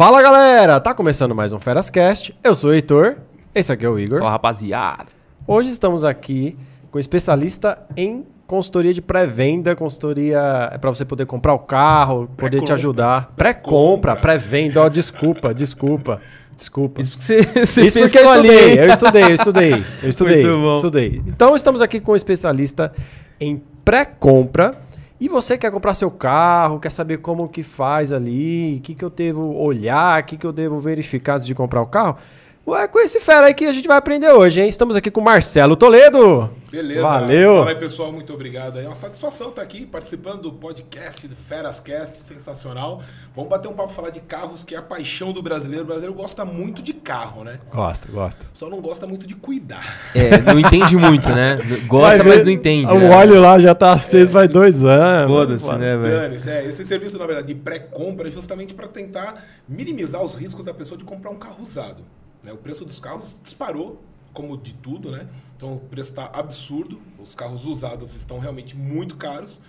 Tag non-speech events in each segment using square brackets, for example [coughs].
Fala galera, tá começando mais um Ferascast. Eu sou o Heitor, esse aqui é o Igor. Fala, rapaziada. Hoje estamos aqui com um especialista em consultoria de pré-venda, consultoria é para você poder comprar o carro, poder te ajudar. Pré-compra, pré-venda, ó, desculpa, desculpa. Desculpa. Isso porque você, você Isso porque eu estudei, eu estudei, eu estudei, eu [laughs] estudei, Muito bom. estudei. Então estamos aqui com um especialista em pré-compra. E você quer comprar seu carro, quer saber como que faz ali, o que, que eu devo olhar, o que, que eu devo verificar antes de comprar o carro? Ué, com esse fera aí que a gente vai aprender hoje, hein? Estamos aqui com o Marcelo Toledo. Beleza. Valeu. Fala aí, pessoal. Muito obrigado. É uma satisfação estar aqui participando do podcast do Ferascast. Sensacional. Vamos bater um papo falar de carros, que é a paixão do brasileiro. O brasileiro gosta muito de carro, né? Gosta, gosta. Só não gosta muito de cuidar. É, não entende muito, né? [laughs] Gosta, Vai mas ver, não entende. O né? óleo lá já tá aceso vai dois anos. Foda-se, né, velho? É, esse serviço, na verdade, de pré-compra é justamente para tentar minimizar os riscos da pessoa de comprar um carro usado. Né? O preço dos carros disparou, como de tudo, né? Então o preço está absurdo. Os carros usados estão realmente muito caros.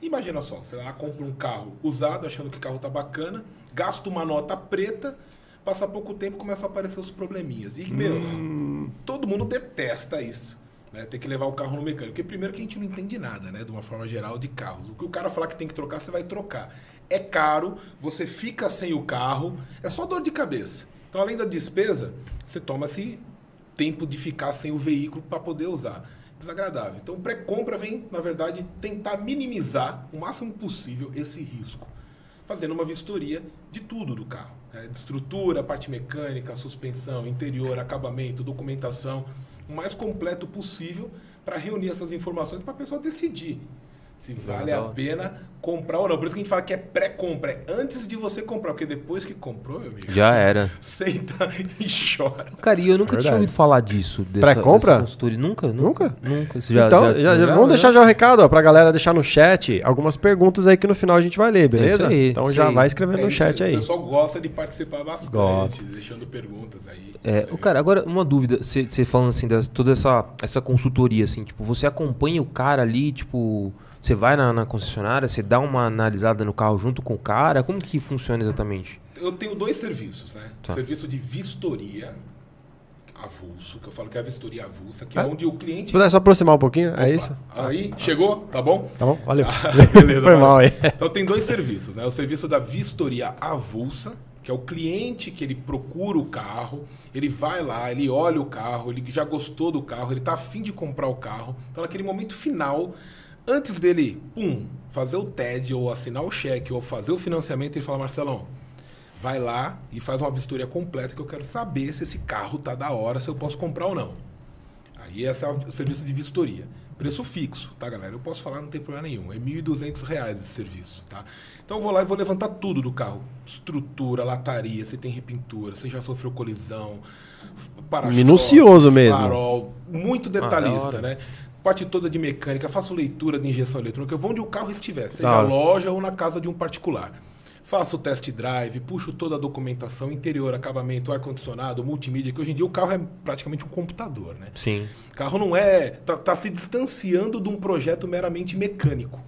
Imagina só, você lá compra um carro usado, achando que o carro tá bacana, gasta uma nota preta, passa pouco tempo começa a aparecer os probleminhas. E, meu, todo mundo detesta isso. Né? Ter que levar o carro no mecânico. Porque primeiro que a gente não entende nada, né? De uma forma geral, de carros. O que o cara falar que tem que trocar, você vai trocar. É caro, você fica sem o carro, é só dor de cabeça. Então, além da despesa, você toma esse tempo de ficar sem o veículo para poder usar. Desagradável. Então, pré-compra vem, na verdade, tentar minimizar o máximo possível esse risco fazendo uma vistoria de tudo do carro. né? De estrutura, parte mecânica, suspensão, interior, acabamento, documentação, o mais completo possível para reunir essas informações para a pessoa decidir se vale a pena comprar ou não. Por isso que a gente fala que é pré-compra, é antes de você comprar, porque depois que comprou, meu amigo, Já era. senta [laughs] e chora. Cara, e eu nunca Verdade. tinha ouvido falar disso. Pré-compra? Nunca? Nunca? Nunca. Você já- então, já- já, já- já- vamos deixar já o recado ó, pra galera deixar no chat algumas perguntas aí que no final a gente vai ler, beleza? isso aí, então já aí. vai escrevendo É no chat aí. O pessoal gosta de participar bastante, Gosta. deixando perguntas aí. É, o cara, agora uma dúvida, você falando assim, dessa, toda essa, essa consultoria, assim, tipo, você acompanha o cara ali, tipo, você vai na, na concessionária, você dá uma analisada no carro junto com o cara, como que funciona exatamente? Eu tenho dois serviços, né? Tá. Serviço de vistoria avulso, que eu falo que é a vistoria avulsa, que Ah. é onde o cliente. puder só aproximar um pouquinho, é Opa, isso? Aí, chegou? Tá bom? Tá bom? Valeu. [laughs] Beleza, Foi mal aí. Então tem dois serviços, né? O serviço da vistoria avulsa, que é o cliente que ele procura o carro, ele vai lá, ele olha o carro, ele já gostou do carro, ele tá afim de comprar o carro. Então naquele momento final, antes dele, pum, fazer o TED ou assinar o cheque ou fazer o financiamento, ele fala, Marcelão, vai lá e faz uma vistoria completa que eu quero saber se esse carro tá da hora, se eu posso comprar ou não. Aí esse é o serviço de vistoria. Preço fixo, tá, galera? Eu posso falar, não tem problema nenhum. É 1.200 reais esse serviço, tá? Então eu vou lá e vou levantar tudo do carro. Estrutura, lataria, se tem repintura, se já sofreu colisão, Minucioso mesmo. Farol, muito da detalhista, hora. né? Parte toda de mecânica, faço leitura de injeção eletrônica, eu vou onde o carro estiver, seja Da na loja ou na casa de um particular. Faço o test drive, puxo toda a documentação, interior, acabamento, ar-condicionado, multimídia, que hoje em dia o carro é praticamente um computador, né? Sim. O carro não é. Tá, tá se distanciando de um projeto meramente mecânico.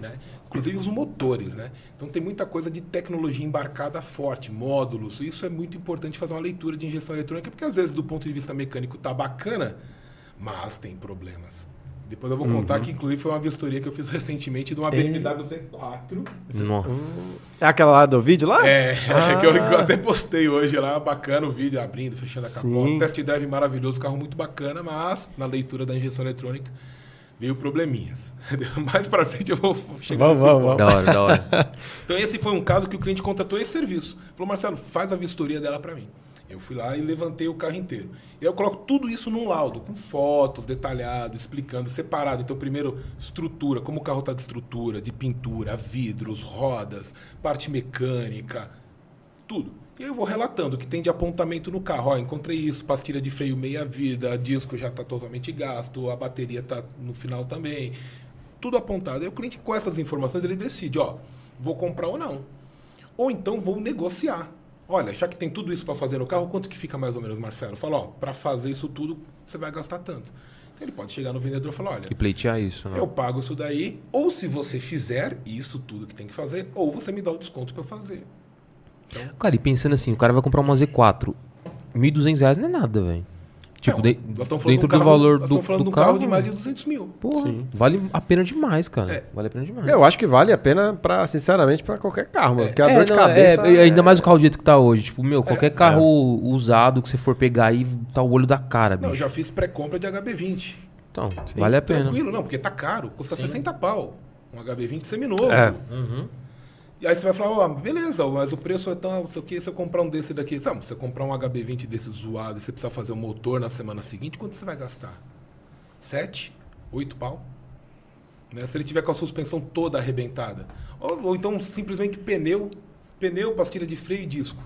Né? Inclusive os motores, né? Então tem muita coisa de tecnologia embarcada forte, módulos. Isso é muito importante fazer uma leitura de injeção eletrônica, porque às vezes, do ponto de vista mecânico, tá bacana, mas tem problemas. Depois eu vou contar que, inclusive, foi uma vistoria que eu fiz recentemente de uma BMW Z4. Nossa. É aquela lá do vídeo lá? É, [laughs] que eu, que eu até postei hoje lá, bacana o vídeo, abrindo, fechando a Sim. capota. Test drive maravilhoso, carro muito bacana, mas na leitura da injeção eletrônica veio probleminhas. [laughs] Mais pra frente eu vou chegar Vamos, nesse vamos, ponto. Da hora, da hora. [laughs] Então esse foi um caso que o cliente contratou esse serviço. Falou, Marcelo, faz a vistoria dela para mim. Eu fui lá e levantei o carro inteiro. E eu coloco tudo isso num laudo, com fotos, detalhado, explicando, separado. Então, primeiro, estrutura, como o carro está de estrutura, de pintura, vidros, rodas, parte mecânica, tudo. E aí eu vou relatando o que tem de apontamento no carro. Ó, encontrei isso, pastilha de freio meia vida, disco já está totalmente gasto, a bateria está no final também. Tudo apontado. Aí o cliente, com essas informações, ele decide, ó, vou comprar ou não. Ou então vou negociar. Olha, já que tem tudo isso para fazer no carro, quanto que fica mais ou menos, Marcelo? Fala, ó, para fazer isso tudo, você vai gastar tanto. Então ele pode chegar no vendedor e falar, olha, Que pleitear isso, né? eu pago isso daí, ou se você fizer isso tudo que tem que fazer, ou você me dá o desconto para eu fazer. Cara, e pensando assim, o cara vai comprar uma Z4, 1.200 reais não é nada, velho. Tipo, Não, de- nós estamos falando dentro de um do carro- valor nós do, estamos falando do de um carro, carro de mais de 200 mil. Porra, Sim. vale a pena demais, cara. É. Vale a pena demais. Eu acho que vale a pena, pra, sinceramente, pra qualquer carro, mano. Porque a É, dor de não, cabeça. é, e ainda é- mais o carro do jeito que tá hoje. Tipo, meu, qualquer É. carro usado que você for pegar aí, tá o olho da cara, Não, eu bicho. já fiz pré-compra de HB20. Então, vale a pena. Tranquilo, não, porque tá caro. Custa 60 pau. Um HB20 seminovo. É. E aí você vai falar, ó, beleza, mas o preço é tão, não sei o que, se eu comprar um desse daqui, sabe, você comprar um HB20 desse zoado e você precisar fazer o motor na semana seguinte, quanto você vai gastar? Sete? Oito pau? Né? Se ele tiver com a suspensão toda arrebentada. Ou, ou então simplesmente pneu, pneu, pastilha de freio e disco.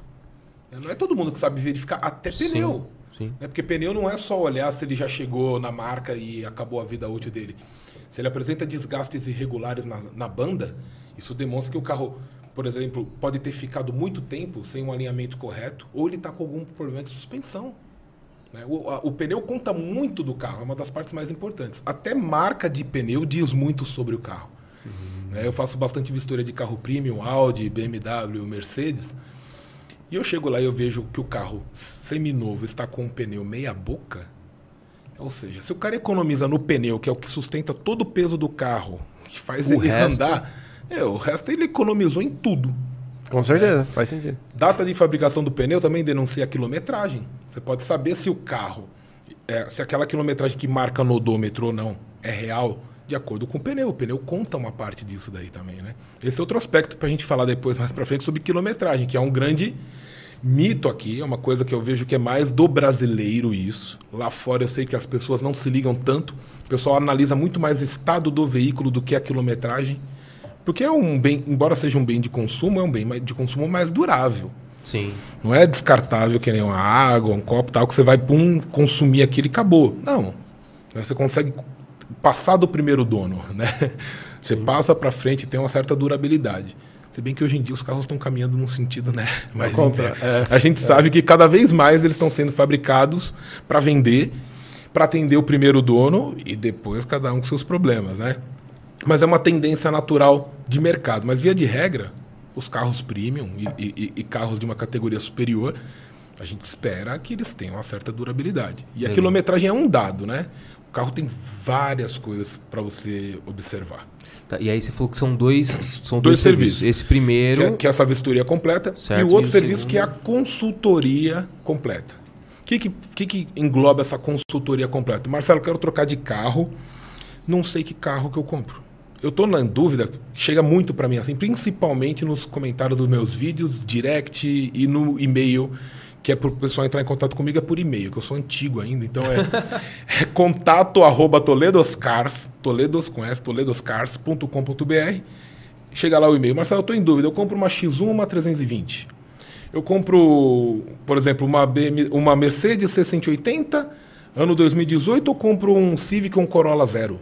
Né? Não é todo mundo que sabe verificar até pneu. Sim. Né? Porque pneu não é só olhar se ele já chegou na marca e acabou a vida útil dele. Se ele apresenta desgastes irregulares na, na banda, isso demonstra que o carro, por exemplo, pode ter ficado muito tempo sem um alinhamento correto, ou ele está com algum problema de suspensão. né? O, a- o pneu conta muito do carro, é uma das partes mais importantes. Até marca de pneu diz muito sobre o carro. né? Eu faço bastante vistoria de carro premium, Audi, BMW, Mercedes. E eu chego lá e eu vejo que o carro seminovo está com um pneu meia boca. Ou seja, se o cara economiza no pneu, que é o que sustenta todo o peso do carro, que faz O ele resto- andar, é, o resto ele economizou em tudo. Com certeza, faz sentido. Data de fabricação do pneu também denuncia a quilometragem. Você pode saber se o carro, é, se aquela quilometragem que marca no odômetro ou não é real, de acordo com o pneu. O pneu conta uma parte disso daí também, né? Esse é outro aspecto para a gente falar depois, mais para frente, sobre quilometragem, que é um grande mito aqui, é uma coisa que eu vejo que é mais do brasileiro isso. Lá fora eu sei que as pessoas não se ligam tanto. O pessoal analisa muito mais o estado do veículo do que a quilometragem. Porque é um bem, embora seja um bem de consumo, é um bem de consumo mais durável. Sim. Não é descartável que nem uma água, um copo tal, que você vai pum, consumir aquilo e acabou. Não. Você consegue passar do primeiro dono, [laughs] né? Você passa para frente e tem uma certa durabilidade. Se bem que hoje em dia os carros estão caminhando num sentido, né? Contra- inverno. A gente sabe que cada vez mais eles estão sendo fabricados para vender, para atender o primeiro dono e depois cada um com seus problemas, né? Mas é uma tendência natural de mercado. Mas via de regra, os carros premium e, e- e carros de uma categoria superior, a gente espera que eles tenham uma certa durabilidade. E a Legal. quilometragem é um dado, né? O carro tem várias coisas para você observar. Tá, e aí você falou que são dois, são Dois dois, serviços. serviços. Esse primeiro. Que é, que é essa vistoria completa. Certo, e o e outro o serviço segundo? que é a consultoria completa. O que, que, que, engloba essa consultoria completa? Marcelo, quero trocar de carro, não sei que carro que eu compro. Eu tô na dúvida, chega muito para mim assim, principalmente nos comentários dos meus vídeos, direct e no e-mail, que é para o pessoal entrar em contato comigo, é por e-mail, que eu sou antigo ainda, então é, [laughs] é contato arroba toledoscars, toledos com S, toledoscars.com.br. Chega lá o e-mail, Marcelo, eu tô em dúvida, eu compro uma X1 ou uma 320? Eu compro, por exemplo, uma, BM, uma Mercedes C180, ano 2018, ou compro um Civic ou um Corolla Zero?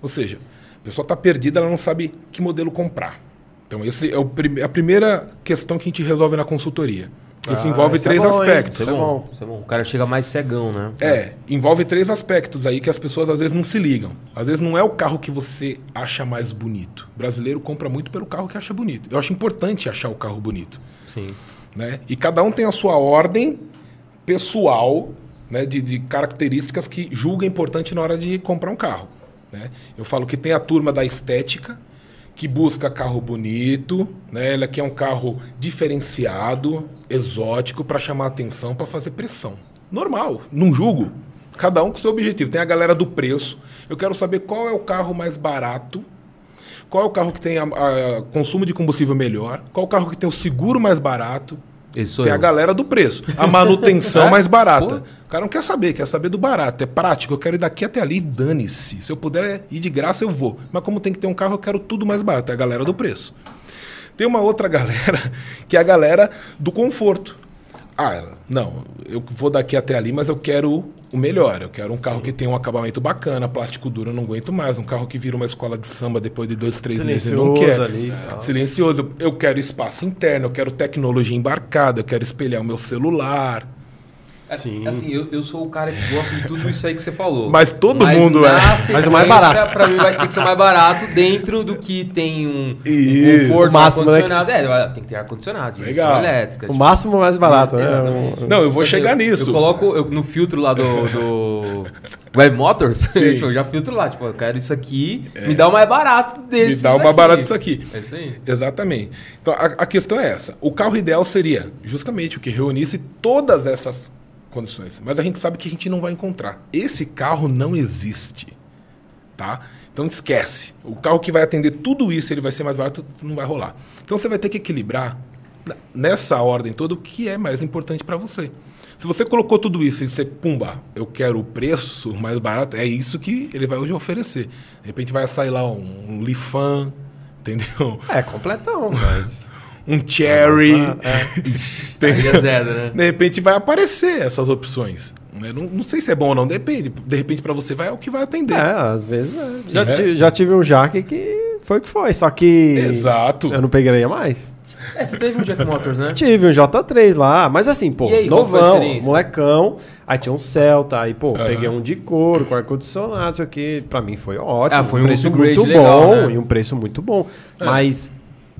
Ou seja, a pessoa está perdida, ela não sabe que modelo comprar. Então, essa é o prime- a primeira questão que a gente resolve na consultoria. Isso Ah, envolve isso é três bom, hein? aspectos. Isso é é bom. bom. Isso é bom. O cara chega mais cegão, né? É, envolve três aspectos aí que as pessoas às vezes não se ligam. Às vezes não é o carro que você acha mais bonito. O brasileiro compra muito pelo carro que acha bonito. Eu acho importante achar o carro bonito. Sim. né? E cada um tem a sua ordem pessoal né, de, de características que julga importante na hora de comprar um carro. Né? Eu falo que tem a turma da estética, que busca carro bonito, né? Ela quer um carro diferenciado, exótico, para chamar atenção, para fazer pressão. Normal, não julgo. Cada um com seu objetivo. Tem a galera do preço. Eu quero saber qual é o carro mais barato qual é o carro que tem a, a consumo de combustível melhor? Qual é o carro que tem o seguro mais barato? Esse tem eu. a galera do preço. A manutenção [laughs] É? mais barata. Pô. O cara não quer saber, quer saber do barato. É prático. Eu quero ir daqui até ali, dane-se. Se eu puder ir de graça, eu vou. Mas como tem que ter um carro, eu quero tudo mais barato. É a galera do preço. Tem uma outra [laughs] galera, que é a galera do conforto. Ah, não, eu vou daqui até ali, mas eu quero o melhor. Eu quero um carro que tenha um acabamento bacana, plástico duro eu não aguento mais. Um carro que vira uma escola de samba depois de dois, três meses eu não Silencioso quero. ali tal. Silencioso. Eu quero espaço interno, eu quero tecnologia embarcada, eu quero espelhar o meu celular. É, Sim. Assim, eu, eu sou o cara que gosta de tudo isso aí que você falou. Mas todo mundo na é. Mas o mais barato. Pra mim vai ter que ser mais barato dentro do que tem um, um Isso. conforto, O máximo, né? ar-condicionado. É, vai- tem que ter ar-condicionado, Legal. elétrica. O tipo, máximo mais barato, né? Exatamente. Um- Não, eu vou eu- chegar nisso. Eu coloco eu- no filtro lá do, do [laughs] Web Motors, [laughs] tipo, eu já filtro lá. Tipo, eu quero isso aqui, me dá o mais barato Me desse. dá o mais barato isso aqui. É isso aí. Exatamente. Então a, a questão é essa. O carro ideal seria justamente o que reunisse todas essas condições. Mas a gente sabe que a gente não vai encontrar. Esse carro não existe. Tá? Então esquece. O carro que vai atender tudo isso, ele vai ser mais barato, não vai rolar. Então você vai ter que equilibrar nessa ordem toda o que é mais importante para você. Se você colocou tudo isso e você, pumba, eu quero o preço mais barato, é isso que ele vai hoje oferecer. De repente vai sair lá um, um Lifan, [laughs] entendeu? É, completão, mas. Um cherry. [laughs] É. Aí é zero, né? De repente vai aparecer essas opções. né? Não, não sei se é bom ou não, depende. De repente para você vai é o que vai atender. É, às vezes é. Já, É. já tive um Jaque que foi o que foi, só que. Exato. Eu não pegaria mais. É, você teve um Jack Motors, né? Tive um J3 lá, mas assim, pô, aí, novão, molecão. Aí tinha um Celta, aí, pô, Aham. peguei um de couro, com ar-condicionado, isso aqui. Pra mim foi ótimo. Ah, foi um preço muito legal, bom né? e um preço muito bom. É. Mas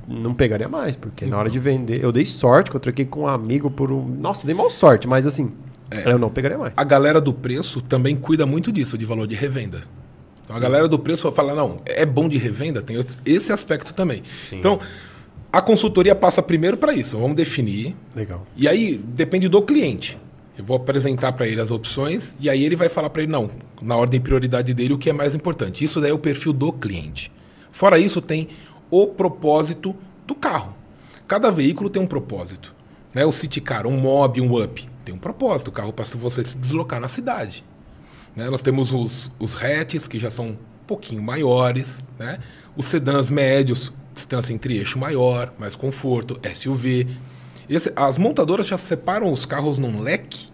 não pegaria mais, porque na hora de vender. Eu dei sorte, que eu troquei com um amigo por um. Nossa, dei mal sorte, mas assim, eu não pegaria mais. A galera do preço também cuida muito disso, de valor de revenda. Então a galera do preço fala, não, é bom de revenda, tem esse aspecto também. Então, a consultoria passa primeiro para isso. Vamos definir Legal. E aí depende do cliente. Eu vou apresentar para ele as opções e aí ele vai falar para ele não, na ordem de prioridade dele o que é mais importante. Isso daí é o perfil do cliente. Fora isso tem o propósito do carro. Cada veículo tem um propósito. Né? O City Car, um Mob, um Up, tem um propósito. O carro para você se deslocar na cidade. Né? Nós temos os, os hatches, que já são um pouquinho maiores. Né? Os sedãs médios, distância entre eixo maior, mais conforto, SUV. Esse- as montadoras já separam os carros num leque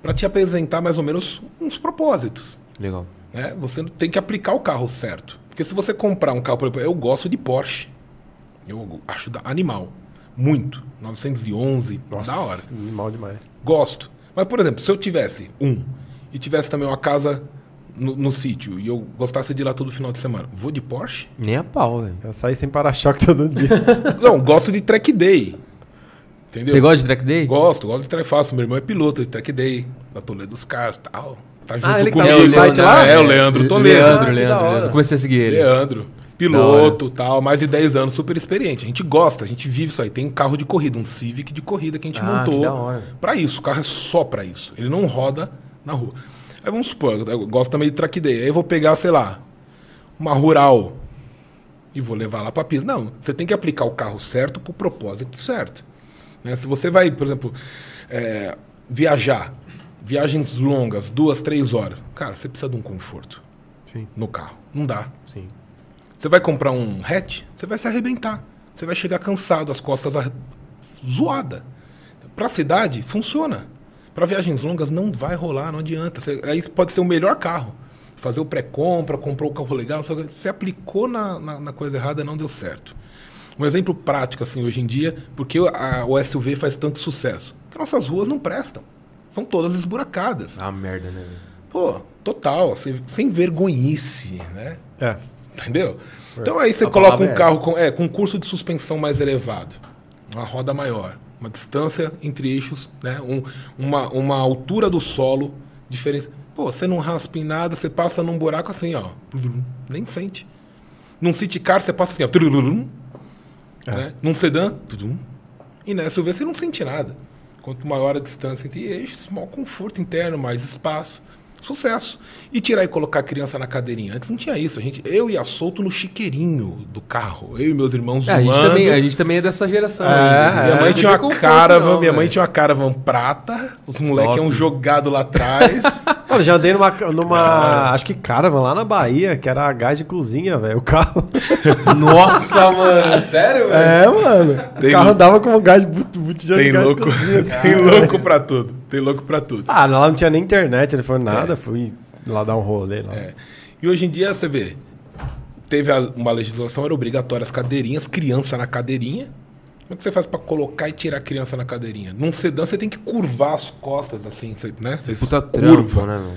para te apresentar mais ou menos uns propósitos. Legal. Né? Você tem que aplicar o carro certo. Porque se você comprar um carro, por exemplo, eu gosto de Porsche. Eu acho da- animal. Muito. 911, da hora. Mal demais. Gosto. Mas, por exemplo, se eu tivesse um e tivesse também uma casa no, no sítio e eu gostasse de ir lá todo final de semana, vou de Porsche? Nem a pau, velho. Eu saí sem para-choque todo dia. [laughs] Não, gosto de track day. Entendeu? Você gosta de track day? Gosto, gosto de track fácil. Meu irmão é piloto de track day, da Toledo dos Cars e tal. Tá junto Ah, ele comigo. tá no site lá? É, o Leandro Toledo. Leandro, Ah, Leandro. Leandro. Comecei a seguir ele. Leandro. Piloto tal, mais de 10 anos, super experiente. A gente gosta, a gente vive isso aí. Tem um carro de corrida, um Civic de corrida que a gente Ah, montou pra isso. O carro é só pra isso. Ele não roda na rua. Aí vamos supor, eu gosto também de track day. Aí eu vou pegar, sei lá, uma rural e vou levar lá pra pista. Não, você tem que aplicar o carro certo pro propósito certo. Né? Se você vai, por exemplo, é, viajar, viagens longas, duas, três horas, cara, você precisa de um conforto Sim, no carro. Não dá. sim. Você vai comprar um hatch, você vai se arrebentar. Você vai chegar cansado, as costas arre... zoada. Para cidade, funciona. Para viagens longas, não vai rolar, não adianta. Você- aí pode ser o melhor carro. Fazer o pré-compra, comprou o carro legal, você aplicou na, na, na coisa errada não deu certo. Um exemplo prático, assim, hoje em dia, porque a- o SUV faz tanto sucesso? Porque nossas ruas não prestam. São todas esburacadas. Ah, merda, né? Pô, total, sem, sem vergonhice, né? É. Entendeu? Então aí você A coloca um é carro com, é, com curso de suspensão mais elevado, uma roda maior, uma distância entre eixos, né? Um- uma, uma altura do solo diferente. Pô, você não raspa em nada, você passa num buraco assim, ó. Nem sente. Num city car você passa assim, ó. Né? Num sedã. E na SUV você não sente nada. Quanto maior a distância entre eixos, maior conforto interno, mais espaço. Sucesso. E tirar e colocar a criança na cadeirinha. Antes não tinha isso. A gente, eu ia solto no chiqueirinho do carro. Eu e meus irmãos É, a, gente também, a gente também é dessa geração. É, né? Minha mãe tinha uma conforto, caravan, não, minha mãe tinha uma caravan prata, os moleques iam jogado lá atrás. [laughs] Olha, já andei numa, numa acho que caravan lá na Bahia, que era gás de cozinha, velho, o carro. [laughs] Nossa, mano. Sério, velho? É, mano. Tem o carro andava com gás, but- botijão de tem gás louco, de cozinha. assim. [laughs] tem louco pra tudo. Tem louco pra tudo. Ah, lá não tinha nem internet, ele falou nada, fui lá dar um rolê lá. É. E hoje em dia, você vê, teve a- uma legislação, era obrigatória as cadeirinhas, criança na cadeirinha, Como é que você faz pra colocar e tirar a criança na cadeirinha? Num sedã você tem que curvar as costas assim, você, né? Você Puta curva. trampo, né, meu?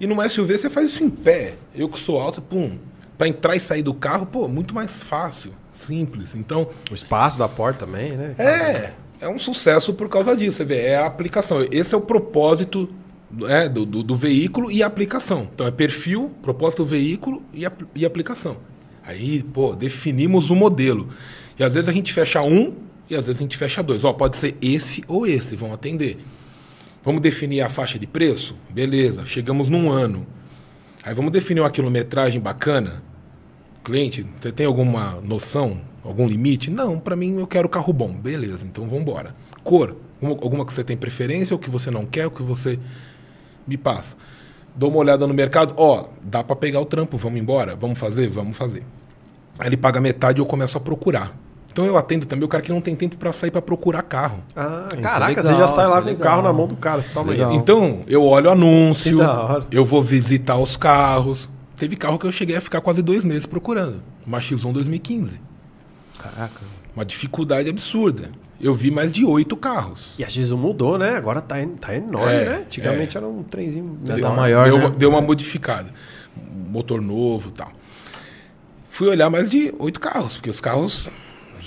E no SUV você faz isso em pé. Eu que sou alto, pum. Pra entrar e sair do carro, pô, muito mais fácil, simples. Então, O espaço da porta também, né? é, é um sucesso por causa disso. Você vê, é a aplicação. Esse é o propósito é, do, do, do veículo e a aplicação. Então é perfil, propósito do veículo e, apl- e aplicação. Aí, pô, definimos o modelo. E às vezes a gente fecha um e às vezes a gente fecha dois. Ó, pode ser esse ou esse, vão atender. Vamos definir a faixa de preço? Beleza, chegamos num ano. Aí vamos definir uma quilometragem bacana? Cliente, você tem alguma noção? Algum limite? Não, para mim eu quero carro bom. Beleza, então vamos embora. Cor? Alguma- que você tem preferência, ou que você não quer, ou que você me passa. Dou uma olhada no mercado, ó, dá para pegar o trampo, vamos embora? Vamos fazer? Vamos fazer. Aí ele paga metade e eu começo a procurar. Então eu atendo também o cara que não tem tempo para sair para procurar carro. Ah, Isso é caraca, legal, você já sai lá é com o carro na mão do cara. Você toma aí. Legal. Então, eu olho o anúncio, eu vou visitar os carros. Teve carro que eu cheguei a ficar quase dois meses procurando. Uma X1 2015. Caraca. Uma dificuldade absurda. Eu vi mais de oito carros. E a X1 mudou, né? Agora tá, tá enorme, É, né? Antigamente era um trenzinho. Menor. tá maior, deu, né? uma, deu uma modificada. Motor novo e tal. Fui olhar mais de oito carros, porque os carros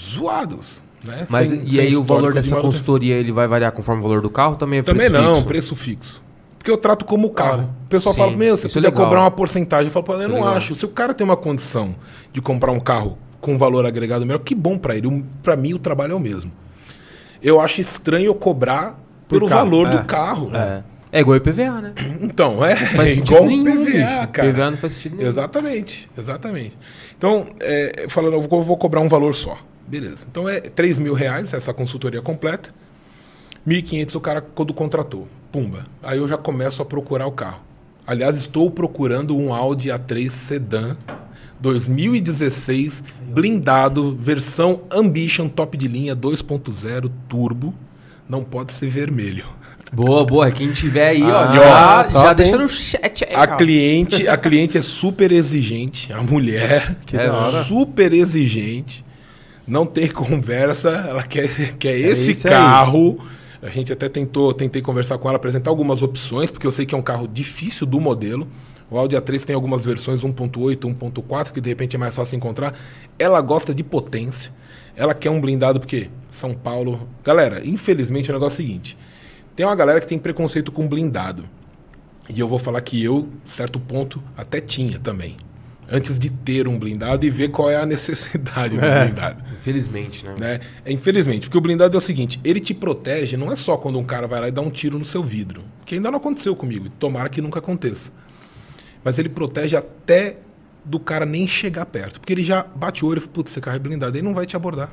zoados. Né? Mas Sem- e sem aí o valor de dessa manutenção. consultoria ele vai variar conforme o valor do carro? Também é Também não, fixo? preço fixo. Porque eu trato como carro. O pessoal Sim, fala, meu, você é podia legal. cobrar uma porcentagem. Eu falo, eu Isso é não legal. acho. Se o cara tem uma condição de comprar um carro com valor agregado melhor, que bom pra ele. Pra mim, o trabalho é o mesmo. Eu acho estranho eu cobrar Por pelo carro, valor é. do carro. É. É igual IPVA, né? [clears throat] Então, é Faz sentido igual nenhum, PVA, bicho. cara. PVA não faz sentido nenhum. Exatamente, exatamente. Então, é, falando, eu vou, vou cobrar um valor só. Beleza. Então é 3 mil reais essa consultoria completa. 1.500 o cara quando contratou. Pumba. Aí eu já começo a procurar o carro. Aliás, estou procurando um Audi A3 Sedan 2016 blindado, versão Ambition top de linha 2.0 turbo. Não pode ser vermelho. Boa, boa. Quem tiver aí, ó, Ah, já, top, já deixa no chat aí. A cliente, a cliente é super exigente, a mulher Que É, super exigente, não tem [laughs] conversa, ela quer, quer esse esse aí. carro. A gente até tentou, tentei conversar com ela, apresentar algumas opções, porque eu sei que é um carro difícil do modelo. O Audi A3 tem algumas versões 1.8, 1.4, que de repente é mais fácil encontrar. Ela gosta de potência. Ela quer um blindado porque São Paulo. Galera, infelizmente o negócio é o seguinte: tem uma galera que tem preconceito com blindado. E eu vou falar que eu, certo ponto, até tinha também. Antes de ter um blindado e ver qual é a necessidade do É. blindado. Infelizmente, né? Né? É, infelizmente, porque o blindado é o seguinte: ele te protege não é só quando um cara vai lá e dá um tiro no seu vidro. Que ainda não aconteceu comigo, e tomara que nunca aconteça. Mas ele protege até do cara nem chegar perto. Porque ele já bate o olho e fala, putz, esse carro é blindado, ele não vai te abordar.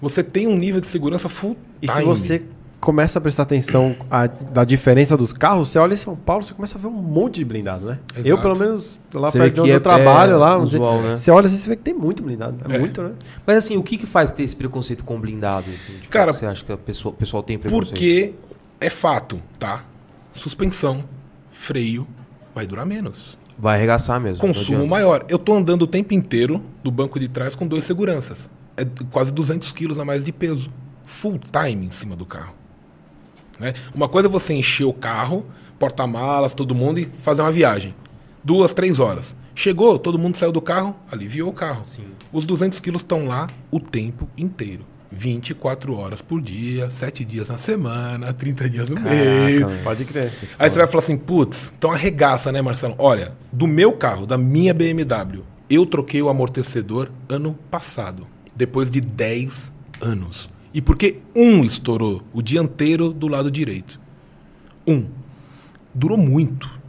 Você tem um nível de segurança full E se time. você começa a prestar atenção a- da diferença dos carros, você olha em São Paulo, você começa a ver um monte de blindado, né? Exato. Eu, pelo menos, lá Você perto de onde é- eu trabalho, é lá, onde- usual, né? você olha assim, você vê que tem muito blindado. É, É. muito, né? Mas assim, o que que faz ter esse preconceito com blindado? Assim, tipo, Cara, você acha que a pessoa- o pessoal tem preconceito? Porque é fato, tá? Suspensão, freio, vai durar menos. Vai arregaçar mesmo. Consumo maior. Eu tô andando o tempo inteiro no banco de trás com dois seguranças. É quase 200 quilos a mais de peso. Full time em cima do carro. Né? Uma coisa é você encher o carro, porta-malas, todo mundo e fazer uma viagem. Duas, três horas. Chegou, todo mundo saiu do carro, aliviou o carro. Os 200 quilos estão lá o tempo inteiro. 24 horas por dia, 7 dias na semana, 30 dias no mês. Caraca. Pode crer. Aí você vai falar assim, putz, então arregaça, né, Marcelo? Olha, do meu carro, da minha BMW, eu troquei o amortecedor ano passado, depois de 10 anos. E porque um estourou, o dianteiro do lado direito. Um. Durou muito.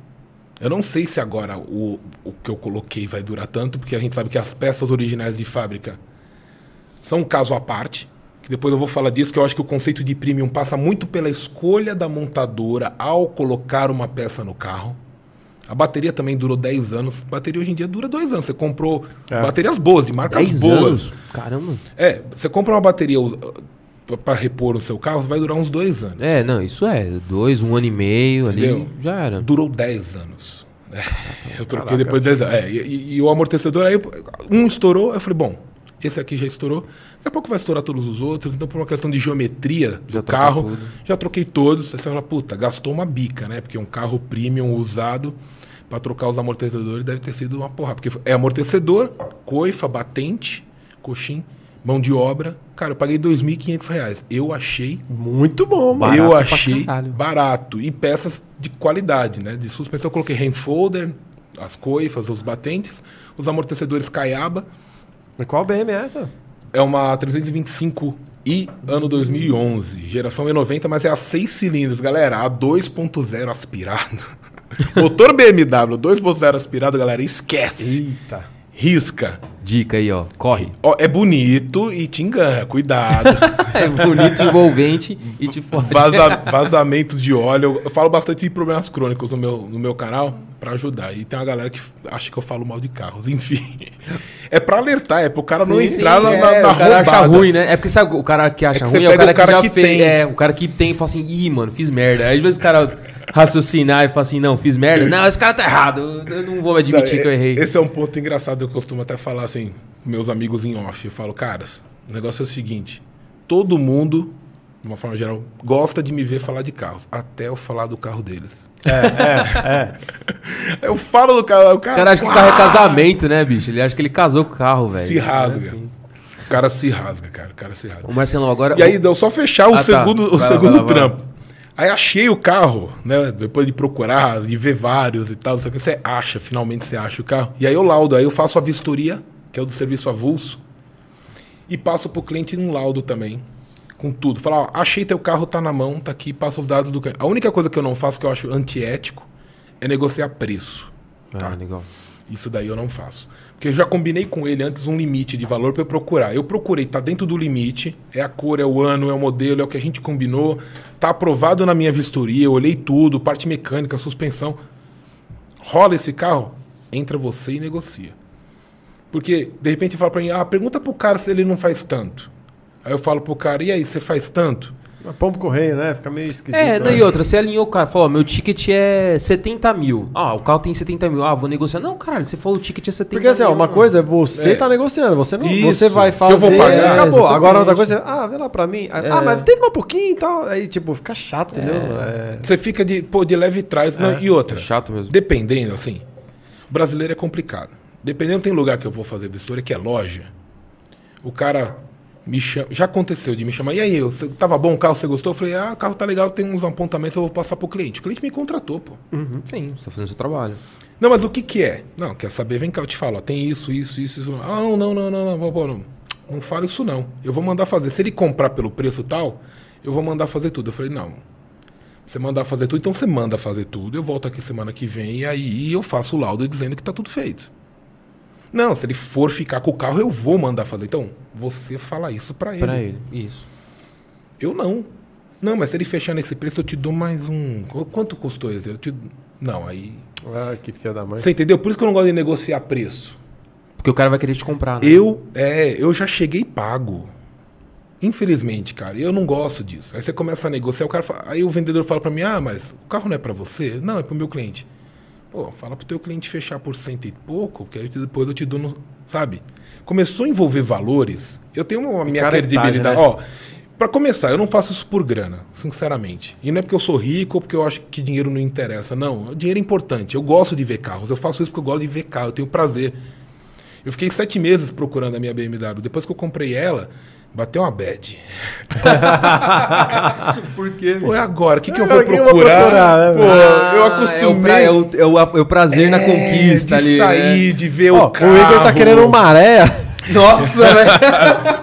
Eu não sei se agora o, o que eu coloquei vai durar tanto, porque a gente sabe que as peças originais de fábrica são um caso à parte, que depois eu vou falar disso, que eu acho que o conceito de premium passa muito pela escolha da montadora ao colocar uma peça no carro. A bateria também durou 10 anos. A bateria hoje em dia dura 2 anos. Você comprou É. baterias boas, de marcas 10 boas. anos? Caramba. É, você compra uma bateria para repor no seu carro, vai durar uns 2 anos. É, não, isso é. Dois, um ano e meio Entendeu? ali. Já era. Durou 10 anos. É, eu troquei Caraca. depois de 10 anos. É, e, e- e o amortecedor aí, um estourou, eu falei, bom, esse aqui já estourou. Daqui a pouco vai estourar todos os outros. Então, por uma questão de geometria Já do carro, tudo. já troquei todos. Aí você fala, puta, gastou uma bica, né? Porque um carro premium usado para trocar os amortecedores deve ter sido uma porra. Porque é amortecedor, coifa, batente, coxim, mão de obra. Cara, eu paguei 2.500 reais. Eu achei Muito bom, mano. Eu achei barato. E peças de qualidade, né? De suspensão eu coloquei rainfolder, as coifas, os batentes, os amortecedores Caiaba. Mas Qual BM é essa? É uma 325i ano 2011, geração E90, mas é a 6 cilindros, galera, a 2.0 aspirado. [laughs] Motor BMW 2.0 aspirado, galera, esquece. Eita. Risca. Dica aí, ó. Corre. Ó, é bonito e te engana, cuidado. [laughs] É bonito, envolvente e te fode. Vaza, vazamento de óleo. Eu falo bastante de problemas crônicos no meu, no meu canal pra ajudar. E tem uma galera que acha que eu falo mal de carros. [laughs] Enfim. É pra alertar, é pro cara não Sim, entrar sim, na, é, na, na o cara acha ruim, né? É porque sabe, o cara que acha É que ruim é o cara, o cara que já que fez. tem. É, o cara que tem e fala assim, ih, mano, fiz merda. Aí às vezes o cara raciocinar e fala assim, não, fiz merda. Não, esse cara tá errado. Eu não vou admitir Não, que eu errei. Esse é um ponto engraçado. Eu costumo até falar assim, com meus amigos em off. Eu falo, caras, o negócio é o seguinte: todo mundo, de uma forma geral, gosta de me ver falar de carros, até eu falar do carro deles. É, [laughs] Eu falo do carro, o O cara, cara acha que o carro é casamento, né, bicho? Ele acha que ele casou com o carro, velho. se rasga. É assim. O cara se rasga, cara. O cara se rasga. O Marcelão agora. E aí deu só fechar o Ah, tá. segundo, o Vai segundo vai lá, vai trampo. Aí achei o carro, né? Depois de procurar, de ver vários e tal, não sei o que, você acha, finalmente você acha o carro. E aí eu laudo, aí eu faço a vistoria, que é o do serviço avulso, e passo pro cliente um laudo também, com tudo. Falar, ó, achei teu carro, tá na mão, tá aqui, passa os dados do cliente. A única coisa que eu não faço, que eu acho antiético, é negociar preço. Ah, legal. Isso daí eu não faço. Porque eu já combinei com ele antes um limite de valor para eu procurar. Eu procurei, tá dentro do limite, é a cor, é o ano, é o modelo, é o que a gente combinou, tá aprovado na minha vistoria, eu olhei tudo, parte mecânica, suspensão. Rola esse carro, entra você e negocia. Porque, de repente, fala para mim, ah, pergunta pro cara se ele não faz tanto. Aí eu falo pro cara, e aí, você faz tanto? Mas Pombo correio, né? Fica meio esquisito. É, né? daí outra, você alinhou o cara, falou, ó, meu ticket é 70 mil. Ah, o carro tem 70 mil. Ah, vou negociar. Não, caralho, você falou o ticket é 70 Porque assim, ó, mil. uma mano. coisa é você É. tá negociando, você não, Isso, você vai que eu vou fazer pagar. e acabou. É, exatamente. Agora outra coisa, é, ah, vê lá pra mim. Ah, É. Ah, mas tenta mais um pouquinho e tal. Aí, tipo, fica chato, entendeu? É. Você fica de, pô, de leve trás. Não, e outra, É chato mesmo. Dependendo, assim, o brasileiro é complicado. Dependendo, tem lugar que eu vou fazer vistoria que é loja. O cara me chama. Já aconteceu de me chamar. E aí, eu, você- tava bom o carro, você gostou? Eu falei, ah, o carro tá legal, tem uns apontamentos, eu vou passar pro cliente. O cliente me contratou, pô. Sim, você tá fazendo seu trabalho. Não, mas o que que é? Não, quer saber? Vem cá, eu te falo. Ó, tem isso, isso, isso, isso. Ah, não, não, não, não, não, pô, não. Não fala isso, não. Eu vou mandar fazer. Se ele comprar pelo preço tal, eu vou mandar fazer tudo. Eu falei, não. Você mandar fazer tudo, então você manda fazer tudo. Eu volto aqui semana que vem e aí eu faço o laudo dizendo que tá tudo feito. Não, se ele for ficar com o carro, eu vou mandar fazer. Então, você fala isso pra ele. Pra ele, isso. Eu não. Não, mas se ele fechar nesse preço, eu te dou mais um. Qu- Quanto custou esse? Eu te... Não, aí. Ah, que filha da mãe. Você entendeu? Por isso que eu não gosto de negociar preço. Porque o cara vai querer te comprar, né? Eu, é, eu já cheguei pago. Infelizmente, cara, eu não gosto disso. Aí você começa a negociar, o cara fala- aí o vendedor fala pra mim: "Ah, mas o carro não é pra você?" Não, é pro meu cliente. Pô, fala pro teu cliente fechar por cento e pouco, porque aí depois eu te dou, no, sabe? Começou a envolver valores. Eu tenho uma minha Picaretagem, credibilidade, né? ó. Pra começar, eu não faço isso por grana, sinceramente. E não é porque eu sou rico ou porque eu acho que dinheiro não interessa. Não, o dinheiro é importante. Eu gosto de ver carros. Eu faço isso porque eu gosto de ver carro. Eu tenho prazer. Eu fiquei sete meses procurando a minha BMW. Depois que eu comprei ela, bateu uma bad. [laughs] Por quê? Pô, é agora. O que, que eu vou o que eu vou procurar? procurar, né, Pô, Ah, eu É o, acostumei. pra- é o, é o, é o prazer na É, conquista de ali. sair, né? de ver Ó, o o carro. Igor tá querendo um maré. Nossa, [laughs] velho.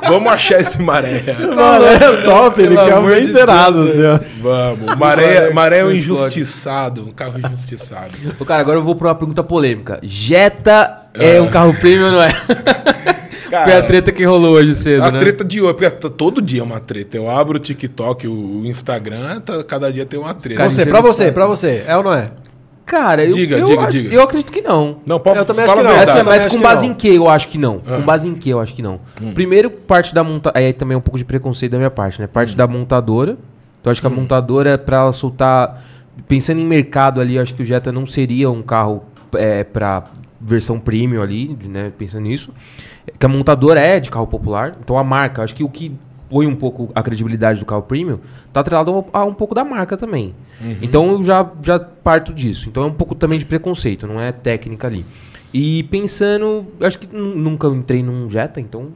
Vamos achar esse maré. maré é top, ele quer um bem zerado, assim, ó. Vamos. Maré, maré é um injustiçado. Um carro injustiçado. Ô, cara, agora eu vou pra uma pergunta polêmica. Jetta é um carro premium ou não é? [laughs] Foi a treta que rolou hoje cedo, A né? treta de hoje, porque tá- todo dia é uma treta. Eu abro o TikTok, o Instagram, tá- cada dia tem uma treta. Cara, Você, pra você, pra você, é ou não é? Cara, eu, Diga, eu, diga, a- diga. eu acredito que não. Não, posso Eu também fala acho que não. Essa, mas com base em que eu acho que não? Ah. Com base em que eu acho que não? Hum. Primeiro, parte da montadora. Aí também é um pouco de preconceito da minha parte, né? Hum. Parte da montadora. Então, eu acho que a montadora, pra ela soltar. Pensando em mercado ali, eu acho que o Jetta não seria um carro é, pra versão premium ali, né? Pensando nisso. Que a montadora é de carro popular. Então a marca, acho que o que põe um pouco a credibilidade do carro premium, tá atrelado a um pouco da marca também. Então eu já, já parto disso. Então é um pouco também de preconceito, não é técnica ali. E pensando, acho que nu- nunca entrei num Jetta, então.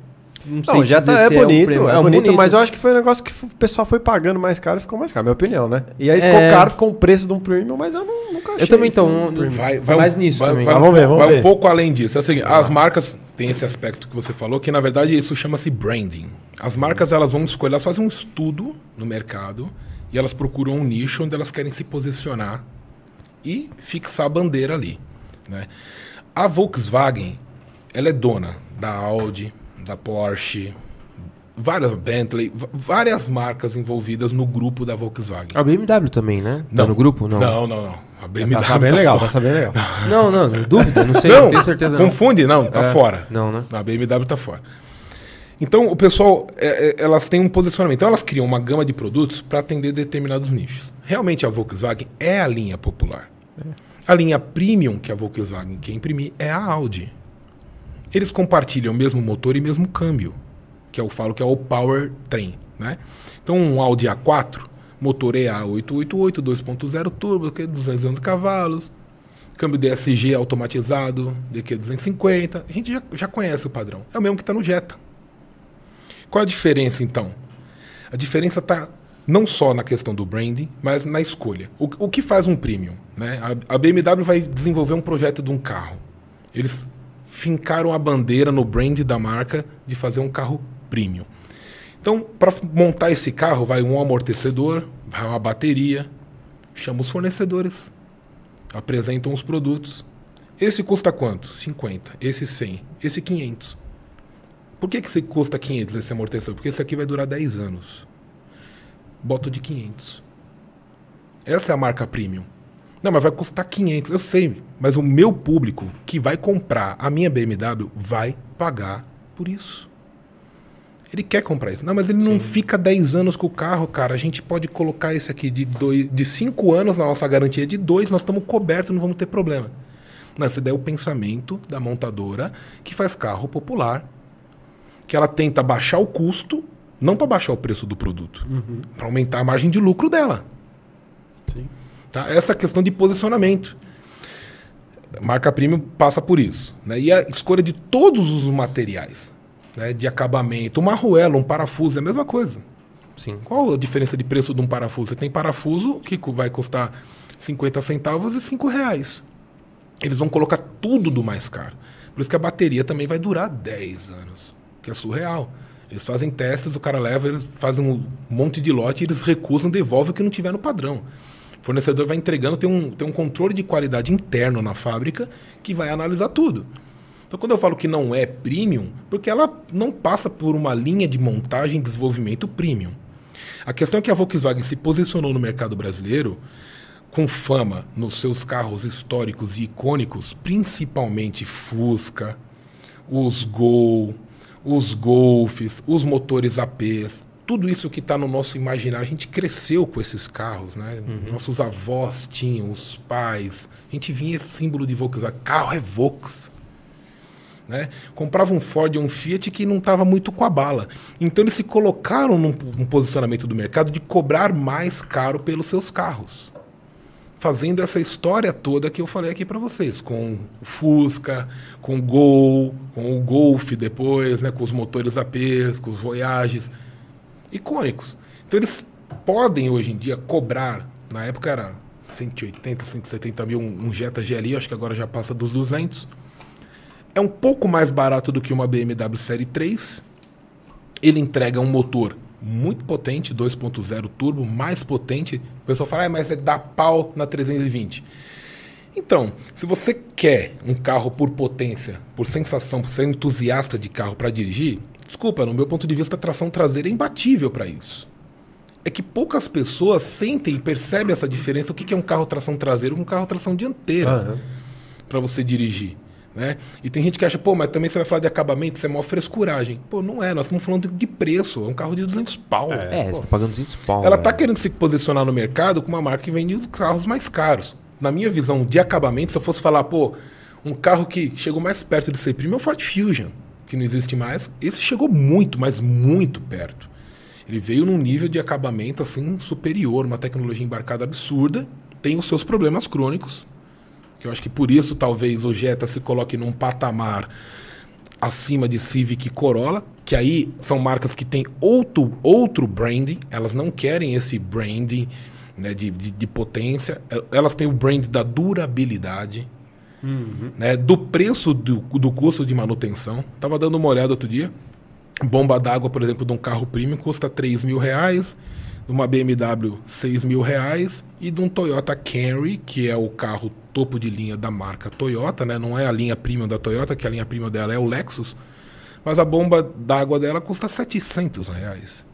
Não, sei Não, já tá, é um bonito, premium. é, um bonito, mas eu acho que foi um negócio que o pessoal foi pagando mais caro e ficou mais caro, minha opinião, né? E aí ficou É. caro, ficou o preço de um premium, mas eu não, nunca achei Eu também, então, um. Vai, Vai mais nisso vai, também. Vai, Ah, vamos ver, vamos vai ver. um pouco além disso. É o seguinte, as marcas têm esse aspecto que você falou, que na verdade isso chama-se branding. As marcas elas vão escolher, elas fazem um estudo no mercado e elas procuram um nicho onde elas querem se posicionar e fixar a bandeira ali. Né? A Volkswagen, ela é dona da Audi, da Porsche, várias Bentley, várias marcas envolvidas no grupo da Volkswagen. A BMW também, né? Tá no grupo? Não. Não, não, não. A BMW Tá sabendo legal, fora. tá sabendo legal. Não, não, dúvida, não sei, Não, não tenho certeza não. confunde, não, tá É, fora. Não, né? A BMW tá fora. Então, o pessoal, é, é, elas têm um posicionamento. Então, elas criam uma gama de produtos para atender determinados nichos. Realmente, a Volkswagen é a linha popular. A linha premium que a Volkswagen quer imprimir é a Audi. Eles compartilham o mesmo motor e mesmo câmbio, que eu falo que é o powertrain, né? Então, um Audi A4, motor EA888, 2.0 turbo, que é 211 cavalos, câmbio DSG automatizado, DQ250. A gente já, já conhece o padrão. É o mesmo que está no Jetta. Qual a diferença, então? A diferença está não só na questão do branding, mas na escolha. O, o que faz um premium? Né? A, a BMW vai desenvolver um projeto de um carro. Eles fincaram a bandeira no brand da marca de fazer um carro premium. Então, para montar esse carro, vai um amortecedor, vai uma bateria, chama os fornecedores, apresentam os produtos. Esse custa quanto? 50. Esse 100. Esse 500. Por que, que esse custa 500 esse amortecedor? Porque esse aqui vai durar 10 anos. Boto de 500. Essa é a marca premium. Não, mas vai custar 500. Eu sei, mas o meu público que vai comprar a minha BMW vai pagar por isso. Ele quer comprar isso. Não, mas ele não fica 10 anos com o carro, cara. A gente pode colocar esse aqui de 5 de cinco anos na nossa garantia de 2, nós estamos cobertos, não vamos ter problema. Não, esse daí é o pensamento da montadora que faz carro popular, que ela tenta baixar o custo, não para baixar o preço do produto, para aumentar a margem de lucro dela. Sim. Tá? Essa questão de posicionamento. Marca premium passa por isso. Né? E a escolha de todos os materiais, né? de acabamento, uma arruela, um parafuso, é a mesma coisa. Sim. Qual a diferença de preço de um parafuso? Você tem parafuso que vai custar 50 centavos e 5 reais. Eles vão colocar tudo do mais caro. Por isso que a bateria também vai durar 10 anos, que é surreal. Eles fazem testes, o cara leva, eles fazem um monte de lote, eles recusam, devolvem o que não tiver no padrão. Fornecedor vai entregando, tem um, tem um controle de qualidade interno na fábrica que vai analisar tudo. Então, quando eu falo que não é premium, porque ela não passa por uma linha de montagem e desenvolvimento premium. A questão é que a Volkswagen se posicionou no mercado brasileiro com fama nos seus carros históricos e icônicos, principalmente Fusca, os Gol, os Golfs, os motores APs, tudo isso que está no nosso imaginário. A gente cresceu com esses carros, né? Nossos avós tinham, os pais. A gente vinha esse símbolo de Volkswagen. Carro é Vox. Né? Comprava um Ford ou um Fiat que não estava muito com a bala. Então eles se colocaram num, num posicionamento do mercado de cobrar mais caro pelos seus carros. Fazendo essa história toda que eu falei aqui para vocês, com o Fusca, com o Gol, com o Golf depois, né, com os motores APs, com os Voyages, icônicos. Então eles podem hoje em dia cobrar, na época era 180, 170 mil um, Jetta GLI, acho que agora já passa dos 200. É um pouco mais barato do que uma BMW Série 3. Ele entrega um motor muito potente, 2.0 turbo, mais potente. O pessoal fala, ah, mas é dar pau na 320. Então, se você quer um carro por potência, por sensação, por ser entusiasta de carro para dirigir, desculpa, no meu ponto de vista, a tração traseira é imbatível para isso. É que poucas pessoas sentem e percebem essa diferença. O que é um carro tração traseira com um carro tração dianteira Aham. para você dirigir. Né? E tem gente que acha, pô, mas também você vai falar de acabamento, isso é maior frescuragem. Pô, não é, nós estamos falando de preço, é um carro de 200 pau. É, Pô. você tá pagando 200 pau. Ela está querendo se posicionar no mercado com uma marca que vende os carros mais caros. Na minha visão de acabamento, se eu fosse falar, pô, Um carro que chegou mais perto de ser premium é o Ford Fusion, que não existe mais. Esse chegou muito, mas muito perto. Ele veio num nível de acabamento assim superior, uma tecnologia embarcada absurda. Tem os seus problemas crônicos, que eu acho que por isso talvez o Jetta se coloque num patamar acima de Civic e Corolla, que aí são marcas que têm outro, outro branding, elas não querem esse branding né, de, de, de potência, elas têm o brand da durabilidade, uhum. né, do preço do, do custo de manutenção. Tava dando uma olhada outro dia, bomba d'água, por exemplo, de um carro premium custa 3 mil reais, de uma BMW 6 mil reais e de um Toyota Camry, que é o carro topo de linha da marca Toyota, né? Não é a linha premium da Toyota, que a linha premium dela é o Lexus. Mas a bomba d'água dela custa 700 reais.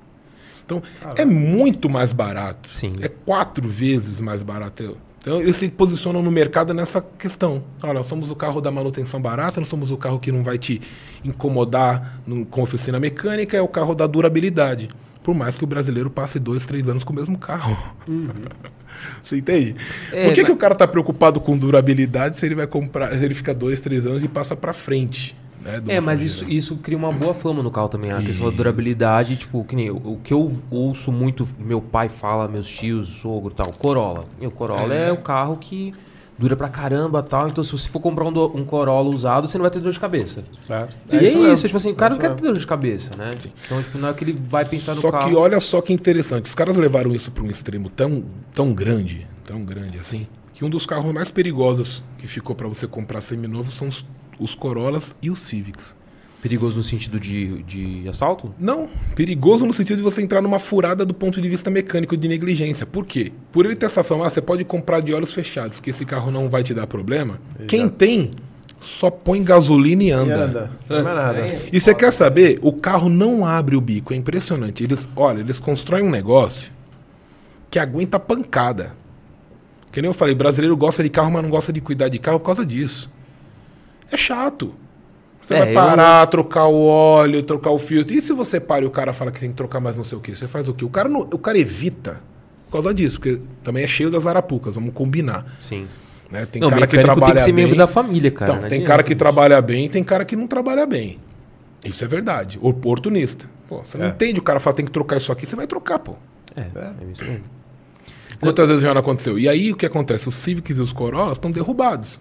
Então, Caramba. é muito mais barato. Sim. É quatro vezes mais barato. Então, eles se posicionam no mercado nessa questão. Olha, nós somos o carro da manutenção barata, nós somos o carro que não vai te incomodar no, com oficina mecânica, é o carro da durabilidade. Por mais que o brasileiro passe dois, três anos com o mesmo carro. Uhum. [laughs] Você entende? É, Por que, mas... que o cara está preocupado com durabilidade se ele vai comprar, se ele fica dois, três anos e passa para frente? Né, é, mas isso, isso cria uma boa fama no carro também. A isso. questão da durabilidade, tipo, que nem o, que eu ouço muito, meu pai fala, meus tios, sogro tal, Corolla. E o Corolla é, é o carro que dura pra caramba tal. Então, se você for comprar um, um Corolla usado, você não vai ter dor de cabeça. É. E é, isso, isso. tipo assim, o cara não quer ter dor de cabeça, né? Sim. Então, tipo, não é que ele vai pensar no só carro. Só que olha só que interessante, os caras levaram isso para um extremo tão, tão grande, tão grande assim, que um dos carros mais perigosos que ficou para você comprar seminovo são os, os Corollas e os Civics. Perigoso no sentido de, de assalto? Não, perigoso no sentido de você entrar numa furada do ponto de vista mecânico de negligência. Por quê? Por ele ter essa fama, ah, você pode comprar de olhos fechados, que esse carro não vai te dar problema. Exato. Quem tem, só põe gasolina e anda. E, anda. Não é nada. e você quer saber? O carro não abre o bico, é impressionante. Eles, olha, eles constroem um negócio que aguenta pancada. Que nem eu falei, brasileiro gosta de carro, mas não gosta de cuidar de carro por causa disso. É chato. Você é, vai parar, eu... trocar o óleo, trocar o filtro. E se você para e o cara fala que tem que trocar mais não sei o quê? Você faz o quê? O cara, não, o cara evita por causa disso, porque também é cheio das arapucas, vamos combinar. Sim. Né? Tem não, cara que trabalha tem que ser bem. membro da família, cara. Então, tem cara que trabalha bem e tem cara que não trabalha bem. Isso é verdade. Oportunista. Pô, você é. não entende o cara fala tem que trocar isso aqui, você vai trocar, pô. É, é, é isso mesmo. Quantas vezes já não aconteceu? E aí o que acontece? Os Civics e os Corollas estão derrubados.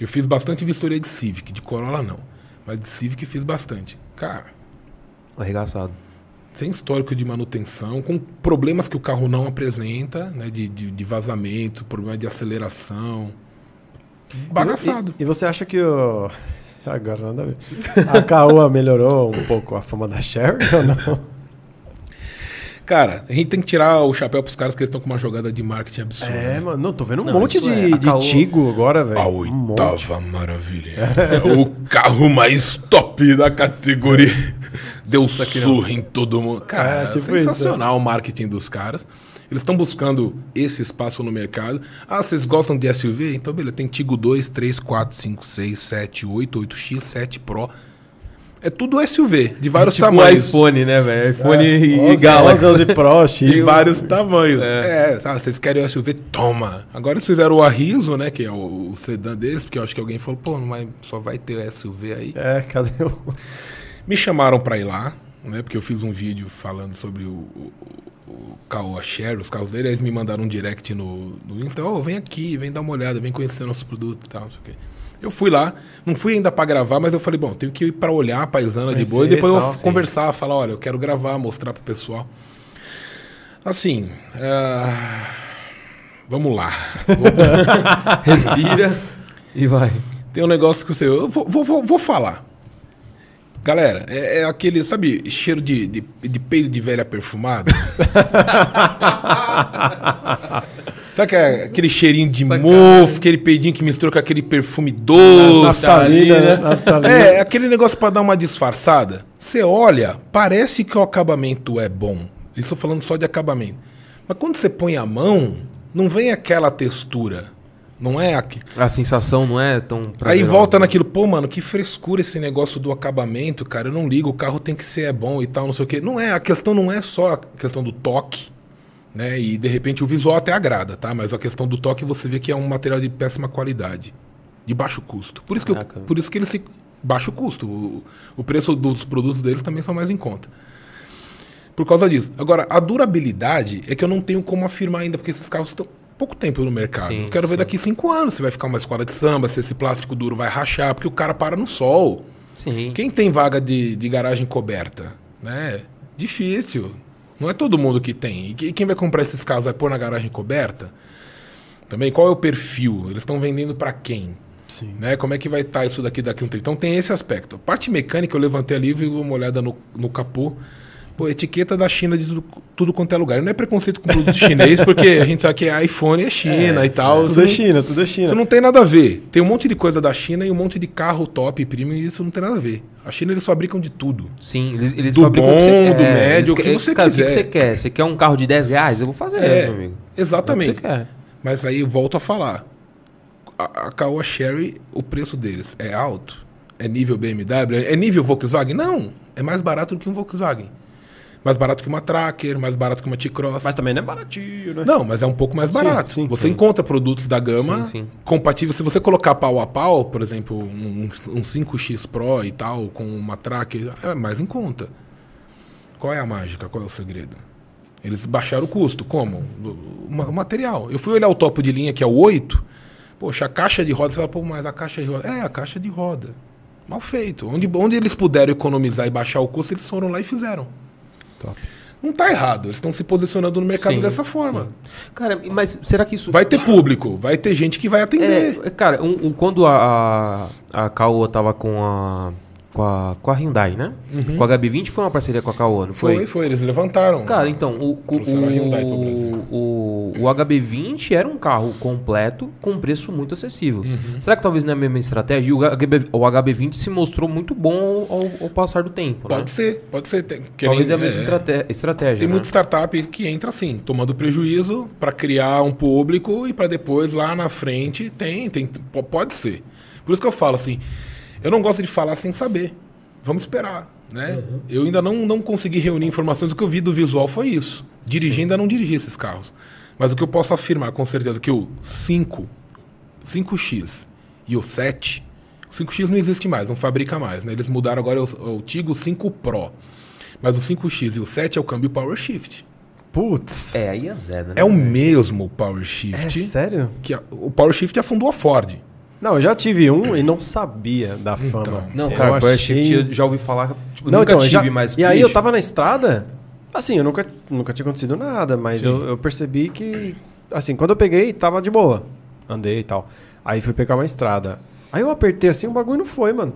Eu fiz bastante vistoria de Civic, de Corolla não. Mas de Civic fiz bastante. Cara. Arregaçado. Sem histórico de manutenção, com problemas que o carro não apresenta, né? De, de, de vazamento, problema de aceleração. Bagaçado. E, e, você acha que o. [laughs] Agora nada a ver. A Caoa melhorou um pouco a fama da Sherry ou não? Cara, a gente tem que tirar o chapéu pros caras que estão com uma jogada de marketing absurda. É, mano, não, tô vendo um não, monte de, é. de Tigo agora, velho. A oitava um maravilha. É. [laughs] o carro mais top da categoria. Deu surra em todo mundo. Cara, é, tipo sensacional isso, o marketing dos caras. Eles estão buscando esse espaço no mercado. Ah, vocês gostam de SUV? Então, beleza. Tem Tigo 2, 3, 4, 5, 6, 7, 8, 8X, 7 Pro. É tudo SUV, de vários é tipo tamanhos. iPhone, né, velho? iPhone é. e, e Galaxy. 11 Pro, X. De vários tamanhos. É, é sabe, vocês querem o SUV? Toma. Agora eles fizeram o Arriso, né, que é o, o sedã deles, porque eu acho que alguém falou, pô, não vai, só vai ter o SUV aí. É, cadê o... Me chamaram para ir lá, né, porque eu fiz um vídeo falando sobre o, o, o Caoa Share, os carros dele, aí eles me mandaram um direct no, no Insta, ó, oh, vem aqui, vem dar uma olhada, vem conhecer nosso produto e tal, não sei o quê. Eu fui lá, não fui ainda para gravar, mas eu falei, bom, tenho que ir para olhar a paisana de boa e depois tal, eu sim. conversar, falar, olha, eu quero gravar, mostrar pro pessoal. Assim, uh... vamos lá. [laughs] Respira e vai. Tem um negócio que sei, eu vou, vou, vou falar. Galera, é, é, aquele, sabe, cheiro de, de, de peido de velha perfumada? [laughs] Sabe que é aquele cheirinho de mofo, aquele peidinho que mistura com aquele perfume doce? Natalina, né? Natalina. É, aquele negócio para dar uma disfarçada. Você olha, parece que o acabamento é bom. Isso falando só de acabamento. Mas quando você põe a mão, não vem aquela textura. Não é aqui. A sensação não é tão prazerosa. Aí volta naquilo, pô, mano, que frescura esse negócio do acabamento, cara. Eu não ligo, o carro tem que ser é bom e tal, não sei o quê. Não é, a questão não é só a questão do toque né? E de repente o visual até agrada, tá? Mas a questão do toque você vê que é um material de péssima qualidade. de baixo custo. Por isso que, eu- por isso que eles se baixo custo. O, o preço dos produtos deles também são mais em conta. Por causa disso. Agora, a durabilidade é que eu não tenho como afirmar ainda, porque esses carros estão pouco tempo no mercado. Sim, eu quero ver sim. daqui cinco anos se vai ficar uma escola de samba, se esse plástico duro vai rachar, porque o cara para no sol. Sim. Quem tem vaga de, de garagem coberta? Né? Difícil. Não é todo mundo que tem. E que- quem vai comprar esses carros vai pôr na garagem coberta? Também, qual é o perfil? Eles estão vendendo para quem? Sim. Né? Como é que vai estar isso daqui daqui a um tempo? Então tem esse aspecto. Parte mecânica, eu levantei ali e vi uma olhada no, no capô. Pô, etiqueta da China de tudo, tudo quanto é lugar. Não é preconceito com produto chinês, porque a gente sabe que iPhone é China e tal. Tudo é China, tudo é China. isso não tem nada a ver. Tem um monte de coisa da China e um monte de carro top e premium e isso não tem nada a ver. A China eles fabricam de tudo. Sim, eles, eles Do fabricam bom, do é, médio, eles o que você cara, quiser. O que você quer? Você quer um carro de 10 reais? Eu vou fazer, É, meu amigo. Exatamente. É o que você quer. Mas aí eu volto a falar. A, a Caoa Sherry, o preço deles é alto? É nível BMW? É nível Volkswagen? Não. É mais barato do que um Volkswagen. Mais barato que uma Tracker, mais barato que uma T-Cross. Mas também não é baratinho, né? Não, mas é um pouco mais Sim, barato. sim, você sim. encontra produtos da gama Sim, sim. compatíveis. Se você colocar pau a pau, por exemplo, um, um 5X Pro e tal, com uma Tracker, é mais em conta. Qual é a mágica? Qual é o segredo? Eles baixaram o custo. Como? O material. Eu fui olhar o topo de linha, que é o 8. Poxa, a caixa de roda, você fala, pô, mas a caixa de roda. É, a caixa de roda. Mal feito. Onde, onde eles puderam economizar e baixar o custo, eles foram lá e fizeram. Top. Não tá errado. Eles estão se posicionando no mercado Sim, dessa forma. Cara, mas será que isso. Vai ter público, vai ter gente que vai atender. É, cara, um- um- quando a, a, a Caoa tava com a, com a. com a Hyundai, né? Com a HB20 foi uma parceria com a Caoa, não foi? Foi, foi, eles levantaram. Cara, então, o, o, a Hyundai pro Brasil. o, o HB20 era um carro completo com um preço muito acessível. Uhum. Será que talvez não é a mesma estratégia? E o, HB, o HB20 se mostrou muito bom ao, ao passar do tempo, né? Pode ser, pode ser. Tem, Talvez é a mesma estrate- estratégia, Tem né? muita startup que entra assim, tomando prejuízo para criar um público e para depois lá na frente tem, tem, po- pode ser. Por isso que eu falo assim, eu não gosto de falar sem saber. Vamos esperar, né? Eu ainda não, não consegui reunir informações. O que eu vi do visual foi isso. Dirigir ainda não dirigi esses carros. Mas o que eu posso afirmar com certeza é que o 5, 5X e o 7, o 5X não existe mais, não fabrica mais, né? Eles mudaram agora é o, o Tigo 5 Pro. Mas o 5X e o 7 é o câmbio Power Shift. Putz. É, aí é Zé, né? É o mesmo Power É Shift. sério? que a- o Power Shift afundou a Ford. Não, eu já tive um e não sabia da fama. Não, Eu cara, achei- Shift eu já ouvi falar. Tipo, Não, nunca então, tive, já... mas. E aí eu tava na estrada, assim, eu nunca, nunca tinha acontecido nada, mas eu, eu percebi que, assim, quando eu peguei, tava de boa. Andei e tal. Aí fui pegar uma estrada. Aí eu apertei assim, o bagulho não foi, mano.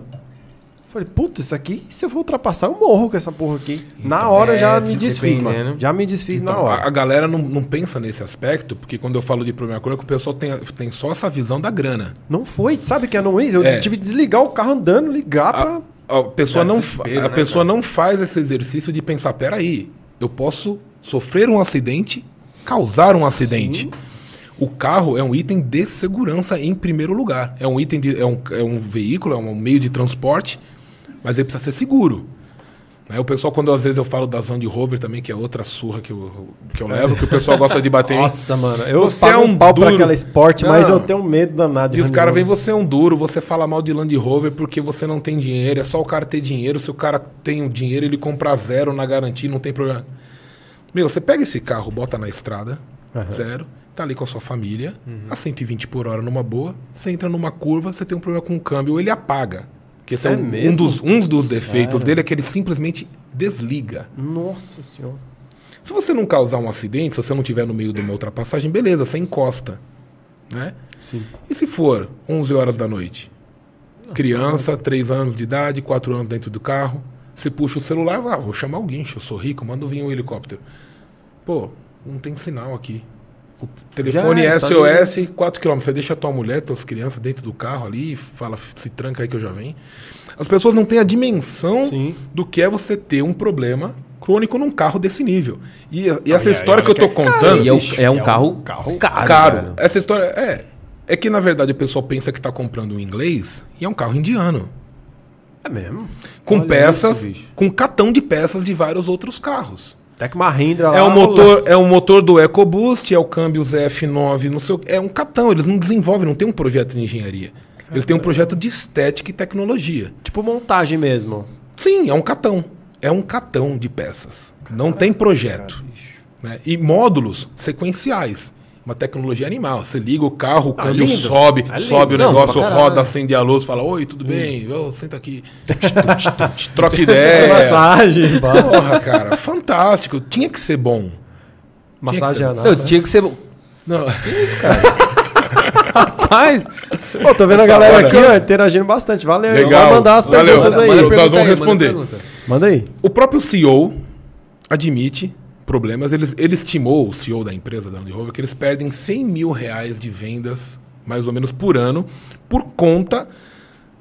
Falei, puta, isso aqui, se eu for ultrapassar, eu morro com essa porra aqui. na hora eu é, já me desfiz, mano. Já me desfiz na Então, hora. a, a galera não, não pensa nesse aspecto, porque quando eu falo de problema crônico, o pessoal tem, tem só essa visão da grana. Não foi, sabe que eu não ia? Eu É. tive que desligar o carro andando, ligar pra... A pessoa, Dá não, a né, pessoa cara? não faz esse exercício de pensar, peraí, eu posso sofrer um acidente, causar um acidente. O carro é um item de segurança em primeiro lugar. É um item de, é, um, é um veículo, é um meio de transporte, mas ele precisa ser seguro. Né, o pessoal, quando às vezes eu falo da Land Rover também, que é outra surra que eu, que eu levo, que o pessoal gosta de bater em Nossa, mano, eu Você é um pau pra duro. aquela esporte, mas Não. eu tenho medo danado de E os caras vêm, você é um duro, você fala mal de Land Rover porque você não tem dinheiro, é só o cara ter dinheiro. Se o cara tem o dinheiro, ele compra zero na garantia, não tem problema. Meu, você pega esse carro, bota na estrada, zero, tá ali com a sua família, a 120 por hora numa boa, você entra numa curva, você tem um problema com o câmbio, ele apaga. Que esse é, É um, dos, um dos defeitos Sério? dele é que ele simplesmente desliga. Nossa senhora. Se você não causar um acidente, se você não estiver no meio de uma ultrapassagem, beleza, você encosta. Né? Sim. E se for 11 horas da noite? Criança, 3 anos de idade, 4 anos dentro do carro. Você puxa o celular, ah, vou chamar guincho, eu sou rico, manda vir um helicóptero. Pô, não tem sinal aqui. O telefone tá SOS, 4 km. Você deixa a tua mulher, tuas crianças dentro do carro ali, fala, se tranca aí que eu já venho. As pessoas não têm a dimensão Sim. do que é você ter um problema crônico num carro desse nível. E, e essa história que eu tô que é contando. E é, bicho, é um é um carro, carro caro. Caro. cara. Essa história é. É que na verdade o pessoal pensa que tá comprando um inglês e é um carro indiano. É mesmo? Com Olha peças, isso, com catão de peças de vários outros carros. Até que Mahindra É lá, o motor, é o motor do EcoBoost, é o câmbio ZF9, não sei o que. É um catão, eles não desenvolvem, não tem um projeto de engenharia. Eles têm um projeto de estética e tecnologia. Tipo montagem mesmo. Sim, é um catão. É um catão de peças. Não tem projeto. né? E módulos sequenciais. Uma tecnologia animal. Você liga o carro, o Ah, câmbio lindo. sobe, É sobe o Não, negócio, caralho. roda, acende a luz, fala: Oi, tudo bem? Ô, senta aqui. [laughs] Troca É. ideia. Massagem. [laughs] Porra, cara, fantástico. Tinha que ser bom. massagem anal. Eu tinha que ser. Não. [laughs] Rapaz! Pô, tô vendo a Essa galera hora. aqui, ó, interagindo bastante. Valeu. Legal. Vamos mandar as Valeu. perguntas Manda- aí. manda Manda, Nós vamos responder. manda pergunta. aí. O próprio CEO admite problemas. Ele, ele estimou, o CEO da empresa da Land Rover, que eles perdem 100 mil reais de vendas, mais ou menos, por ano, por conta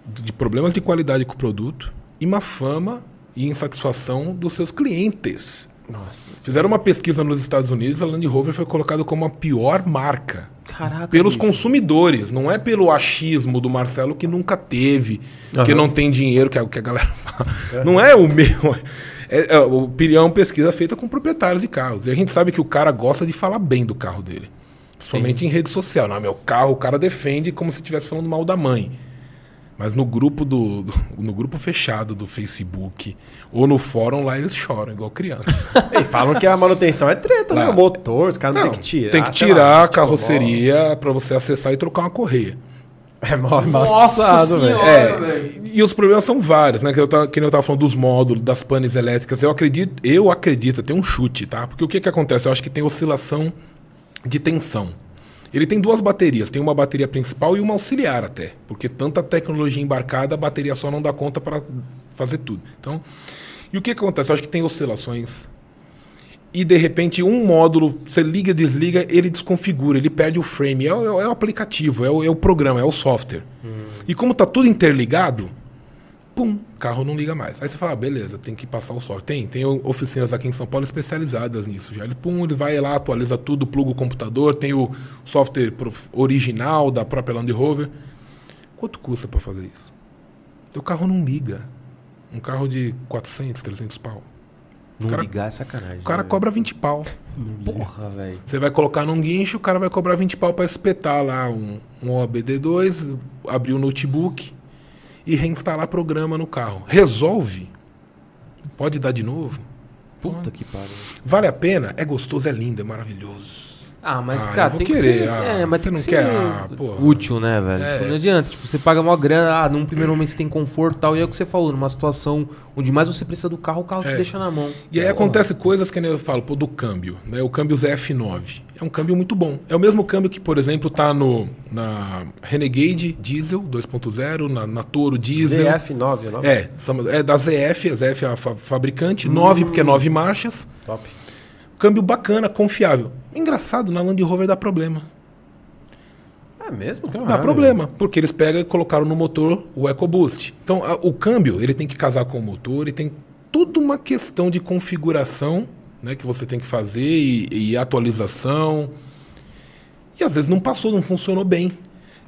de problemas de qualidade com o produto e má fama e insatisfação dos seus clientes. Nossa. Fizeram uma pesquisa nos Estados Unidos, a Land Rover foi colocada como a pior marca Caraca. pelos bicho. consumidores, não é pelo achismo do Marcelo que nunca teve, que não tem dinheiro, que é o que a galera fala. Não é o meu. É, é, o Pirião é uma pesquisa feita com proprietários de carros. E a gente sabe que o cara gosta de falar bem do carro dele. Principalmente em rede social. Não, meu carro, o cara defende como se estivesse falando mal da mãe. Mas no grupo do, do- no grupo fechado do Facebook ou no fórum lá eles choram igual criança. [laughs] E falam que a manutenção é treta, né? Lá. O motor, os caras não, Não, tem que tirar. tem que tirar lá, a carroceria para você acessar e trocar uma correia. É mó embaçado, velho. É, e os problemas são vários, né? Que eu tava, que nem eu tava falando dos módulos, das panes elétricas. Eu acredito, eu acredito, tenho um chute, tá? Porque o que que acontece? Eu acho que tem oscilação de tensão. Ele tem duas baterias, tem uma bateria principal e uma auxiliar até, porque tanta tecnologia embarcada, a bateria só não dá conta para fazer tudo. Então, e o que que acontece? Eu acho que tem oscilações e de repente um módulo, você liga, desliga, ele desconfigura, ele perde o frame. É, o- é o aplicativo, é o, é o programa, é o software. E como tá tudo interligado, pum, o carro não liga mais. Aí você fala, ah, beleza, tem que passar o software. Tem, tem oficinas aqui em São Paulo especializadas nisso já. Ele, pum, ele vai lá, atualiza tudo, pluga o computador, tem o software original da própria Land Rover. Quanto custa para fazer isso? Teu carro não liga. Um carro de 400, 300 pau. Não cara- ligar é sacanagem. O cara né, cobra 20 pau. Porra, velho. Você vai colocar num guincho, o cara vai cobrar 20 pau para espetar lá um, um OBD2, abrir o notebook e reinstalar programa no carro. Resolve? Pode dar de novo? Puta que pariu. Vale a pena? É gostoso, é lindo, é maravilhoso. Ah, mas, Ah, cara, eu vou tem que querer. ser. Ah, é, mas você tem não que quer? ser Ah, porra. útil, né, velho? É. Tipo, não adianta. Tipo, você paga maior grana, ah, num primeiro momento você tem conforto e tal. E é o que você falou, numa situação onde mais você precisa do carro, o carro te É. deixa na mão. E aí acontece coisas que nem eu falo, pô, do câmbio, né? O câmbio ZF9. É um câmbio muito bom. É o mesmo câmbio que, por exemplo, tá no na Renegade Diesel 2.0, na, na Toro Diesel. ZF9, não? É, são- é da ZF, a ZF é a fa- fabricante, 9 porque é 9 marchas. Top. Câmbio bacana, confiável. Engraçado, na Land Rover dá problema. É mesmo? Dá Caralho. problema, porque eles pegam e colocaram no motor o EcoBoost. Então, a- o câmbio, ele tem que casar com o motor, e tem tudo uma questão de configuração, né, que você tem que fazer e, e atualização. E às vezes não passou, não funcionou bem.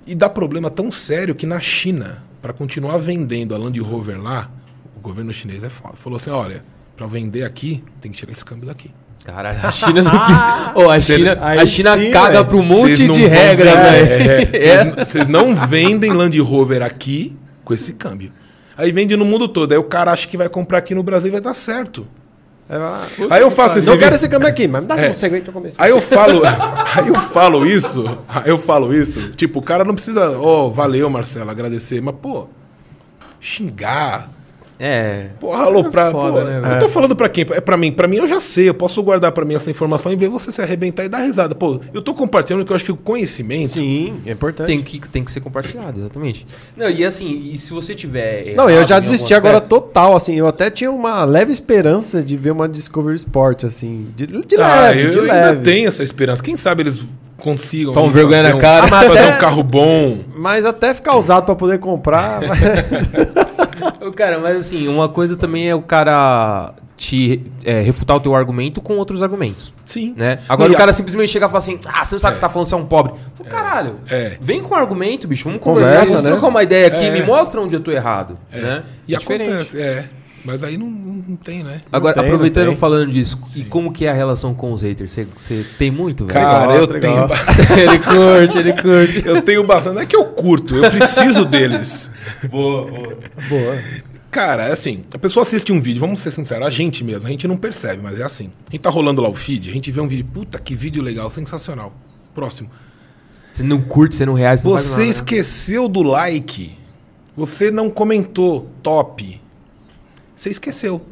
E dá problema tão sério que na China, para continuar vendendo a Land Rover lá, o governo chinês é foda. Falou assim, olha, para vender aqui, tem que tirar esse câmbio daqui. Caralho, a China não quis. [laughs] Ô, a Cê- China, a China sim, caga pra um monte de regra, velho. é, É. [laughs] Vocês vocês não vendem Land Rover aqui com esse câmbio. Aí vende no mundo todo. Aí o cara acha que vai comprar aqui no Brasil e vai dar certo. É, lá. Aí eu faço esse Não quero esse câmbio aqui, mas me dá É. um eu começo. Aí eu falo, [laughs] aí eu falo isso, aí eu falo isso. Tipo, o cara não precisa, ó, valeu, Marcelo, agradecer, mas pô, xingar, É. Porra, aloprar. foda, pô, né, eu tô falando pra quem? É pra mim. Pra mim eu já sei. Eu posso guardar pra mim essa informação e ver você se arrebentar e dar risada. Pô, eu tô compartilhando porque eu acho que o conhecimento. Sim, é importante. Tem que, tem que ser compartilhado, exatamente. Não, e assim, e se você tiver. Não, eu já desisti agora total, assim. Eu até tinha uma leve esperança de ver uma Discovery Sport, assim. De, de Ah, leve, eu de ainda leve. tenho essa esperança. Quem sabe eles consigam. Toma aí vergonha na um- cara. Ah, mas fazer até- um carro bom. Mas até ficar usado pra poder comprar. Ô, [laughs] Cara, mas assim, uma coisa também é o cara te é, refutar o teu argumento com outros argumentos. Sim. Né? Agora E o a- cara simplesmente chega e fala assim: Ah, você não sabe que você tá falando, você é um pobre. Pô, caralho, É. vem com um argumento, bicho. Vamos Conversa, conversar, vamos né? trocar uma ideia aqui, É. me mostra onde eu tô errado. É. Né? E É diferente. acontece, é. Mas aí não, não tem, né? Agora, tem, não aproveitando falando disso, e como que é a relação com os haters? Você- Você tem muito, velho? Cara, gosta, eu ele tenho. ele curte, ele curte. Eu tenho bastante. Não é que eu curto, eu preciso deles. [laughs] Boa, boa. Boa. Cara, é assim, a pessoa assiste um vídeo, vamos ser sinceros, a gente mesmo, a gente não percebe, mas é assim. A gente tá rolando lá o feed, a gente vê um vídeo, puta, que vídeo legal, sensacional. Próximo. Você não curte, você não reage, você não faz Você nada, né? esqueceu do like. Você não comentou top. Você esqueceu.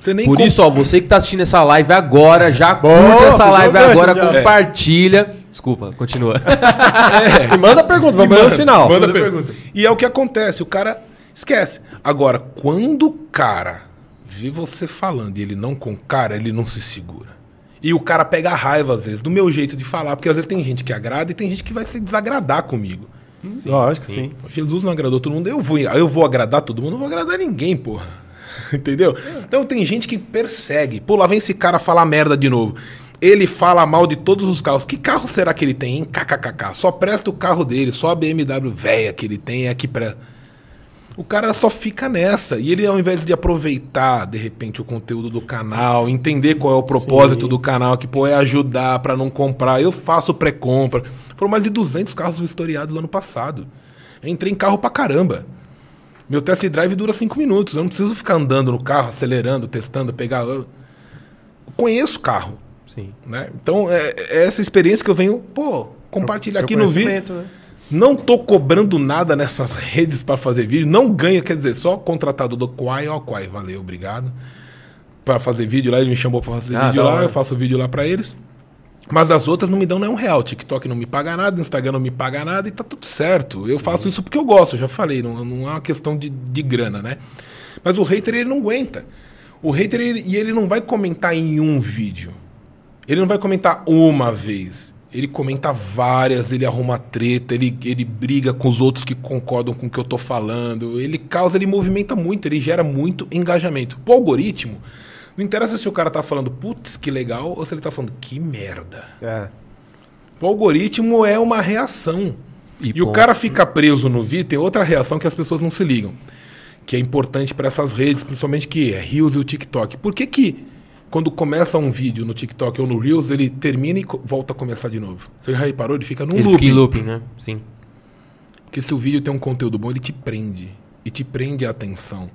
Você nem Por com- isso, ó, você que tá assistindo essa live agora, já Boa, curte essa live agora, já. compartilha. Desculpa, continua. [laughs] E manda pergunta, vamos ver no final. Manda Manda pergunta. E é o que acontece, o cara esquece. Agora, quando o cara vê você falando e ele não com cara, ele não se segura. E o cara pega raiva, às vezes, do meu jeito de falar, porque às vezes tem gente que agrada e tem gente que vai se desagradar comigo. Lógico que sim. Jesus não agradou todo mundo, eu vou, eu vou agradar todo mundo, não vou agradar ninguém, porra. [laughs] Entendeu? Então tem gente que persegue. Pô, lá vem esse cara falar merda de novo. Ele fala mal de todos os carros. Que carro será que ele tem, hein? KKKK. Só presta o carro dele, só a BMW velha que ele tem é que presta. O cara só fica nessa. E ele, ao invés de aproveitar, de repente, o conteúdo do canal, entender qual é o propósito Sim. do canal, que pô, é ajudar pra não comprar. Eu faço pré-compra. Foram mais de 200 carros historiados no ano passado. Eu entrei em carro pra caramba. Meu test drive dura 5 minutos. Eu não preciso ficar andando no carro, acelerando, testando, pegar. Eu conheço carro. Sim. Né? Então, é, é essa experiência que eu venho, pô, compartilhar aqui no vídeo. né? Não tô cobrando nada nessas redes para fazer vídeo. Não ganho, quer dizer, só contratado do Quai, ó, Quai, valeu, obrigado. Para fazer vídeo lá, ele me chamou para fazer Ah, vídeo lá, hora. eu faço vídeo lá para eles. Mas as outras não me dão nenhum real. TikTok não me paga nada, Instagram não me paga nada e tá tudo certo. Eu faço isso porque eu gosto, já falei, não, não é uma questão de, de grana, né? Mas o hater ele não aguenta. O hater ele, e ele não vai comentar em um vídeo. Ele não vai comentar uma vez. Ele comenta várias, ele arruma treta, ele, ele briga com os outros que concordam com o que eu tô falando. Ele causa, ele movimenta muito, ele gera muito engajamento. O algoritmo, não interessa se o cara tá falando, putz, que legal, ou se ele tá falando, que merda. É. O algoritmo é uma reação. E E, o cara fica preso no vídeo, tem outra reação que as pessoas não se ligam. Que é importante para essas redes, principalmente que é Reels e o TikTok. Por que que quando começa um vídeo no TikTok ou no Reels, ele termina e volta a começar de novo? Você já reparou? Ele fica num Ele looping. fica em looping, né? Sim. Porque se o vídeo tem um conteúdo bom, ele te prende. E te prende a atenção.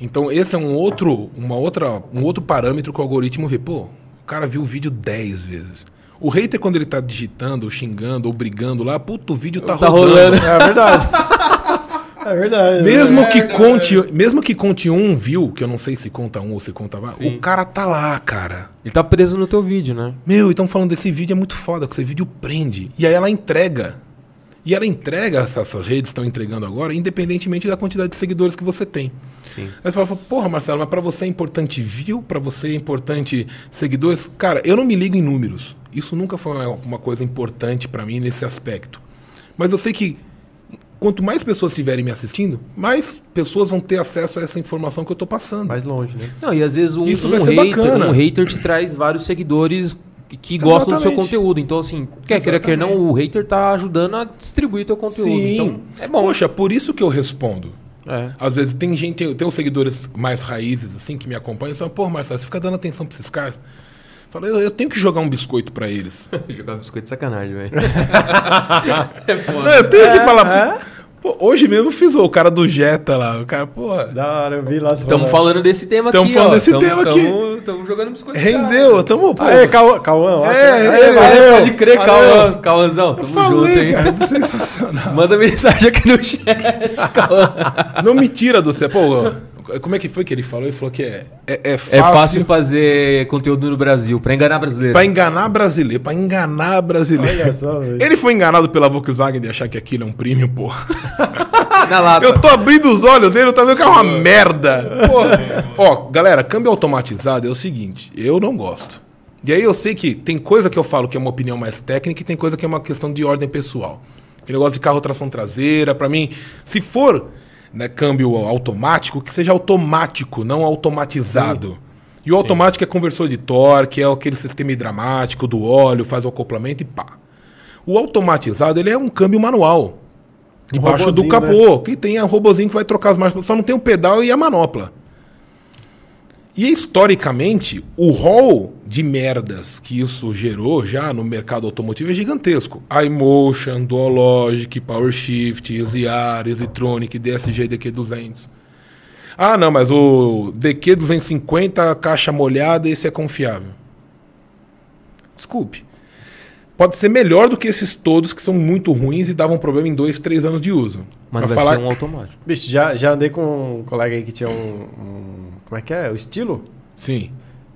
Então esse é um outro, uma outra, um outro parâmetro que o algoritmo vê. Pô, o cara viu o vídeo 10 vezes. O hater, quando ele tá digitando, ou xingando, ou brigando lá, puto, o vídeo tá, Tá rodando. rolando. [laughs] É verdade. É verdade. Mesmo É que verdade. conte, mesmo que conte um view, que eu não sei se conta um ou se conta vários, o cara tá lá, cara. Ele tá preso no teu vídeo, né? Meu, então falando desse vídeo é muito foda, que esse vídeo prende. E aí ela entrega. E ela entrega, essas redes estão entregando agora, independentemente da quantidade de seguidores que você tem. Sim. Aí você fala, porra, Marcelo, mas pra você é importante view, pra você é importante seguidores? Cara, eu não me ligo em números. Isso nunca foi uma, uma coisa importante pra mim nesse aspecto. Mas eu sei que quanto mais pessoas estiverem me assistindo, mais pessoas vão ter acesso a essa informação que eu tô passando. Mais longe, né? Não, e às vezes um, Isso um vai ser hater, bacana. um hater te traz vários seguidores que- gostam do seu conteúdo. Então, assim, quer queira, quer não, o hater tá ajudando a distribuir teu conteúdo. Sim. Então, é bom. Poxa, por isso que eu respondo. É. Às vezes tem gente, tem uns seguidores mais raízes, assim, que me acompanham e falam, pô, Marcelo, você fica dando atenção pra esses caras. Fala, eu, eu tenho que jogar um biscoito pra eles. [laughs] Jogar biscoito de sacanagem, velho. [laughs] Não, eu tenho que falar. Pô, hoje mesmo eu fiz o cara do Jetta lá. O cara, pô. Da hora, eu vi lá. Estamos falando. falando desse tema Tamo aqui, falando ó. desse Tamo- tema aqui. tamo- Tamo jogando biscoito. Rendeu, tamo, pô. Aê, Cauã, Cauã, acho. É, Aê, ele- valeu. Valeu, pode crer. Cauã. Cauãzão, tamo falei, junto, hein? cara, sensacional. [laughs] Manda mensagem aqui no chat, Cauã. Não me tira do céu. Pô, como é que foi que ele falou? Ele falou que é, é, é fácil, É fácil fazer conteúdo no Brasil, pra enganar brasileiro. pra enganar brasileiro, pra enganar brasileiro. Olha só, velho. Ele foi enganado pela Volkswagen de achar que aquilo é um premium, pô. [laughs] Na lata. Eu tô abrindo os olhos dele, eu tô vendo que é uma merda. Porra. Ó, galera, câmbio automatizado é o seguinte, eu não gosto. E aí eu sei que tem coisa que eu falo que é uma opinião mais técnica e tem coisa que é uma questão de ordem pessoal. Aquele negócio de carro tração traseira, pra mim, se for né, câmbio automático, que seja automático, não automatizado. E o automático é conversor de torque, é aquele sistema hidramático do óleo, faz o acoplamento e pá. O automatizado, ele é um câmbio manual. Debaixo do robozinho, capô, que tem a robozinho que vai trocar as marchas, só não tem o pedal e a manopla. E historicamente, o rol de merdas que isso gerou já no mercado automotivo é gigantesco. iMotion, Duologic, PowerShift, EasyR, EasyTronic, DSG DQ200. Ah, não, mas o DQ250 caixa molhada, esse é confiável. Desculpe. Pode ser melhor do que esses todos que são muito ruins e davam problema em dois, três anos de uso. Mas Pra vai falar- ser um automático. Bicho, já, já andei com um colega aí que tinha um, um- Como é que é? O estilo? Sim.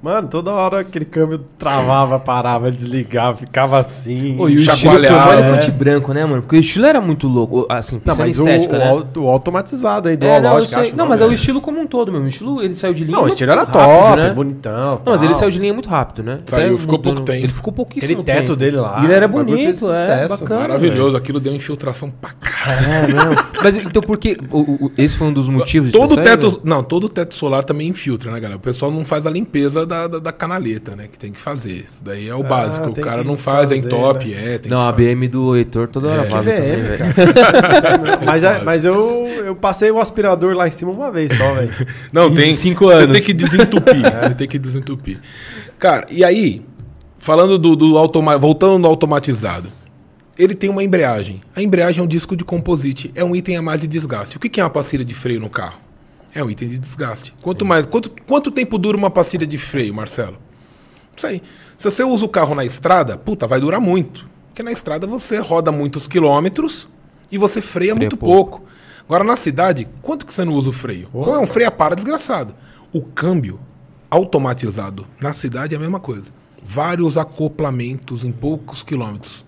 Mano, toda hora aquele câmbio travava, parava, desligava, ficava assim. Pô, e o estilo mó é. branco, né, mano? Porque o estilo era muito louco. Assim, Não, mas o, estética, o, né? o automatizado aí, do É, não, acho. não, mas é o né? estilo como um todo mesmo. O estilo, ele saiu de linha Não, o estilo era rápido, top, né? bonitão. Não, mas ele saiu de linha muito rápido, né? Saiu, Até ficou mudando- pouco tempo. Ele ficou pouquíssimo Aquele teto tempo. dele lá. E ele era bonito, é, sucesso. bacana. Maravilhoso. Aquilo deu infiltração pra caralho. É, não. Mas então por que... o- o- esse foi um dos motivos de Todo teto, não, todo teto solar também infiltra, né, galera? O pessoal não faz a limpeza da, da, da canaleta, né? Que tem que fazer. Isso daí é o Ah, básico. O cara não faz, é fazer, entope, né? é. Tem Não, que a. BM do Heitor toda hora É. vaza também, [laughs] mas é- mas eu, eu passei o aspirador lá em cima uma vez só, velho. [laughs] Não, Em tem. cinco Você anos. tem que desentupir. [laughs] Você tem que desentupir. Cara, e aí, falando do, do automa voltando no automatizado, ele tem uma embreagem. A embreagem é um disco de composite, é um item a mais de desgaste. O que que é uma pastilha de freio no carro? É um item de desgaste. Quanto mais, quanto, quanto tempo dura uma pastilha de freio, Marcelo? Isso aí. Se você usa o carro na estrada, puta, vai durar muito. Porque na estrada você roda muitos quilômetros e você freia, muito pouco. Agora na cidade, quanto que você não usa o freio? Qual é um freio a para desgraçado. O câmbio automatizado na cidade é a mesma coisa. Vários acoplamentos em poucos quilômetros.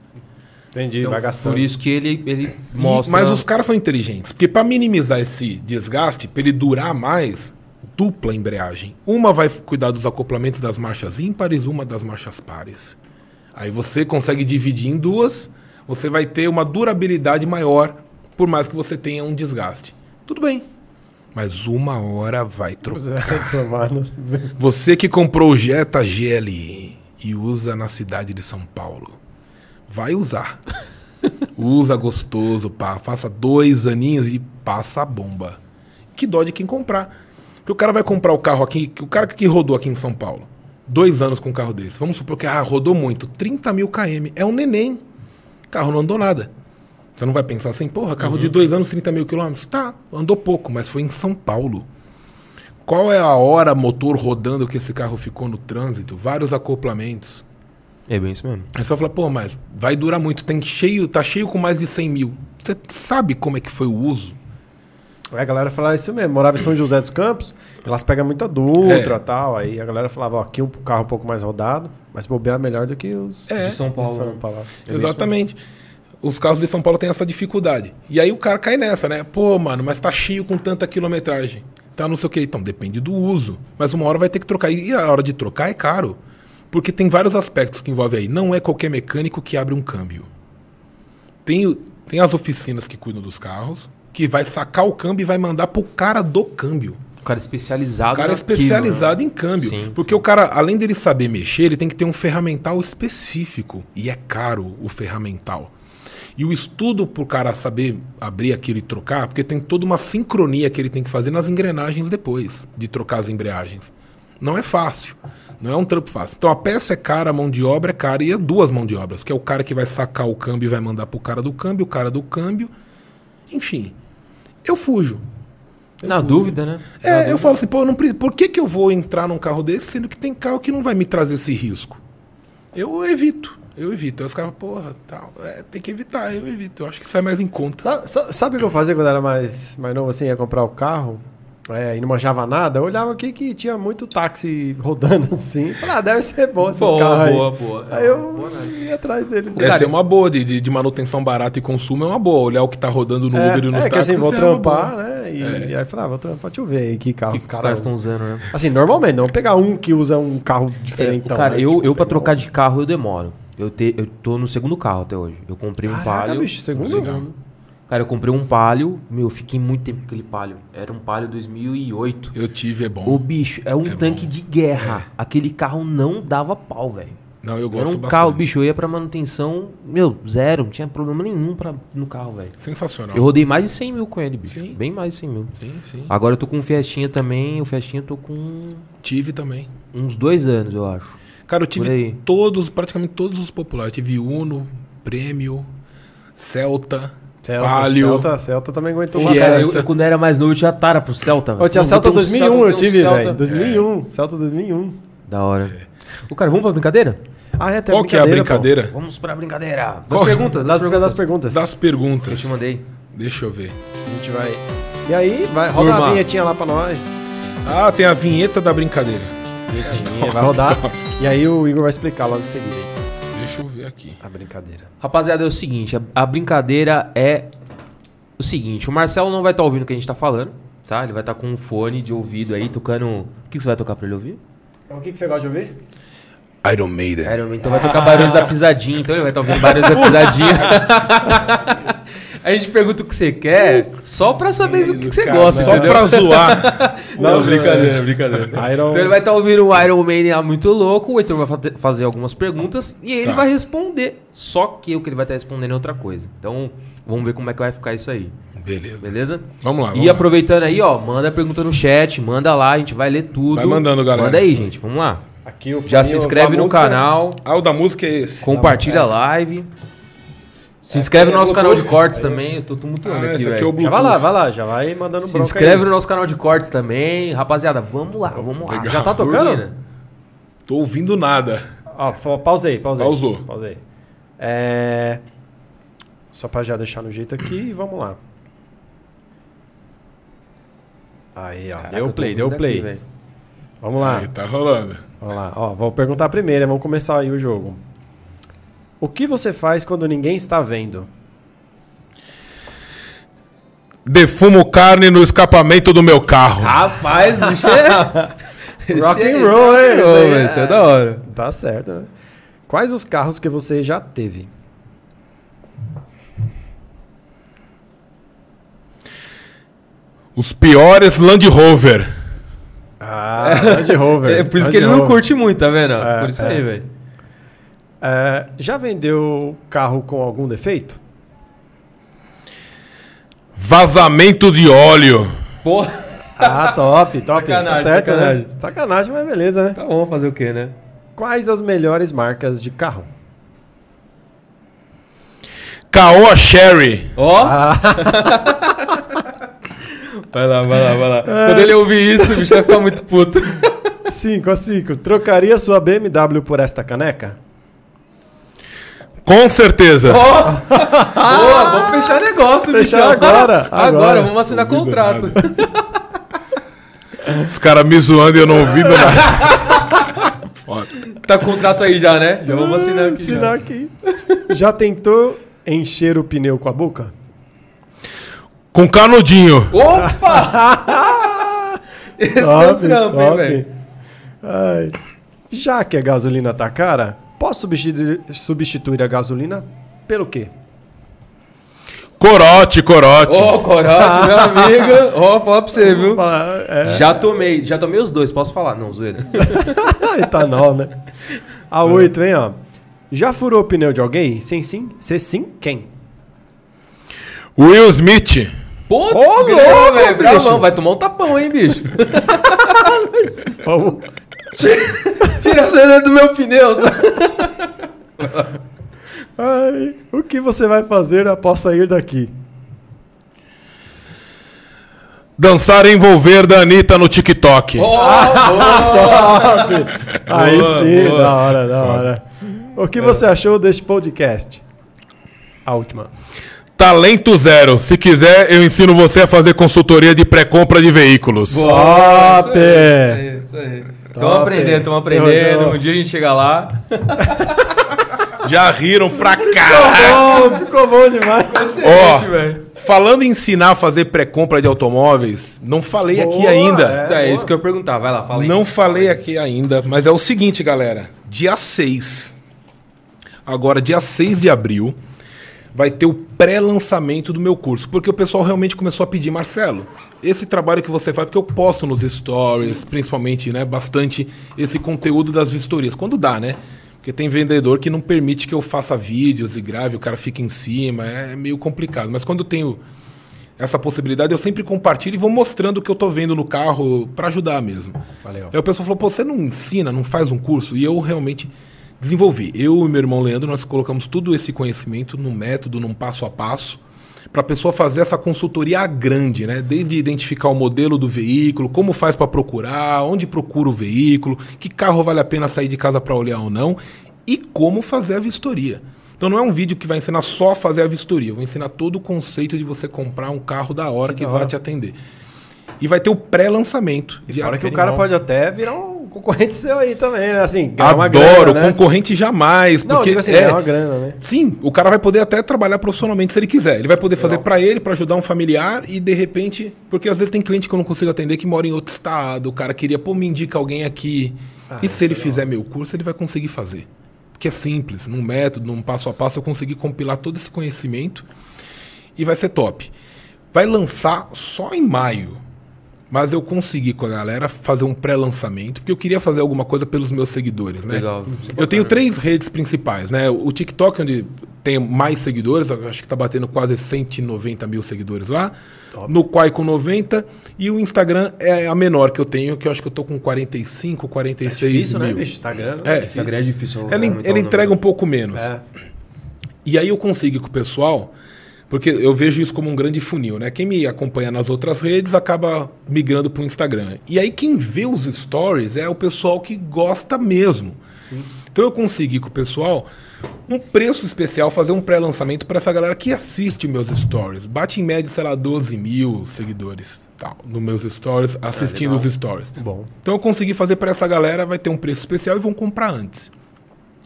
Entendi, Então, vai gastando. Por isso que ele, ele E- mostra... mas os caras são inteligentes. Porque para minimizar esse desgaste, para ele durar mais, dupla embreagem. Uma vai cuidar dos acoplamentos das marchas ímpares, uma das marchas pares. Aí você consegue dividir em duas, você vai ter uma durabilidade maior, por mais que você tenha um desgaste. Tudo bem. Mas uma hora vai [laughs] trocar. [laughs] Mano. Você que comprou o Jetta GLI e usa na cidade de São Paulo, vai usar. Usa gostoso, pá. Faça dois aninhos e passa a bomba. Que dó de quem comprar. Porque o cara vai comprar o carro aqui, o cara que rodou aqui em São Paulo, dois anos com um carro desse. Vamos supor que ah, rodou muito, 30 mil km. É um neném. O carro não andou nada. Você não vai pensar assim, porra, carro de dois anos, 30 mil quilômetros. Tá, andou pouco, mas foi em São Paulo. Qual é a hora motor rodando que esse carro ficou no trânsito? Vários acoplamentos. É bem isso mesmo. Aí você vai falar, pô, mas vai durar muito, tem cheio, tá cheio com mais de 100 mil. Você sabe como é que foi o uso? É, a galera falava isso mesmo. Morava em São José dos Campos, elas pegam muita Dutra É. e tal. Aí a galera falava, ó, aqui um carro um pouco mais rodado, mas bobear melhor do que os É. De São de Paulo. São né? Paulo. Exatamente. Os carros de São Paulo têm essa dificuldade. E aí o cara cai nessa, né? Pô, mano, mas tá cheio com tanta quilometragem. Tá não sei o que. Então, depende do uso. Mas uma hora vai ter que trocar. E a hora de trocar é caro. Porque tem vários aspectos que envolvem aí. Não é qualquer mecânico que abre um câmbio. Tem, o- tem as oficinas que cuidam dos carros, que vai sacar o câmbio e vai mandar pro cara do câmbio. O cara especializado O cara naquilo, especializado né? em câmbio. Sim, porque o cara, além dele saber mexer, ele tem que ter um ferramental específico. E é caro o ferramental. E o estudo pro cara saber abrir aquilo e trocar, porque tem toda uma sincronia que ele tem que fazer nas engrenagens depois de trocar as embreagens. Não é fácil. Não é um trampo fácil. Então a peça é cara, a mão de obra é cara e é duas mãos de obras. Que é o cara que vai sacar o câmbio e vai mandar pro cara do câmbio, o cara do câmbio. Enfim. Eu fujo. Eu Na fujo. dúvida, né? Na É, eu dúvida. falo assim, pô, eu não, por que, que eu vou entrar num carro desse, sendo que tem carro que não vai me trazer esse risco? Eu evito, eu evito. Aí os caras, porra, tal, é, tem que evitar, eu evito. Eu acho que sai mais em conta. Sabe, sa- sabe o que eu fazia quando era mais, mais novo, assim, ia comprar o carro? É, e não manjava nada, eu olhava aqui que tinha muito táxi rodando [laughs] assim. Falei, ah, deve ser bom esses Boa, carros aí. boa, boa. Aí eu Boa, né? ia atrás deles. Essa Cara, é uma boa, de, de, manutenção barata e consumo é uma boa. Olhar o que tá rodando no é, Uber e nos é, que táxis assim, vou é trampar, boa. né? E, e aí eu falei, ah, vou trampar, deixa eu ver aí que carro que os caras estão usando, né? Assim, normalmente, não pegar um que usa um carro É, diferentão. cara, né? eu, Tipo, eu pra trocar um- de carro eu demoro. Eu, te, eu tô no segundo carro até hoje. Eu comprei um Caraca, Palio. bicho, segundo? Legal. Cara, eu comprei um Palio. Meu, eu fiquei muito tempo com aquele Palio. Era um Palio 2008. Eu tive, é bom. O bicho é um É tanque bom. de guerra. Aquele carro não dava pau, velho. Não, eu Era gosto um bastante. carro, bicho, eu ia pra manutenção, meu, zero, não tinha problema nenhum pra, no carro, velho. Sensacional. Eu rodei mais de 100 mil com ele, bicho. Sim. Bem mais de 100 mil. Sim, sim. Agora eu tô com um Fiestinha também, o Fiestinha eu tô com Tive também. uns dois anos, eu acho. Cara, eu tive todos, praticamente todos os populares. Tive Uno, Prêmio, Celta, Celta, Palio. Celta, Celta também aguentou. Eu, eu, quando eu era mais novo, eu tinha tara pro Celta. Eu tinha Celta vou ter um 2001, Celta, eu tive, Celta. velho. 2001. Celta 2001. Da hora. O cara, vamos pra brincadeira? Ah, é, tem Qual que é a pô. brincadeira? Vamos pra brincadeira. Das perguntas, Das, das, das perguntas. perguntas. Das Eu perguntas. te mandei. Deixa eu ver. A gente vai. E aí, vai roda Turma. a vinhetinha lá pra nós. Ah, tem a vinheta da brincadeira. Vinhetinha, vai rodar. [laughs] E aí o Igor vai explicar logo em seguida aí. Deixa eu ver aqui. A brincadeira. Rapaziada, é o seguinte, a, a brincadeira é o seguinte, o Marcelo não vai estar ouvindo o que a gente tá falando, tá? Ele vai estar com um fone de ouvido aí, tocando... O que, que você vai tocar pra ele ouvir? Então, o que, que você gosta de ouvir? Iron Maiden. Iron Man, então vai tocar Barões da Pisadinha, então ele vai estar ouvindo Barões da Pisadinha. [laughs] [laughs] a gente pergunta o que você quer, só pra saber o que, que você Cara, gosta, Só entendeu? pra zoar. [laughs] Não, brincadeira, brincadeira. Iron... Então ele vai estar ouvindo o Iron Man muito louco, o Heitor vai fa- fazer algumas perguntas e ele Tá. vai responder. Só que o que ele vai estar respondendo é outra coisa. Então, vamos ver como é que vai ficar isso aí. Beleza. Beleza? Vamos lá. Vamos E lá. aproveitando aí, ó, manda a pergunta no chat, manda lá, a gente vai ler tudo. Vai mandando, galera. Manda aí, gente, vamos lá. Aqui o Já se inscreve no música. canal, Ah, o da música é esse. compartilha a live. Se inscreve no nosso canal de cortes também, eu tô tumultuando Ah, aqui, é velho. Já vai lá, vai lá, já vai mandando Se bronca inscreve aí. no nosso canal de cortes também. Rapaziada, vamos lá, vamos lá. Já tá tocando? Turbina. Tô ouvindo nada. Ó, pausei, pausei. Pausou. Pausei. É... Só pra já deixar no jeito aqui e vamos lá. Aí, ó. Caraca, deu play, deu play. aqui, vamos lá. Aí, tá rolando. Vamos lá. Ó, vou perguntar primeiro, vamos começar aí o jogo. O que você faz quando ninguém está vendo? Defumo carne no escapamento do meu carro. Rapaz, bicho é... [laughs] Rock é- and roll, é hein? roll, é- Isso é da hora. Tá certo, né? Quais os carros que você já teve? Os piores Land Rover. Ah, Land Rover. [laughs] É por isso Land que ele não Rover. curte muito, tá vendo? É, por isso é. aí, velho. É, já vendeu carro com algum defeito? Vazamento de óleo. Porra. Ah, top, top. tá Sacanagem, certo, sacanagem. né? Sacanagem, mas beleza, né? Tá bom, fazer o quê, né? Quais as melhores marcas de carro? Caoa Sherry. Ó. Ah. [laughs] vai lá, vai lá, vai lá. Quando ele ouvir isso, o bicho vai ficar muito puto. 5 a 5. Trocaria sua BMW por esta caneca? Com certeza. Ó. Boa, vamos fechar negócio, bicho. Fechar agora, Agora, agora. vamos assinar contrato. [laughs] Os caras me zoando e eu não ouvindo nada. [laughs] Foda. Tá contrato aí já, né? Já vamos assinar aqui. Assinar já. aqui. Já tentou encher o pneu com a boca? Com canudinho. Opa! [laughs] Esse deu trampo, hein, velho? Já que a gasolina tá cara, posso substituir, substituir a gasolina pelo quê? Corote, corote. Ó, corote, meu [laughs] amigo. Ó, fala pra você, viu? É, Já tomei, já tomei os dois, posso falar? Não, zoeira. [laughs] etanol, né? A 8, hein, ó. Já furou o pneu de alguém? Sim, sim. Se sim, quem? Will Smith. Putz, Ô, louco, velho. vai tomar um tapão, hein, bicho? [laughs] Vamos. Tira a cena do meu pneu. Ai, o que você vai fazer após sair daqui? Dançar e envolver da Anitta no TikTok. [laughs] Ó, boa. Top! Aí Boa, sim, boa. da hora, da hora. O que você achou deste podcast? A última. Talento zero. Se quiser, eu ensino você a fazer consultoria de pré-compra de veículos. Boa, Top! Isso aí, isso aí. Estamos Top. aprendendo, estamos Seu aprendendo. Um dia a gente chega lá. [laughs] Já riram pra cá. Oh, ficou bom demais. Excelente, velho. Falando em ensinar a fazer pré-compra de automóveis, não falei aqui Boa, ainda. é. É, boa. isso que eu ia perguntar. Vai lá, fala aí. Não falei aqui ainda, mas é o seguinte, galera. Dia 6. Agora, dia 6 de abril, vai ter o pré-lançamento do meu curso. Porque o pessoal realmente começou a pedir, Marcelo, esse trabalho que você faz, porque eu posto nos stories, principalmente, né, bastante esse conteúdo das vistorias. Quando dá, né? Porque tem vendedor que não permite que eu faça vídeos e grave, o cara fica em cima, é meio complicado. Mas quando eu tenho essa possibilidade, eu sempre compartilho e vou mostrando o que eu tô vendo no carro para ajudar mesmo. Valeu. Aí o pessoal falou, pô, você não ensina, não faz um curso? E eu realmente desenvolvi. Eu e meu irmão Leandro, nós colocamos tudo esse conhecimento num método, num passo a passo, para a pessoa fazer essa consultoria grande, né? Desde identificar o modelo do veículo, como faz para procurar, onde procura o veículo, que carro vale a pena sair de casa para olhar ou não, e como fazer a vistoria. Então não é um vídeo que vai ensinar só a fazer a vistoria, eu vou ensinar todo o conceito de você comprar um carro da hora que, da vai hora. te atender. E vai ter o pré-lançamento. E fora que o animal. cara pode até virar um concorrente seu aí também, né? Assim, uma grana, Adoro, né? concorrente jamais. Não, porque digo assim, é, uma grana, né? Sim, o cara vai poder até trabalhar profissionalmente se ele quiser. Ele vai poder fazer pra ele, pra ajudar um familiar e de repente. Porque às vezes tem cliente que eu não consigo atender que mora em outro estado. O cara queria, pô, me indica alguém aqui. Ah, e se ele é fizer meu curso, ele vai conseguir fazer. Porque é simples, num método, num passo a passo, eu consegui compilar todo esse conhecimento e vai ser top. Vai lançar só em maio. Mas eu consegui com a galera fazer um pré-lançamento, porque eu queria fazer alguma coisa pelos meus seguidores, né? Legal. Eu tenho três redes principais, né? O TikTok, onde tem mais seguidores, eu acho que tá batendo quase 190 mil seguidores lá. No Quai com 90. E o Instagram é a menor que eu tenho, que eu acho que eu tô com 45, 46 Difícil, mil. né, bicho? Instagram. É, Instagram é difícil. Ela, aumentar ela o entrega um pouco menos. É. E aí eu consigo com o pessoal, porque eu vejo isso como um grande funil, né? Quem me acompanha nas outras redes acaba migrando para o Instagram. E aí quem vê os stories é o pessoal que gosta mesmo. Então eu consegui com o pessoal um preço especial, fazer um pré-lançamento para essa galera que assiste meus stories. Bate em média, sei lá, 12 mil seguidores tal, nos meus stories, assistindo os stories. Bom. Então eu consegui fazer para essa galera, vai ter um preço especial e vão comprar antes.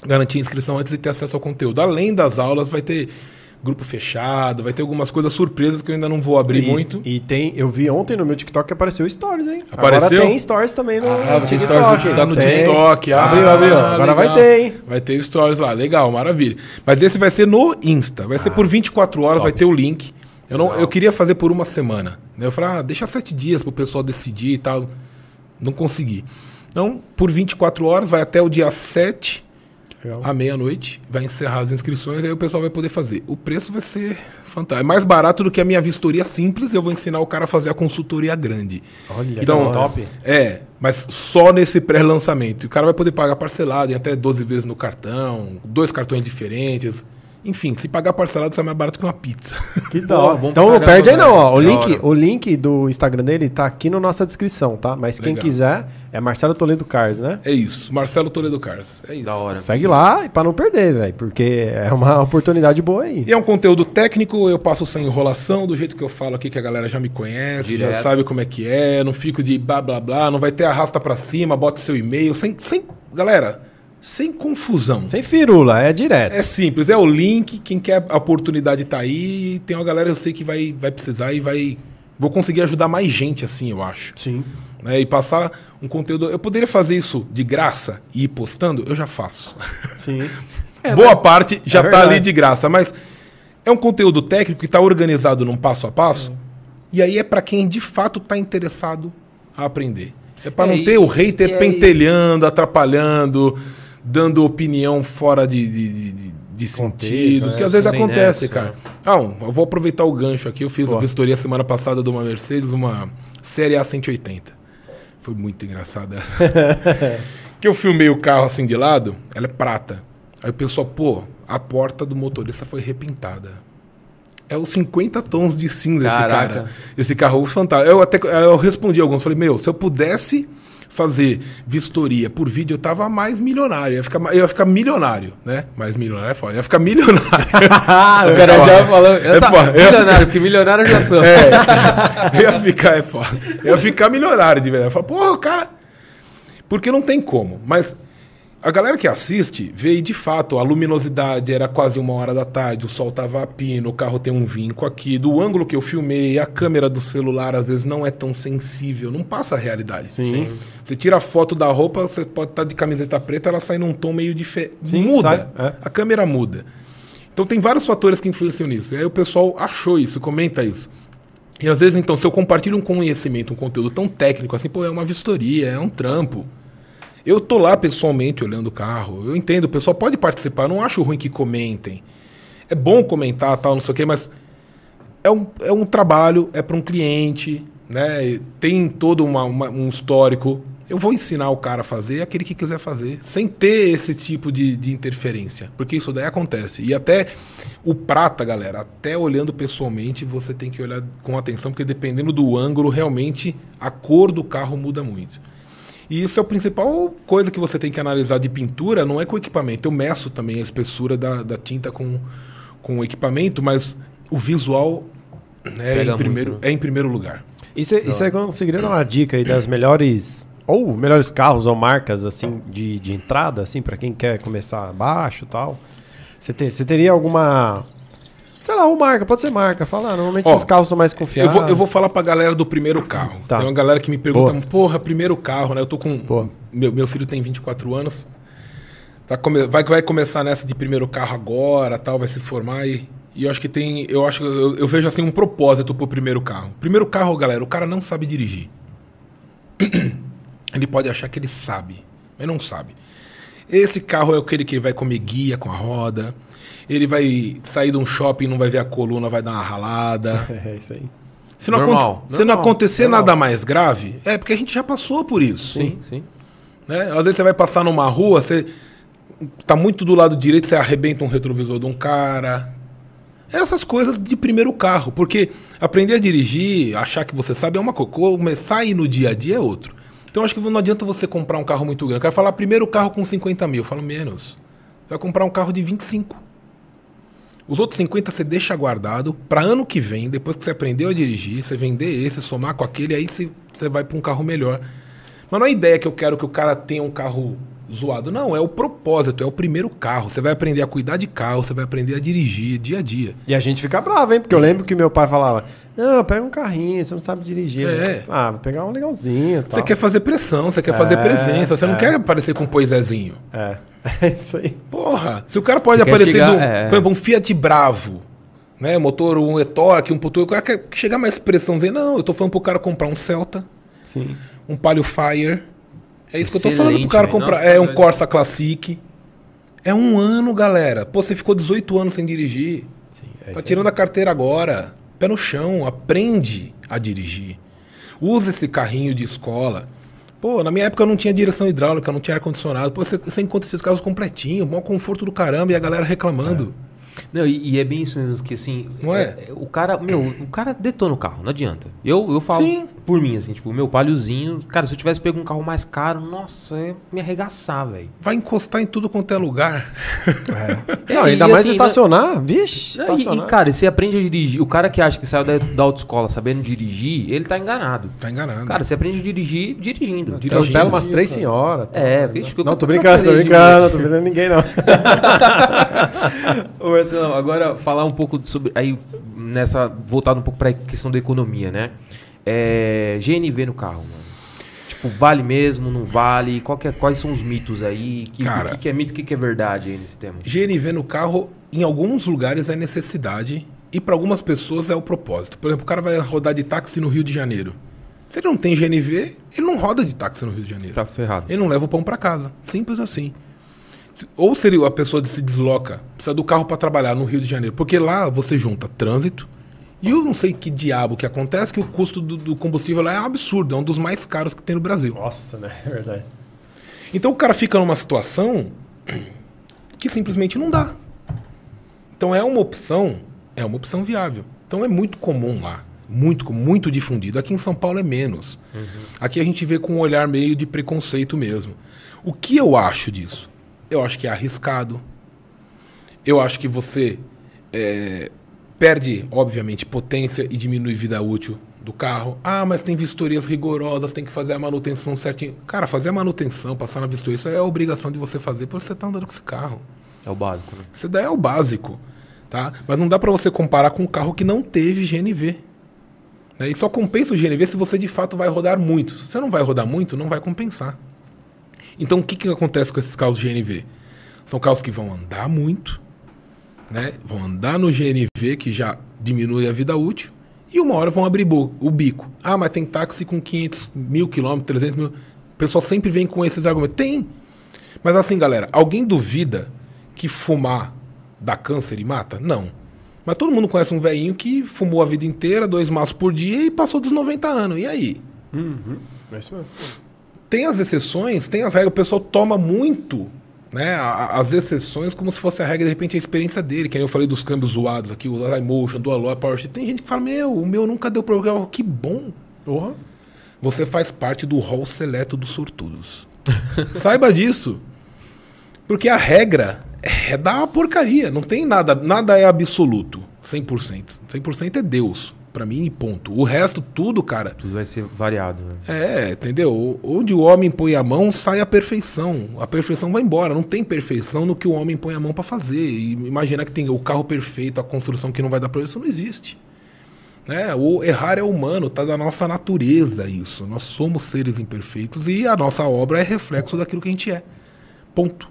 Garantir a inscrição antes e ter acesso ao conteúdo. Além das aulas, vai ter grupo fechado, vai ter algumas coisas surpresas que eu ainda não vou abrir e, muito. E tem, eu vi ontem no meu TikTok que apareceu stories, hein? Apareceu? Agora tem stories também no Ah, tem TikTok. stories no TikTok. No Tem. TikTok. Ah, abriu, abriu. Agora vai legal. ter, hein? Vai ter stories lá. Legal, maravilha. Mas esse vai ser no Insta. Vai Ah, ser por 24 horas, vai ter o link. Eu, não, eu queria fazer por uma semana. né? Eu falei, ah, deixa sete dias pro pessoal decidir e tal. Não consegui. Então, por 24 horas, vai até o dia 7 Legal. à meia-noite, vai encerrar as inscrições, aí o pessoal vai poder fazer. O preço vai ser fantástico. É mais barato do que a minha vistoria simples, eu vou ensinar o cara a fazer a consultoria grande. Olha, Então, que top. É, mas só nesse pré-lançamento. O cara vai poder pagar parcelado em até 12 vezes no cartão, dois cartões diferentes. Enfim, se pagar parcelado sai mais barato que uma pizza. Que [laughs] da hora. bom Então não perde aí não, ó. O link, hora. o link do Instagram dele tá aqui na nossa descrição, tá? Mas quem Legal. quiser é Marcelo Toledo Cars, né? É isso, Marcelo Toledo Cars. É isso. Da hora. Segue lá e pra não perder, velho, porque é uma [laughs] oportunidade boa aí. E é um conteúdo técnico, eu passo sem enrolação, do jeito que eu falo aqui, que a galera já me conhece, já Direto. sabe como é que é, não fico de blá blá blá, não vai ter arrasta pra cima, bota seu e-mail, sem, sem. Galera, sem confusão. Sem firula, é direto. É simples, é o link, quem quer a oportunidade tá aí, tem uma galera eu sei que vai, vai precisar e vai. Vou conseguir ajudar mais gente assim, eu acho. Sim. Né? E passar um conteúdo. Eu poderia fazer isso de graça e ir postando? Eu já faço. Sim. [laughs] É, Boa parte já É tá verdade. ali de graça, mas é um conteúdo técnico que tá organizado num passo a passo. E aí é para quem de fato tá interessado a aprender. É para É, não ter o hater aí- pentelhando, atrapalhando, dando opinião fora de, de, de- de- sentido. é, que às vezes acontece, nessa, cara. Ah, um, eu vou aproveitar o gancho aqui. Eu fiz Boa. a vistoria semana passada de uma Mercedes, uma Série A 180. Foi muito engraçado essa. [laughs] que eu filmei o carro assim de lado, ela é prata. Aí o pessoal, pô, a porta do motorista foi repintada. É os 50 tons de cinza esse Caraca. cara. Esse carro fantástico. Eu até eu respondi alguns, falei, meu, se eu pudesse fazer vistoria por vídeo, eu tava mais milionário. Eu ia ficar, eu ia ficar milionário, né? Mais milionário é foda. Eu ia ficar milionário. [laughs] O cara foda. já falou. Eu É tá, foda. milionário, porque milionário eu já sou. É, eu ia ficar, é foda. Eu ia ficar milionário de verdade. Eu falo, porra, o cara. Porque não tem como. Mas a galera que assiste vê e de fato a luminosidade era quase uma hora da tarde, o sol tava a pino, o carro tem um vinco aqui. Do ângulo que eu filmei, a câmera do celular às vezes não é tão sensível, não passa a realidade. Sim. Você tira a foto da roupa, você pode estar de camiseta preta, ela sai num tom meio diferente. Sim, Muda. sai, é. A câmera muda. Então tem vários fatores que influenciam nisso. E aí o pessoal achou isso, comenta isso. E às vezes, então, se eu compartilho um conhecimento, um conteúdo tão técnico assim, pô, é uma vistoria, é um trampo. Eu tô lá pessoalmente olhando o carro. Eu entendo, o pessoal pode participar. Não acho ruim que comentem. É bom comentar, tal, não sei o quê, mas é um, é um trabalho, é para um cliente, né? Tem todo uma, uma, um histórico. Eu vou ensinar o cara a fazer aquele que quiser fazer, sem ter esse tipo de, de interferência. Porque isso daí acontece. E até o prata, galera, até olhando pessoalmente, você tem que olhar com atenção, porque dependendo do ângulo, realmente a cor do carro muda muito. E isso é a principal coisa que você tem que analisar de pintura, não é com o equipamento. Eu meço também a espessura da, da tinta com, com o equipamento, mas o visual né, Pega em primeiro, muito, né? é em primeiro lugar. E você conseguiria dar uma dica aí das melhores ou melhores carros ou marcas assim de, de entrada assim para quem quer começar baixo e tal? Você te, você teria alguma sei lá, uma marca, pode ser marca, fala, ah, normalmente Ó, esses carros são mais Eu confiáveis. vou, eu vou falar pra galera do primeiro carro. Tá. Tem uma galera que me pergunta, porra, primeiro carro, né? Eu tô com. Meu, meu filho tem 24 anos. Tá come, vai, vai começar nessa de primeiro carro agora, tal, vai se formar e. E eu acho que tem. Eu acho que eu, eu vejo assim um propósito pro primeiro carro. Primeiro carro, galera, o cara não sabe dirigir. [clears throat] Ele pode achar que ele sabe, mas não sabe. Esse carro é aquele que ele vai comer guia com a roda. Ele vai sair de um shopping, não vai ver a coluna, vai dar uma ralada. [laughs] É isso aí. Se não, Normal, aconte- se não acontecer normal. nada mais grave, é porque a gente já passou por isso. Sim, sim. Né? Às vezes você vai passar numa rua, você tá muito do lado direito, você arrebenta um retrovisor de um cara. Essas coisas de primeiro carro, porque aprender a dirigir, achar que você sabe é uma coisa, começar a ir no dia a dia é outro. Então acho que não adianta você comprar um carro muito grande. Eu quero falar primeiro carro com 50 mil, eu falo menos. Você vai comprar um carro de 25. Os outros 50 você deixa guardado para ano que vem, depois que você aprendeu a dirigir, você vender esse, somar com aquele, aí você, você vai para um carro melhor. Mas não é a ideia que eu quero que o cara tenha um carro zoado. Não, é o propósito, é o primeiro carro. Você vai aprender a cuidar de carro, você vai aprender a dirigir dia a dia. E a gente fica bravo, hein? Porque eu lembro que meu pai falava: Não, pega um carrinho, você não sabe dirigir. É. Ah, vou pegar um legalzinho. Você tal. quer fazer pressão, você quer fazer É, presença, você não é. quer aparecer com um poisézinho. É. [laughs] É isso aí. Porra, se o cara pode Você aparecer chegar- de um, é. por exemplo, um Fiat Bravo, né? Motor, um e-torque, um motor, o cara quer chegar mais pressãozinha. Não, eu tô falando pro cara comprar um Celta, Sim. um Palio Fire. É isso que eu tô falando pro Excelente, cara comprar. Nossa, é um velho. Corsa Classic. É um ano, galera. Pô, você ficou 18 anos sem dirigir. Sim, é Tá tirando a carteira agora. Pé no chão, aprende a dirigir. Usa esse carrinho de escola. Pô, na minha época eu não tinha direção hidráulica, não tinha ar-condicionado. Pô, você, você encontra esses carros completinhos, maior conforto do caramba e a galera reclamando. Não, e, e é bem isso mesmo, que assim. Não é? O cara, meu, o cara detona o carro, não adianta. Eu, eu falo Sim. por mim, assim, tipo, o meu paliozinho. Cara, se eu tivesse pego um carro mais caro, nossa, ia me arregaçar, velho. Vai encostar em tudo quanto é lugar. [laughs] Não, É, ainda e mais assim, estacionar. Vixe, Não, e- estacionar. E, cara, você aprende a dirigir. O cara que acha que saiu da, da autoescola sabendo dirigir, ele tá enganado. Tá enganado. Cara, você aprende a dirigir dirigindo. eu dirigindo. pego umas três senhoras. tal. É, vixe, que eu Não, tô brincando, tô brincando, não tô brincando ninguém, não. [laughs] Marcelão, agora falar um pouco sobre. Aí, nessa. Voltado um pouco pra questão da economia, né? É, GNV no carro, mano. Tipo, vale mesmo, não vale? É- quais são os mitos aí? Que, Cara. o que, que é mito, o que, que é verdade aí nesse tema? GNV no carro, em alguns lugares é necessidade e para algumas pessoas é o propósito. Por exemplo, o cara vai rodar de táxi no Rio de Janeiro. Se ele não tem GNV, ele não roda de táxi no Rio de Janeiro. Tá ferrado. Ele não leva o pão para casa. Simples assim. Ou se ele- a pessoa se desloca, precisa do carro para trabalhar no Rio de Janeiro, porque lá você junta trânsito e eu não sei que diabo que acontece, que o custo do, do combustível lá é um absurdo, é um dos mais caros que tem no Brasil. Nossa, né? [laughs] É verdade. Então o cara fica numa situação que simplesmente não dá. Então é uma opção, é uma opção viável. Então é muito comum lá, muito muito difundido. Aqui em São Paulo é menos. Aqui a gente vê com um olhar meio de preconceito mesmo. O que eu acho disso? Eu acho que é arriscado. Eu acho que você é, perde, obviamente, potência e diminui vida útil do carro. Ah, mas tem vistorias rigorosas, tem que fazer a manutenção certinho. Cara, fazer a manutenção, passar na vistoria, isso é a obrigação de você fazer porque você tá andando com esse carro. É o básico, né? Isso daí é o básico, tá? Mas não dá para você comparar com um carro que não teve GNV. né? E só compensa o GNV se você de fato vai rodar muito. Se você não vai rodar muito, não vai compensar. Então o que, que acontece com esses carros GNV? São carros que vão andar muito, né? Vão andar no GNV, que já diminui a vida útil, e uma hora vão abrir o bico. Ah, mas tem táxi com 500 mil quilômetros, 300 mil. pessoal sempre vem com esses argumentos. Tem. Mas assim, galera, alguém duvida que fumar dá câncer e mata? Não. Mas todo mundo conhece um velhinho que fumou a vida inteira, dois maços por dia e passou dos 90 anos. E aí? É isso mesmo. Tem as exceções, tem as regras, o pessoal toma muito né, as exceções como se fosse a regra, de repente, a experiência dele. Que nem eu falei dos câmbios zoados aqui, o iMotion, do Alloy, Power Shift. Tem gente que fala, meu, o meu nunca deu problema. Que bom. Porra. Você faz parte do rol seleto dos sortudos. [laughs] Saiba disso. Porque a regra é da porcaria. Não tem nada, nada é absoluto. 100%. 100% é Deus. Pra mim, e ponto. O resto, tudo, cara, Tudo vai ser variado, né? é, entendeu? Onde o homem põe a mão, sai a perfeição. A perfeição vai embora. Não tem perfeição no que o homem põe a mão pra fazer. E imaginar que tem o carro perfeito, a construção que não vai dar problema, isso não existe. Né? O errar é humano, tá da nossa natureza isso. Nós somos seres imperfeitos e a nossa obra é reflexo daquilo que a gente é. Ponto.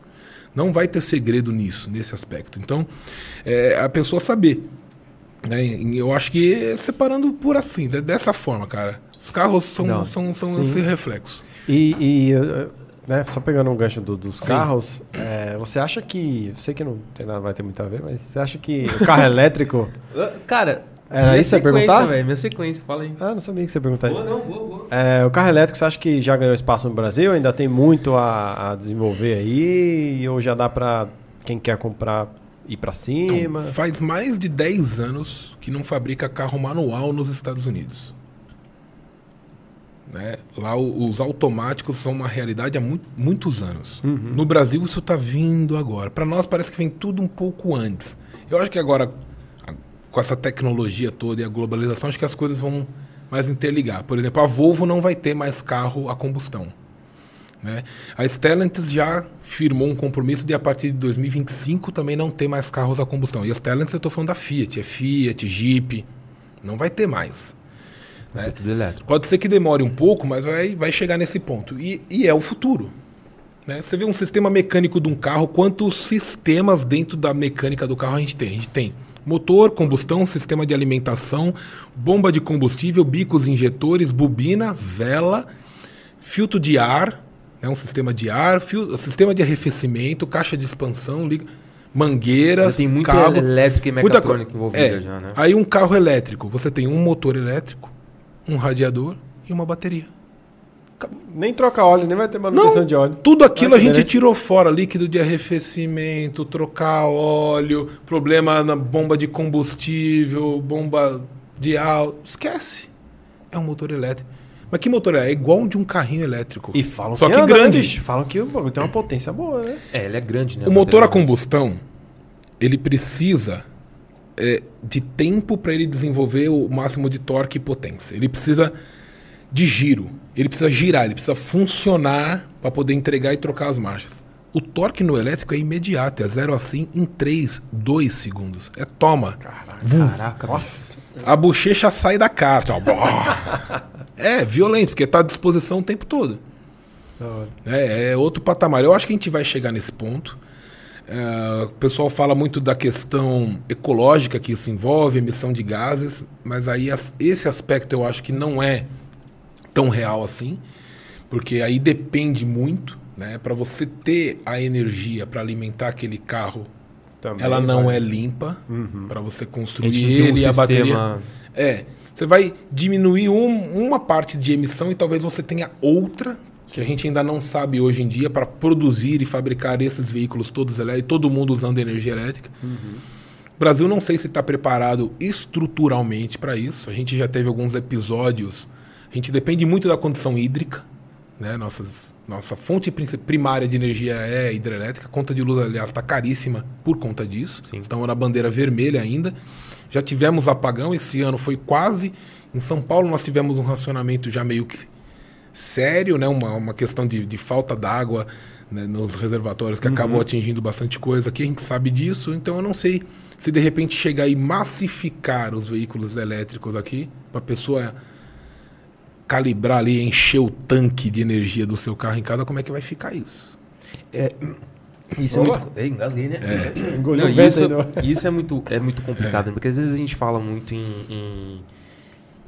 Não vai ter segredo nisso, nesse aspecto. Então, é a pessoa saber. Né? E Eu acho que separando por assim, de- dessa forma, cara. Os carros são, Não. são, são Sim. esse reflexo. E, e, né, só pegando um gancho do- dos Sim. carros, eh, você acha que. Sei que não tem nada, vai ter muito a ver, mas você acha que o carro [laughs] elétrico. Cara, Era minha isso que você perguntar? velho, minha sequência, fala aí. Ah, não sabia que você ia perguntar isso. não, boa, boa. Eh, o carro elétrico, você acha que já ganhou espaço no Brasil? Ainda tem muito a, a desenvolver aí? Ou já dá pra quem quer comprar ir pra cima? Faz mais de 10 anos que não fabrica carro manual nos Estados Unidos. Né? Lá os automáticos são uma realidade há muito- muitos anos. No Brasil isso está vindo agora. Para nós parece que vem tudo um pouco antes. Eu acho que agora, com essa tecnologia toda e a globalização, acho que as coisas vão mais interligar. Por exemplo, a Volvo não vai ter mais carro a combustão. Né? A Stellantis já firmou um compromisso de a partir de 2025 também não ter mais carros a combustão. E a Stellantis eu estou falando da Fiat, é Fiat, Jeep, não vai ter mais. Vai ser tudo elétrico. Pode ser que demore um pouco, mas vai, vai chegar nesse ponto. E, e é o futuro. né? Você vê um sistema mecânico de um carro, quantos sistemas dentro da mecânica do carro a gente tem? A gente tem motor, combustão, sistema de alimentação, bomba de combustível, bicos injetores, bobina, vela, filtro de ar, né? um sistema de ar, fio, sistema de arrefecimento, caixa de expansão, liga- mangueiras, tem muita cabo, elétrica e mecatrônica envolvida é. já, né? Aí um carro elétrico, você tem um motor elétrico, um radiador e uma bateria. Nem troca óleo, nem vai ter manutenção de óleo. Tudo aquilo a gente tirou fora, líquido de arrefecimento, trocar óleo, problema na bomba de combustível, bomba de álcool. Esquece. É um motor elétrico. Mas que motor é? É igual um de um carrinho elétrico. E falam Só que, que grande. Falam que o bagulho tem uma potência boa, né? É, ele é grande, né? O motor a combustão, ele precisa é, de tempo para ele desenvolver o máximo de torque e potência. Ele precisa de giro. Ele precisa girar, ele precisa funcionar para poder entregar e trocar as marchas. O torque no elétrico é imediato, é 0 a 100 em 3, 2 segundos. É toma. Caraca, Nossa. A bochecha sai da carta. [laughs] é violento, porque está à disposição o tempo todo. É, é outro patamar. Eu acho que a gente vai chegar nesse ponto. É, o pessoal fala muito da questão ecológica que isso envolve, emissão de gases, mas aí as- esse aspecto eu acho que não é tão real assim, porque aí depende muito, né? Para você ter a energia para alimentar aquele carro, Também ela não vai. é limpa Uhum. para você construir viu um ele e a bateria. sistema... É, você vai diminuir um- uma parte de emissão e talvez você tenha outra que a gente ainda não sabe hoje em dia para produzir e fabricar esses veículos todos elétricos, todo mundo usando energia elétrica. O Brasil não sei se está preparado estruturalmente para isso. A gente já teve alguns episódios. A gente depende muito da condição hídrica. Né? Nossas, nossa fonte primária de energia é hidrelétrica. A conta de luz, aliás, está caríssima por conta disso. Sim. Estamos na bandeira vermelha ainda. Já tivemos apagão. Esse ano foi quase. Em São Paulo, nós tivemos um racionamento já meio que sério, né? uma, uma questão de, de falta d'água né? nos reservatórios que acabou atingindo bastante coisa aqui. A gente sabe disso. Então, eu não sei se de repente chegar e massificar os veículos elétricos aqui, para a pessoa calibrar ali, encher o tanque de energia do seu carro em casa, como é que vai ficar isso? Isso é muito... É, engasguei, né? Engoliu Não, o vento isso, ainda. isso é muito, é muito complicado, né? porque às vezes a gente fala muito em, em,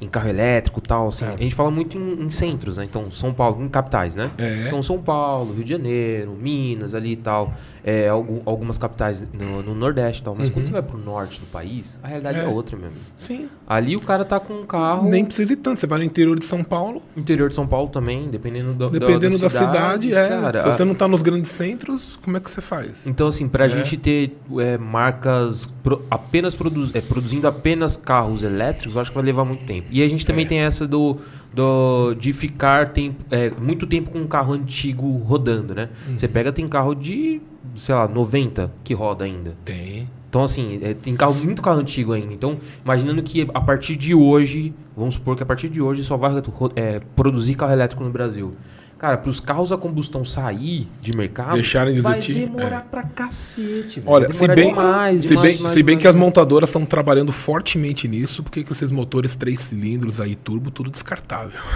em carro elétrico e tal, assim. É. A gente fala muito em, em centros, né? Então, São Paulo, em capitais, né? É. Então, São Paulo, Rio de Janeiro, Minas ali e tal. É, algu- algumas capitais no, no Nordeste e tal. Mas quando você vai pro norte do país, a realidade é, Uhum. É. outra mesmo. Sim. Ali o cara tá com um carro. Nem precisa ir tanto. Você vai no interior de São Paulo, Interior de São Paulo também, dependendo do, dependendo da, cidade, é. cara, Se você a- não tá nos grandes centros, como é que você faz? Então, assim, pra É. gente ter é, marcas pro- apenas produ é, produzindo apenas carros elétricos, eu acho que vai levar muito tempo. E a gente também É. tem essa do, do de ficar tempo, é, muito tempo com um carro antigo rodando, né? Uhum. Você pega, tem carro de, sei lá, 90 que roda ainda. Tem. Então, assim, é, tem carro, muito carro antigo ainda. Então, imaginando que a partir de hoje, vamos supor que a partir de hoje só vai é, produzir carro elétrico no Brasil. Cara, para os carros a combustão sair de mercado, Deixarem de vai existir, demorar é. pra cacete. velho. Olha, Vai se bem, demais, se demais, bem, demais, se bem demais, que as montadoras estão trabalhando fortemente nisso, porque com esses motores três cilindros aí, turbo, tudo descartável. [laughs]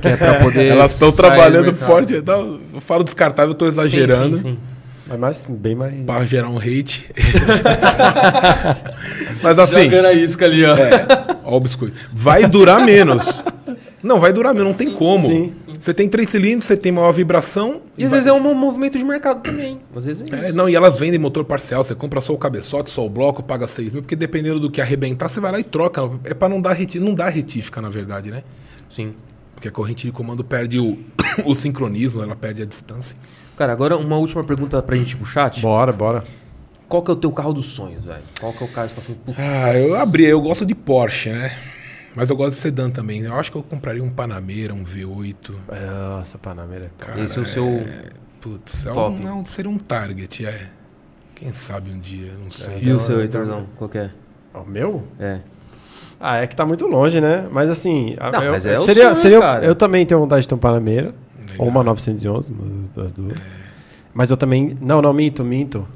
Que é pra poder Elas estão trabalhando forte. Então, eu falo descartável, eu tô Sim, exagerando. sim, sim. É mais, bem mais. Para gerar um hate. [laughs] Mas assim, Jogando a isca ali, ó. é, ó o biscoito. Vai durar menos. Não, vai durar menos, não tem como. sim, Você tem três cilindros, você tem maior vibração. E às vai- vezes é um movimento de mercado também. Às vezes é É, isso. não, e elas vendem motor parcial. Você compra só o cabeçote, só o bloco, paga 6 mil, porque dependendo do que arrebentar, você vai lá e troca. É para não dar retífica. Não dá retífica, na verdade, né? Sim. Porque a corrente de comando perde o, [coughs] o sincronismo, ela perde a distância. Cara, agora uma última pergunta pra gente ir pro chat. Bora, bora. Qual que é o teu carro dos sonhos, velho? Qual que é o carro que você fala assim, putz, Ah, eu abri, eu gosto de Porsche, né? Mas eu gosto de sedã também. Eu acho que eu compraria um Panamera, um V8. Nossa, Panamera é top. esse é o seu... Putz, é Top. um, é um- seria um target, é. Quem sabe um dia, não sei. E o Então, seu, Heitorzão? Qual que é? O meu? É. Ah, é que tá muito longe, né? Mas assim. Não, eu, mas é o seria, sonho, seria, cara. Eu também tenho vontade de ter um Panamera. Legal. Ou uma 911, uma das duas. Mas eu também. Não, não, minto, minto.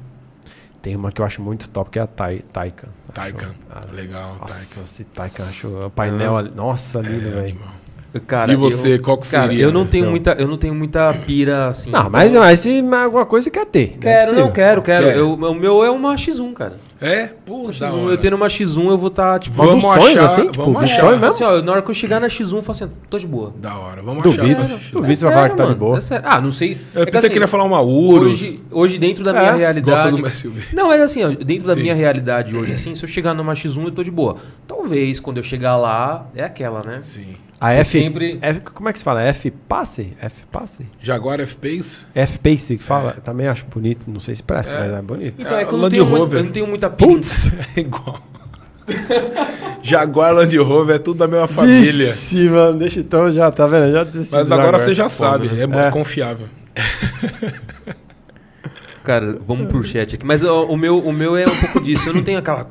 Tem uma que eu acho muito top, que é a Tai-. Taycan. Acho- ah, Legal, Nossa, Taycan. esse Taycan, acho o painel ali. Nossa, lindo, É, velho. Cara, E você, eu- qual que Cara, seria, eu não tenho seu? muita, eu não tenho muita pira assim. Não, mas, mas se alguma coisa quer ter. né? Quero, possível. não, quero, quero. Quer? Eu- o meu é uma X1, cara. É? Pô, da X1, hora. eu tendo uma X1, eu vou estar, tipo... Mas dos sonhos, assim? Tipo, vamos achar. mesmo? Assim, ó, na hora que eu chegar na X1, eu falo assim, tô de boa. Da hora, vamos Duvido. achar. essa Duvido. você vai falar que tá de boa. É sério. Ah, não sei. Eu É que, pensei assim, que ele ia falar uma Urus. Hoje, hoje, dentro da É, minha Gosta realidade... do SUV. Não, mas assim, ó, dentro da Sim. minha realidade hoje, assim, se eu chegar numa X1, eu tô de boa. Talvez, quando eu chegar lá, é aquela, né? Sim. A Você F, sempre- F. Como é que se fala? F passe? F passe? Jaguar F-Pace. F pace que fala? Também acho bonito. Não sei se presta, mas é bonito. Então, é que eu não, Land muito- Rover. eu não tenho muita em- Putz! É igual. [laughs] Jaguar Land Rover é tudo da mesma família. Vixe, mano, deixa então já, tá vendo? Já desisti Mas agora você já Pô, sabe, é, é É. confiável. Cara, vamos pro chat aqui. Mas ó, o, meu, o meu é um pouco disso. Eu não tenho aquela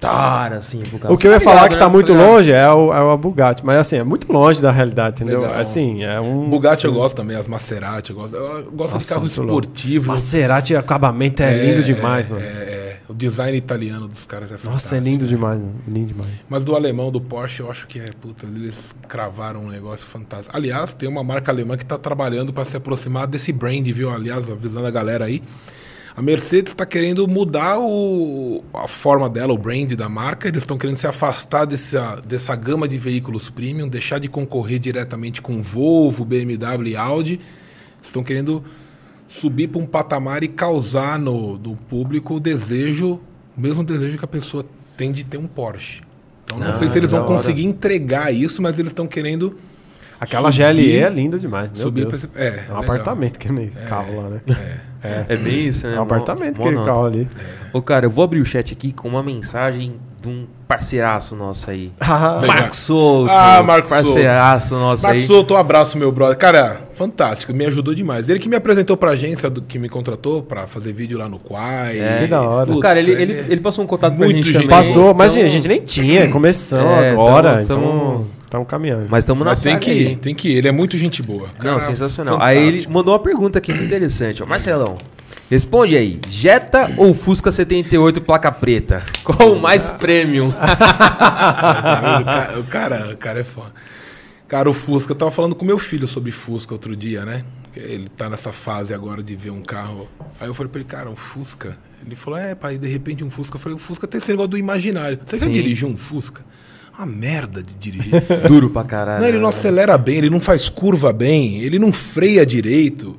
tara, assim, pro carro. O que eu ia falar que tá né? muito ligado? longe é o, é o Bugatti, mas assim, é muito longe da realidade, entendeu? Legal. Assim, é um. Bugatti eu gosto também, as Maserati eu gosto. Eu gosto Nossa, de carro muito louco. esportivo. Maserati, o acabamento é, lindo demais, mano. É, é. O design italiano dos caras é fantástico. Nossa, é lindo demais, mano. Lindo demais. Mas do alemão, do Porsche, eu acho que é, puta, eles cravaram um negócio fantástico. Aliás, tem uma marca alemã que tá trabalhando para se aproximar desse brand, viu? Aliás, avisando a galera aí. A Mercedes está querendo mudar o, a forma dela, o brand da marca. Eles estão querendo se afastar dessa, dessa gama de veículos premium, deixar de concorrer diretamente com Volvo, BMW e Audi. Estão querendo subir para um patamar e causar no, no público o desejo, o mesmo desejo que a pessoa tem de ter um Porsche. Então, não Ah, sei se eles vão hora. conseguir entregar isso, mas eles estão querendo Aquela Subir- GLE é linda demais, meu subir Deus. esse. É, É um legal. apartamento que nem carro lá, né? É bem isso, né? É um apartamento aquele carro ali. Ô, cara, eu vou abrir o chat aqui com uma mensagem de um parceiraço nosso aí. [laughs] Ah, Legal. Marco Souto. Ah, Marco Souto. Parceiraço nosso Marcos aí. Souto, um abraço, meu brother. Cara, fantástico, me ajudou demais. Ele que me apresentou pra agência do, que me contratou pra fazer vídeo lá no Quai. É. Que da hora. Puta, Cara, ele, ele, ele passou um contato pra Muito gente gente também. Passou, mas assim, então- a gente nem tinha, começou É, agora, tamo- então tamo- estamos caminhando. Mas estamos na Mas tem que aí. ir, tem que ir. Ele é muito gente boa. Não, Cara, sensacional. Aí ele fantástico. mandou uma pergunta aqui muito interessante. Ó. Marcelão, responde aí. Jetta ou Fusca 78 placa preta? [laughs] Qual o mais premium? [laughs] o, cara, o, cara, é fã. Cara, o Fusca, eu tava falando com meu filho sobre Fusca outro dia, né? Ele tá nessa fase agora de ver um carro. Aí eu falei pra ele, cara, um Fusca. Ele falou, é, pai, de repente um Fusca. Eu falei, o Fusca tem esse negócio do imaginário. Você já dirigiu um Fusca? Uma merda de dirigir. [laughs] Duro pra caralho. não, ele né? não acelera bem, ele não faz curva bem, ele não freia direito.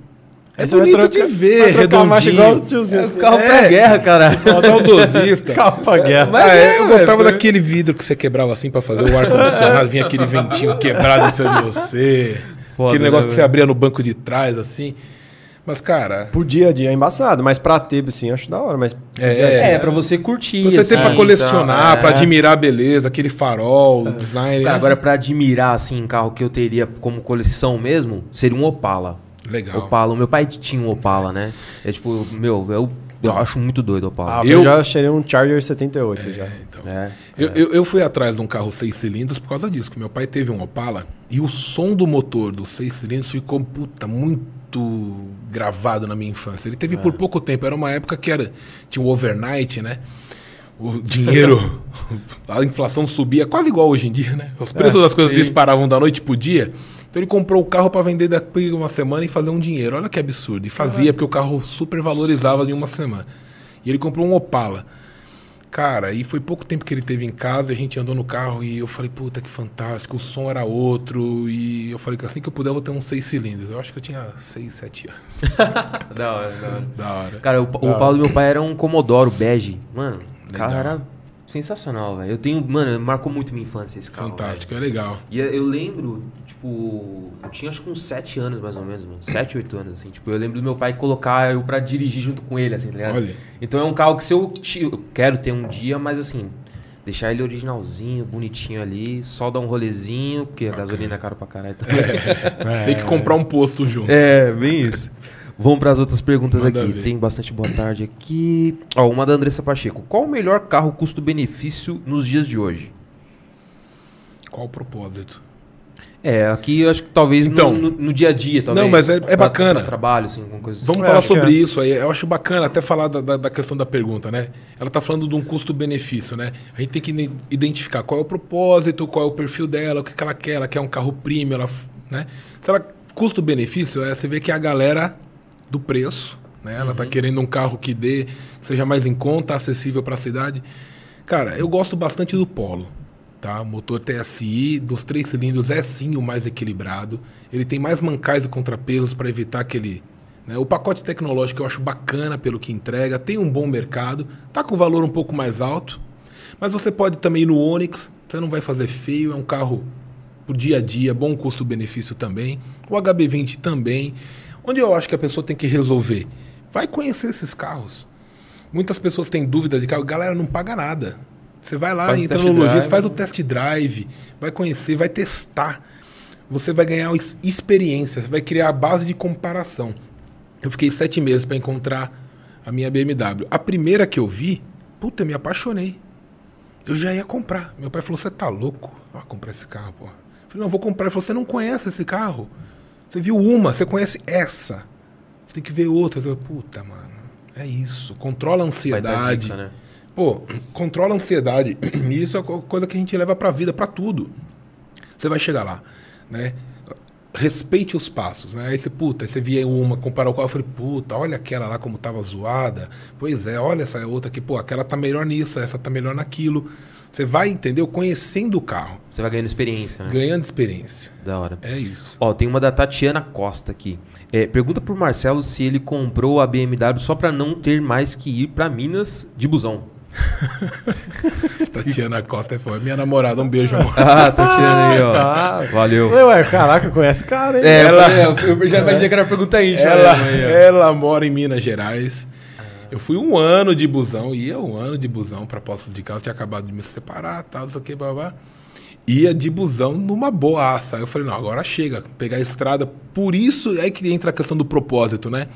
É você bonito trocar- de ver, marcha igual os redondinho. tiozinhos. É assim. o carro pra É. guerra, caralho. Saudosista. [laughs] Carro pra guerra. Mas Ah, é, eu velho, gostava foi- daquele vidro que você quebrava assim pra fazer o ar-condicionado, vinha aquele ventinho quebrado em cima de você. Foda, aquele né, negócio que você abria no banco de trás, assim. Mas, cara, Pro dia a dia é embaçado, mas pra ter, assim, acho da hora, mas... É. É, pra você curtir. você assim, tem pra colecionar, então, pra é. admirar a beleza, aquele farol, o design. Cara, né? agora pra admirar, assim, um carro que eu teria como coleção mesmo, seria um Opala. Legal. Opala. O meu pai tinha um Opala, né? É tipo, meu, eu, eu acho muito doido o Ah, Opala. eu Eu- já cheirei um Charger 78 já. Então, É. Eu, eu, eu fui atrás de um carro seis cilindros por causa disso, que meu pai teve um Opala e o som do motor dos seis cilindros ficou, puta, muito gravado na minha infância. Ele teve por pouco tempo, era uma época que era, tinha o overnight, né? O dinheiro, [laughs] a inflação subia quase igual hoje em dia, né? Os preços É, das coisas sim. disparavam da noite pro dia. Então ele comprou o carro para vender daqui a uma semana e fazer um dinheiro. Olha que absurdo. E fazia, porque o carro super valorizava em uma semana. E ele comprou um Opala. Cara, e foi pouco tempo que ele teve em casa, a gente andou no carro e eu falei, puta que fantástico, o som era outro. E eu falei que assim que eu puder, eu vou ter uns seis cilindros. Eu acho que eu tinha seis, sete anos. [laughs] Da hora, da hora. da hora. Cara, o, o Opala do meu pai era um Commodore bege. Mano, o carro Legal. era sensacional, velho. Eu tenho, mano, marcou muito minha infância esse carro. Fantástico, é legal. E eu lembro, tipo, eu tinha acho que uns 7 anos mais ou menos, mano. 7, 8 anos, assim. Tipo, eu lembro do meu pai colocar eu pra dirigir junto com ele, assim, tá ligado? Olha. Então é um carro que se eu, eu quero ter um dia, mas assim, deixar ele originalzinho, bonitinho ali, só dar um rolezinho, porque a gasolina é caro pra caralho [laughs] também. Tem que comprar um posto junto. É, bem isso. Vamos para as outras perguntas Manda aqui. ver. Tem bastante boa tarde aqui. Ó, uma da Andressa Pacheco. Qual o melhor carro custo-benefício nos dias de hoje? Qual o propósito? É, aqui eu acho que talvez no- Então. no, no dia a dia, talvez. Não, mas é- é Pra- bacana. pra trabalho, assim, alguma coisa Vamos Eu falar sobre é. isso aí. Eu acho bacana até falar da, da- da questão da pergunta, né? Ela está falando de um custo-benefício, né? A gente tem que ide- identificar qual é o propósito, qual é o perfil dela, o que, que ela quer. Ela quer um carro premium, ela, né? Se ela custo-benefício, é você vê que é a galera do preço, né? Ela está querendo um carro que dê, seja mais em conta, acessível para a cidade. Cara, eu gosto bastante do Polo. Tá? O motor TSI dos três cilindros é sim o mais equilibrado. Ele tem mais mancais e contrapesos para evitar aquele. né? O pacote tecnológico eu acho bacana pelo que entrega, tem um bom mercado, tá com valor um pouco mais alto, mas você pode também ir no Onix, você não vai fazer feio, é um carro pro dia a dia, bom custo-benefício também. O HB20 também. Onde eu acho que a pessoa tem que resolver? Vai conhecer esses carros. Muitas pessoas têm dúvida de carro, galera não paga nada. Você vai lá, Faz entra no lojista, drive. faz o test drive, vai conhecer, vai testar. Você vai ganhar experiência, você vai criar a base de comparação. Eu fiquei sete meses para encontrar a minha BMW. A primeira que eu vi, puta, eu me apaixonei. Eu já ia comprar. Meu pai falou: Você tá louco? Vai comprar esse carro, pô. Eu falei: Não, vou comprar. Ele falou: Você não conhece esse carro? Você viu uma, você conhece essa. Você tem que ver outras. Eu, puta, mano, é isso. Controla a ansiedade. dica, né? Pô, [clears throat] controla a ansiedade. [clears throat] Isso é co- coisa que a gente leva pra vida, pra tudo. Você vai chegar lá, né? Respeite os passos, né? Aí você, puta, aí você via uma, comparar o qual eu falei, puta, olha aquela lá como tava zoada. Pois é, olha essa outra aqui, pô, aquela tá melhor nisso, essa tá melhor naquilo. Você vai, entendeu? Conhecendo o carro, Você vai ganhando experiência, né? ganhando experiência. Da hora. É isso. Ó, tem uma da Tatiana Costa aqui. É, pergunta pro Marcelo se ele comprou a BMW só pra não ter mais que ir pra Minas de busão. [laughs] Tatiana Costa é foi minha namorada. Um beijo, amor. Ah, Tatiana aí, ó. Tá. Valeu. Ué, caraca, conhece o cara, hein? É, Ela- eu, falei, eu já imaginei que era pergunta íntima. Ela, né, ela mora em Minas Gerais. Eu fui um ano de busão, ia um ano de busão para Poços de Caldas, tinha acabado de me separar, tal, não sei o que, babá. Ia de busão numa boaça. Aí eu falei, não, agora chega, pegar a estrada. Por isso, aí que entra a questão do propósito, né?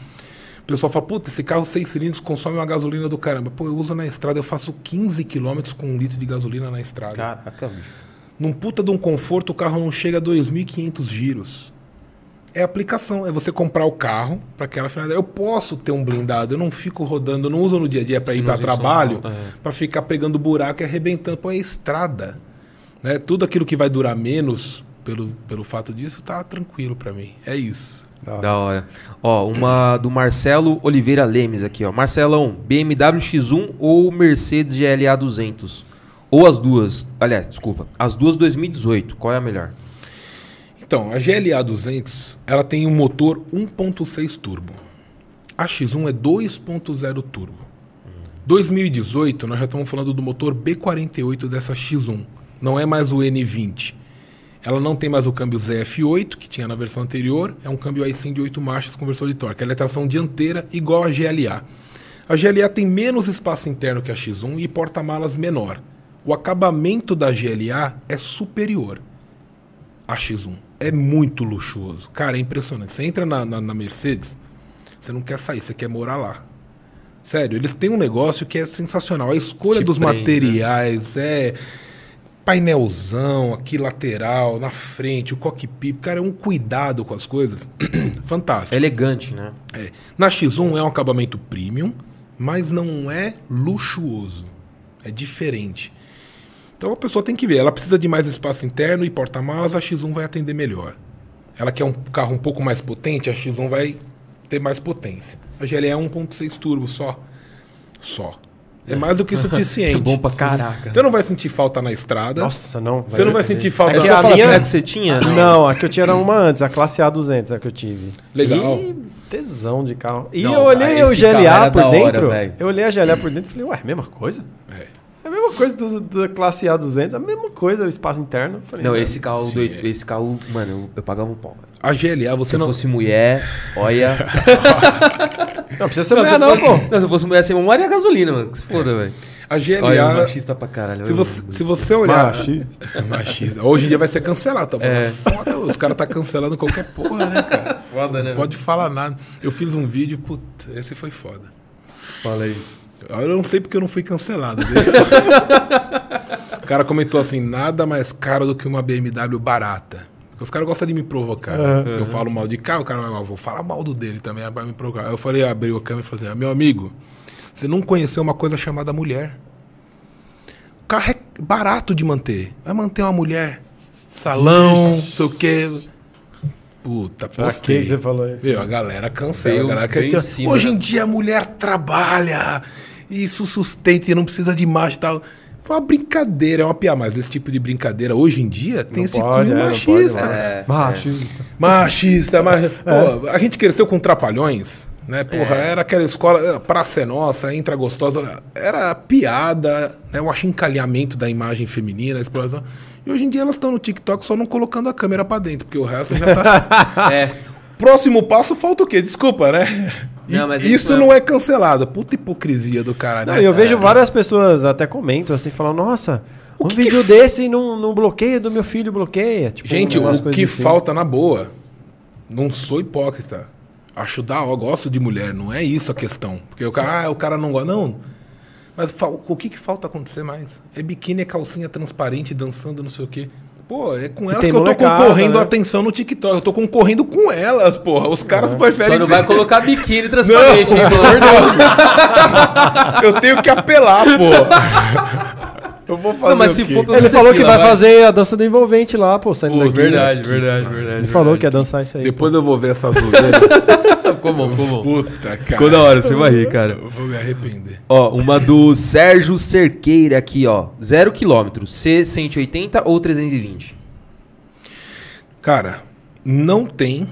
O pessoal fala, puta, esse carro seis cilindros consome uma gasolina do caramba. Pô, eu uso na estrada, eu faço 15 quilômetros com um litro de gasolina na estrada. Caraca, bicho. Num puta de um conforto, o carro não chega a 2.500 giros. É aplicação, é você comprar o carro para aquela finalidade. Eu posso ter um blindado, eu não fico rodando, eu não uso no dia a dia para ir para trabalho, é. para ficar pegando buraco e arrebentando. Pô, é estrada. Né? Tudo aquilo que vai durar menos pelo, pelo fato disso, tá tranquilo para mim. É isso. Da hora. Ó, uma do Marcelo Oliveira Lemes aqui, ó. Marcelão, BMW X1 ou Mercedes GLA 200? Ou as duas. Aliás, desculpa. As duas 2018, qual é a melhor? Então, a GLA 200, ela tem um motor 1.6 turbo. A X1 é 2.0 turbo. 2018, nós já estamos falando do motor B48 dessa X1. Não é mais o N20. Ela não tem mais o câmbio ZF8, que tinha na versão anterior. É um câmbio i-Sim de 8 marchas, conversor de torque. Ela é tração dianteira, igual a GLA. A GLA tem menos espaço interno que a X1 e porta-malas menor. O acabamento da GLA é superior à X1. É muito luxuoso. Cara, é impressionante. Você entra na, na, na Mercedes, você não quer sair, você quer morar lá. Sério, eles têm um negócio que é sensacional. A escolha Te dos prende, né? materiais é painelzão aqui lateral, na frente, o cockpit. Cara, é um cuidado com as coisas. [clears throat] Fantástico. É elegante, né? É. Na X1 é um acabamento premium, mas não é luxuoso. É diferente. Então a pessoa tem que ver. Ela precisa de mais espaço interno e porta-malas, a X1 vai atender melhor. Ela quer um carro um pouco mais potente, a X1 vai ter mais potência. A GLE é 1.6 turbo só. Só. É mais do que suficiente. [laughs] É bom pra caraca. Você não vai sentir falta na estrada. Nossa, não. Você não vai sentir falta É que a a minha- que você tinha? Não, a que eu tinha era uma antes, a classe A200, a que eu tive. Legal. E tesão de carro. E Não, eu olhei esse o GLA por dentro. eu olhei a GLA por dentro e falei, ué, mesma coisa? É. É a coisa do, da classe A200, a mesma coisa, o espaço interno. Falei, Não, "Ah, esse carro, é. esse carro, mano, eu, eu pagava um pau. A GLA, você Se eu não. fosse mulher, olha. [laughs] Não precisa ser Não, mulher, se, não, fosse, pô. não, se eu fosse mulher sem memória, é gasolina, mano. Que se foda, velho. A Olha, GLA. machista pra caralho. Se você, se você olhar. Machista. Machista. Hoje em dia vai ser cancelado, tá? É. Foda, os caras tá cancelando qualquer porra, né, cara? Foda, né? Não pode falar nada. Eu fiz um vídeo, puta, esse foi foda. Fala aí. Eu não sei porque eu não fui cancelado. o [laughs] cara comentou assim: nada mais caro do que uma BMW barata. Porque os caras gostam de me provocar. Eu falo mal de carro, o cara vai, "Ah, vou falar mal do dele também, vai me provocar. Aí eu falei, abri a câmera e falei assim: "Ah, meu amigo, você não conheceu uma coisa chamada mulher. O carro é barato de manter. Vai manter uma mulher, salão, não sei o quê. Puta, Pra postei. que que você falou aí? Meu, a galera cancela. Veio- a galera cima, Hoje né? em dia a mulher trabalha, isso sustenta e não precisa de macho e tal. Foi uma brincadeira, é uma piada, mas esse tipo de brincadeira hoje em dia tem Não esse pode, cunho é, não machista. pode, cara. É, Machista. Machista, mas. Pô, a gente cresceu com trapalhões, né? Porra, era aquela escola, praça é nossa, entra gostosa. Era piada, né? o achincalhamento da imagem feminina, a exploração. E hoje em dia elas estão no TikTok só não colocando a câmera pra dentro, porque o resto já tá. [laughs] [laughs] é. Próximo passo falta o quê? Desculpa, né? E Não, mas isso é- não é cancelado. Puta hipocrisia do caralho. Não, né? eu vejo várias pessoas até comentam assim, falando, nossa, um que vídeo que desse não, não bloqueia do meu filho, bloqueia. Tipo, Gente, umas o que assim. falta na boa, não sou hipócrita. Acho da hora, gosto de mulher, não é isso a questão. Porque o cara, ah, o cara não gosta. Não. Mas o que, que falta acontecer mais? É biquíni, é calcinha transparente, dançando, não sei o quê. Pô, é com elas que eu tô molecada, concorrendo né? a atenção no TikTok. Eu tô concorrendo com elas, porra. Os caras preferem. Só não ver- vai colocar biquíni [laughs] transparente, hein, pelo amor de Deus. Eu tenho que apelar, porra. [laughs] Eu vou fazer. Não, mas o se quê? for pra- Ele falou que vai fazer a dança do envolvente lá, pô, saindo Pô, daqui. Verdade, verdade, verdade. Ele falou que ia dançar isso aí. Depois eu vou ver essa zoeira. [laughs] Ficou bom, ficou bom. Puta, cara. Ficou da hora, você vai rir, cara. Eu vou me arrepender. Ó, uma do Sérgio Cerqueira aqui, ó. Zero quilômetro. C180 ou 320? Cara, não tem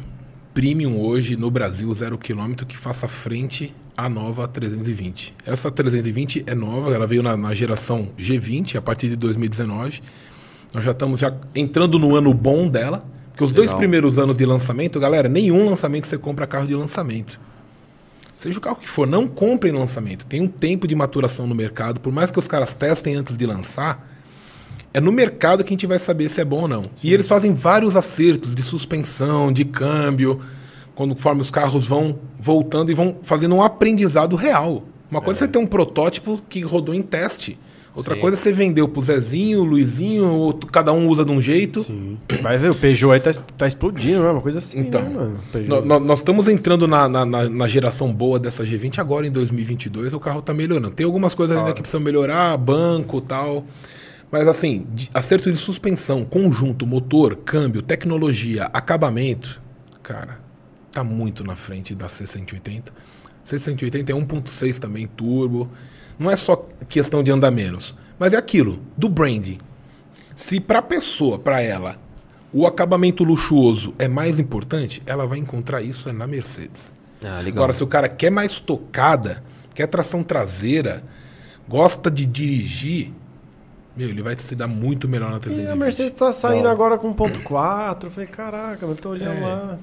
premium hoje no Brasil zero quilômetro que faça frente à nova 320. Essa 320 é nova, ela veio na, na geração G20 a partir de 2019. Nós já estamos já entrando no ano bom dela. Porque os dois Legal. primeiros anos de lançamento, galera, nenhum lançamento você compra carro de lançamento. Seja o carro que for, não compre em lançamento. Tem um tempo de maturação no mercado. Por mais que os caras testem antes de lançar, é no mercado que a gente vai saber se é bom ou não. E eles fazem vários acertos de suspensão, de câmbio, conforme os carros vão voltando e vão fazendo um aprendizado real. Uma coisa é você ter um protótipo que rodou em teste. Outra Sim. coisa é você vendeu pro Zezinho, Luizinho, outro- cada um usa de um jeito. Sim. Vai ver, o Peugeot aí tá, tá explodindo, né? Uma coisa assim, Então, né, mano? Peugeot. nó- nó- nós estamos entrando na, na- na- geração boa dessa G20 agora em 2022 o carro tá melhorando. Tem algumas coisas ainda que precisam melhorar, banco tal. Mas assim, acerto de suspensão, conjunto, motor, câmbio, tecnologia, acabamento, cara, tá muito na frente da C180. C180 é 1.6 também, turbo. Não é só questão de andar menos. Mas é aquilo, do branding. Se pra pessoa, pra ela, o acabamento luxuoso é mais importante, ela vai encontrar isso é na Mercedes. Ah, legal. Agora, se o cara quer mais tocada, quer tração traseira, gosta de dirigir, meu, ele vai se dar muito melhor na E 320. a Mercedes tá saindo Bom. agora com 1.4. Eu falei, caraca, eu tô olhando É. lá.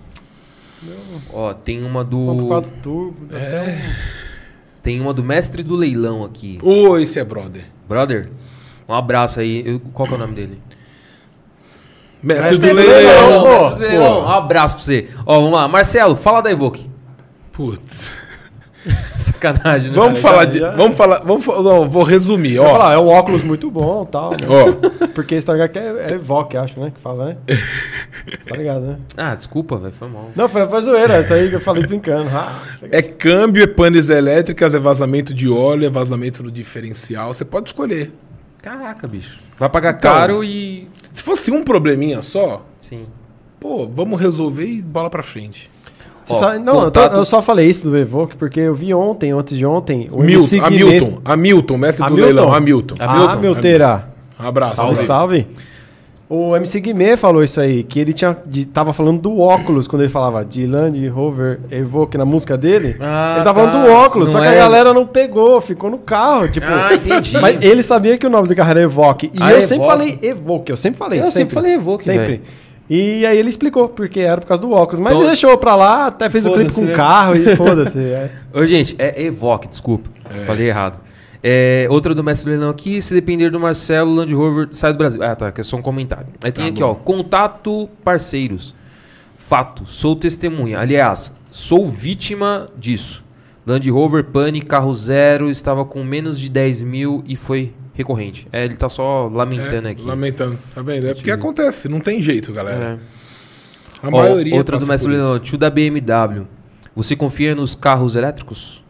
Ó, tem uma do. 1.4 turbo. É. até um- Tem uma do mestre do leilão aqui. Ô, esse é brother. Brother, um abraço aí. Eu- qual que é o nome dele? Mestre, Mestre do do leilão. leilão. pô, Mestre do leilão. pô. Um abraço pra você. Ó, vamos lá. Marcelo, fala da Evoque. Putz. [laughs] Sacanagem, né? Vamos já- falar de. já- Vamos falar. Vamos, não, vou resumir, ó. falar, é um óculos muito bom e tal. né? Ó, Porque que é, é Evoque, acho, né? Que fala, né? [laughs] tá ligado, né? Ah, desculpa, velho. Foi mal. Não, foi, foi zoeira. Isso aí que eu falei brincando. Ah, é câmbio, é panes elétricas, é vazamento de óleo, é vazamento no diferencial. Você pode escolher. Caraca, bicho. Vai pagar Então. caro e. Se fosse um probleminha só, Sim. pô, vamos resolver e bola pra frente. Você Ó, sabe- não, eu, tô- contato- eu só falei isso do Evoque porque eu vi ontem, antes de ontem, o Milton, MC Guimê- Hamilton, Hamilton, mestre do Hamilton? leilão, Hamilton. Hamilton, Ah, Milteira. Um abraço. Salve, Hamilton. salve. O MC Guimê falou isso aí, que ele tinha, de, tava falando do óculos, quando ele falava de Land Rover Evoque na música dele. Ah, ele tava tá. falando do óculos, Não só que é- a galera não pegou, ficou no carro, tipo... Ah, entendi. Mas ele sabia que o nome do carro era Evoque. E Ah, eu sempre Evoque. falei Evoque, eu sempre falei. Eu sempre falei Evoque, Sempre. velho. E aí ele explicou, porque era por causa do óculos. Mas Então- ele deixou pra lá, até fez o clipe com o né? carro e [laughs] foda-se. é. Ô, gente, é Evoque, desculpa. Falei errado. É, outra do mestre do leilão aqui, se depender do Marcelo, Land Rover sai do Brasil. Ah, tá, que é só um comentário. Aí tem Tá aqui, bom. ó, contato parceiros. Fato, sou testemunha. Aliás, sou vítima disso. Land Rover, pane, carro zero, estava com menos de 10 mil e foi recorrente. É, ele tá só lamentando É, aqui. Lamentando, tá vendo? É porque acontece, não tem jeito, galera. É. A Ó, maioria outra do mestre por do leilão, isso. tio da BMW. Você confia nos carros elétricos?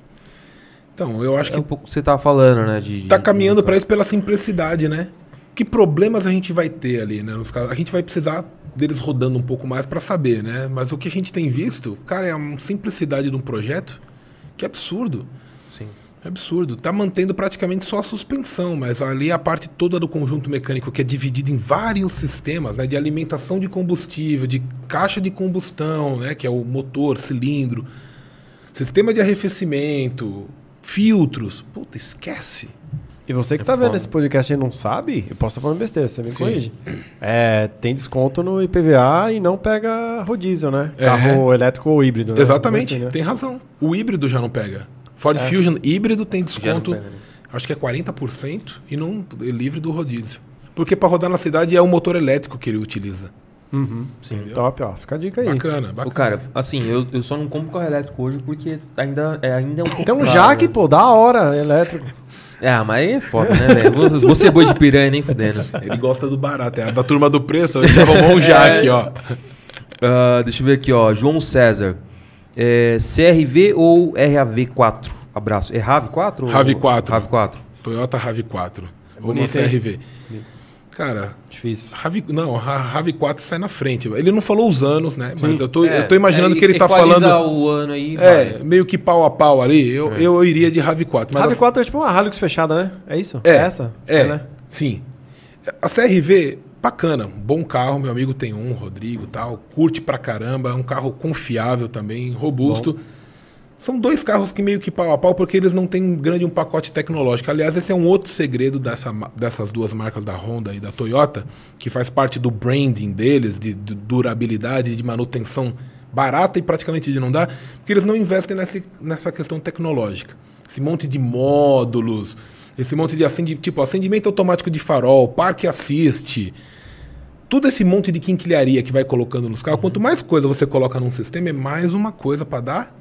Então, eu acho É que um pouco que você tava falando, né? De, tá de- caminhando para isso pela simplicidade, né? Que problemas a gente vai ter ali, né? nos carros? A gente vai precisar deles rodando um pouco mais para saber, né? Mas o que a gente tem visto, cara, é uma simplicidade de um projeto que é absurdo. Sim. É absurdo. Tá mantendo praticamente só a suspensão, mas ali a parte toda do conjunto mecânico que é dividido em vários sistemas, né? De alimentação de combustível, de caixa de combustão, né? Que é o motor, cilindro, sistema de arrefecimento, filtros. Puta, esquece. E você que É tá vendo esse podcast e não sabe, eu posso estar falando besteira, você me Sim. corrige. É, tem desconto no IPVA e não pega rodízio, né? É. Carro elétrico ou híbrido, né? Exatamente, Assim, né? tem razão. O híbrido já não pega. Ford Fusion híbrido tem desconto, né? acho que é 40% e não é livre do rodízio. Porque para rodar na cidade é o motor elétrico que ele utiliza. Uhum. Entendeu? Top, ó. Fica a dica aí. Bacana, bacana. Ô, cara, assim, eu, eu só não compro carro elétrico hoje porque ainda é, ainda é um [laughs] pouco Tem um jaque, né? pô, da hora, elétrico. Ah, mas aí é foda, né, velho? Vou, vou ser boi de piranha nem fudendo. Ele gosta do barato, é da turma do preço, a gente arrumou um [laughs] jaque, ó. Ah, deixa eu ver aqui, ó. João César. É, CRV ou RAV4? Abraço. É RAV4? ou- RAV4. RAV4. Toyota RAV4. Ou uma? CRV. Cara, Difícil. RAV, não, a RAV4 sai na frente. Ele não falou os anos, né? Mas eu tô, É, eu tô imaginando é, que ele tá falando. o ano aí. É, vai. meio que pau a pau ali. Eu, eu iria de RAV4. Mas RAV4 é tipo uma Hilux fechada, né? É isso? É, essa? É, né? sim. A CRV, bacana, um bom carro, meu amigo tem um, Rodrigo tal, curte pra caramba, é um carro confiável também, robusto. São dois carros que meio que pau a pau, porque eles não têm um grande um pacote tecnológico. Aliás, esse é um outro segredo dessa, dessas duas marcas da Honda e da Toyota, que faz parte do branding deles, de, de durabilidade, de manutenção barata e praticamente de não dar, porque eles não investem nessa, nessa questão tecnológica. Esse monte de módulos, esse monte de acendi, tipo acendimento automático de farol, parque assist, tudo esse monte de quinquilharia que vai colocando nos carros, quanto mais coisa você coloca num sistema, é mais uma coisa para dar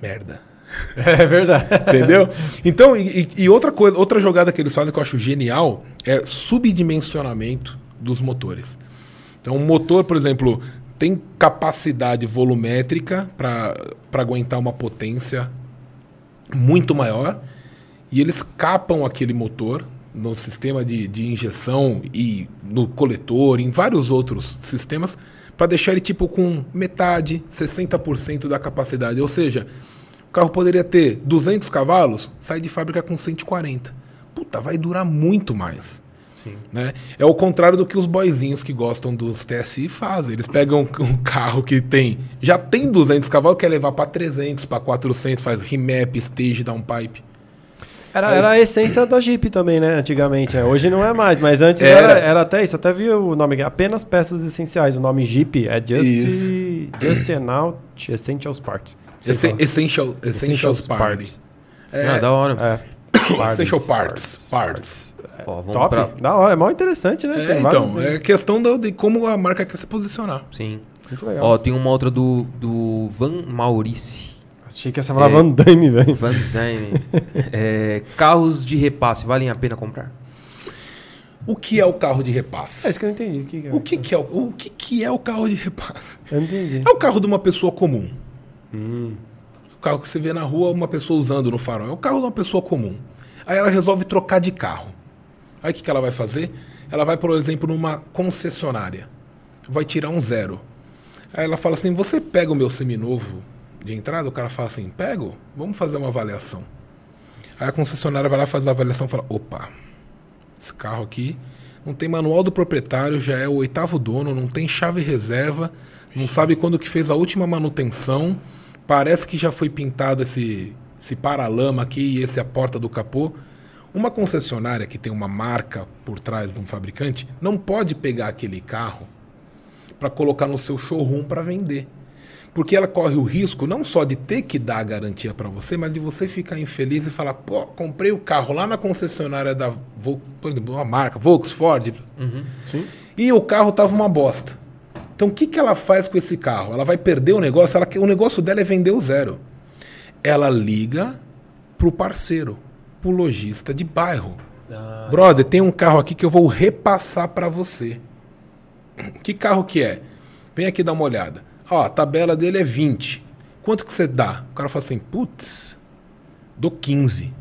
merda. [laughs] É verdade. Entendeu? Então, e, e- e outra coisa, outra jogada que eles fazem que eu acho genial é subdimensionamento dos motores. Então, um motor, por exemplo, tem capacidade volumétrica para aguentar uma potência muito maior e eles capam aquele motor no sistema de, de injeção e no coletor, em vários outros sistemas, para deixar ele tipo com metade, 60% da capacidade. Ou seja, carro poderia ter 200 cavalos, sai de fábrica com 140. Puta, vai durar muito mais. Né? É o contrário do que os boizinhos que gostam dos TSI fazem. Eles pegam [laughs] um carro que tem já tem 200 cavalos, quer levar para 300, para 400, faz remap, stage, downpipe. Era, era a essência da Jeep também, né? Antigamente. né? Hoje não é mais, mas antes Era. era, era até isso. Até vi o nome, apenas peças essenciais. O nome Jeep é Just, Isso. Just and Out Essentials Parts. Essen-. Essential, essentials Party. É, Ah, da hora. É. [coughs] essential parts. Parts. Ó, vamos Top. pra... Da hora, é mó interessante, né? É, então, vários- é questão do- de como a marca quer se posicionar. Sim. Muito legal. Ó, tem uma outra do, do Van Maurice. Achei que essa falar É. Van Damme, velho. Van Damme. É, carros de repasse, valem a pena comprar? O que é o carro de repasse? É isso que eu não entendi. O que, que é? O que, que é o, o que, que é o carro de repasse? Eu não entendi. É o carro de uma pessoa comum. Hum. O carro que você vê na rua, uma pessoa usando no farol. É o carro de uma pessoa comum. Aí ela resolve trocar de carro. Aí o que, que ela vai fazer? Ela vai, por exemplo, numa concessionária. Vai tirar um zero. Aí ela fala assim: Você pega o meu seminovo de entrada? O cara fala assim: Pego, vamos fazer uma avaliação. Aí a concessionária vai lá fazer a avaliação e fala: Opa, esse carro aqui não tem manual do proprietário, já é o oitavo dono, não tem chave reserva, não sabe quando que fez a última manutenção, parece que já foi pintado esse, esse paralama aqui e esse a porta do capô. Uma concessionária que tem uma marca por trás de um fabricante não pode pegar aquele carro para colocar no seu showroom para vender. Porque ela corre o risco não só de ter que dar a garantia para você, mas de você ficar infeliz e falar, pô, comprei o carro lá na concessionária da, por exemplo, uma marca, Volkswagen, Sim. e o carro tava uma bosta. Então o que, que ela faz com esse carro? Ela vai perder o negócio, ela, o negócio dela é vender o zero. Ela liga pro parceiro, pro lojista de bairro. Brother, tem um carro aqui que eu vou repassar para você. Que carro que é? Vem aqui dar uma olhada. Ó, a tabela dele é 20. Quanto que você dá? O cara fala assim, putz, dou 15.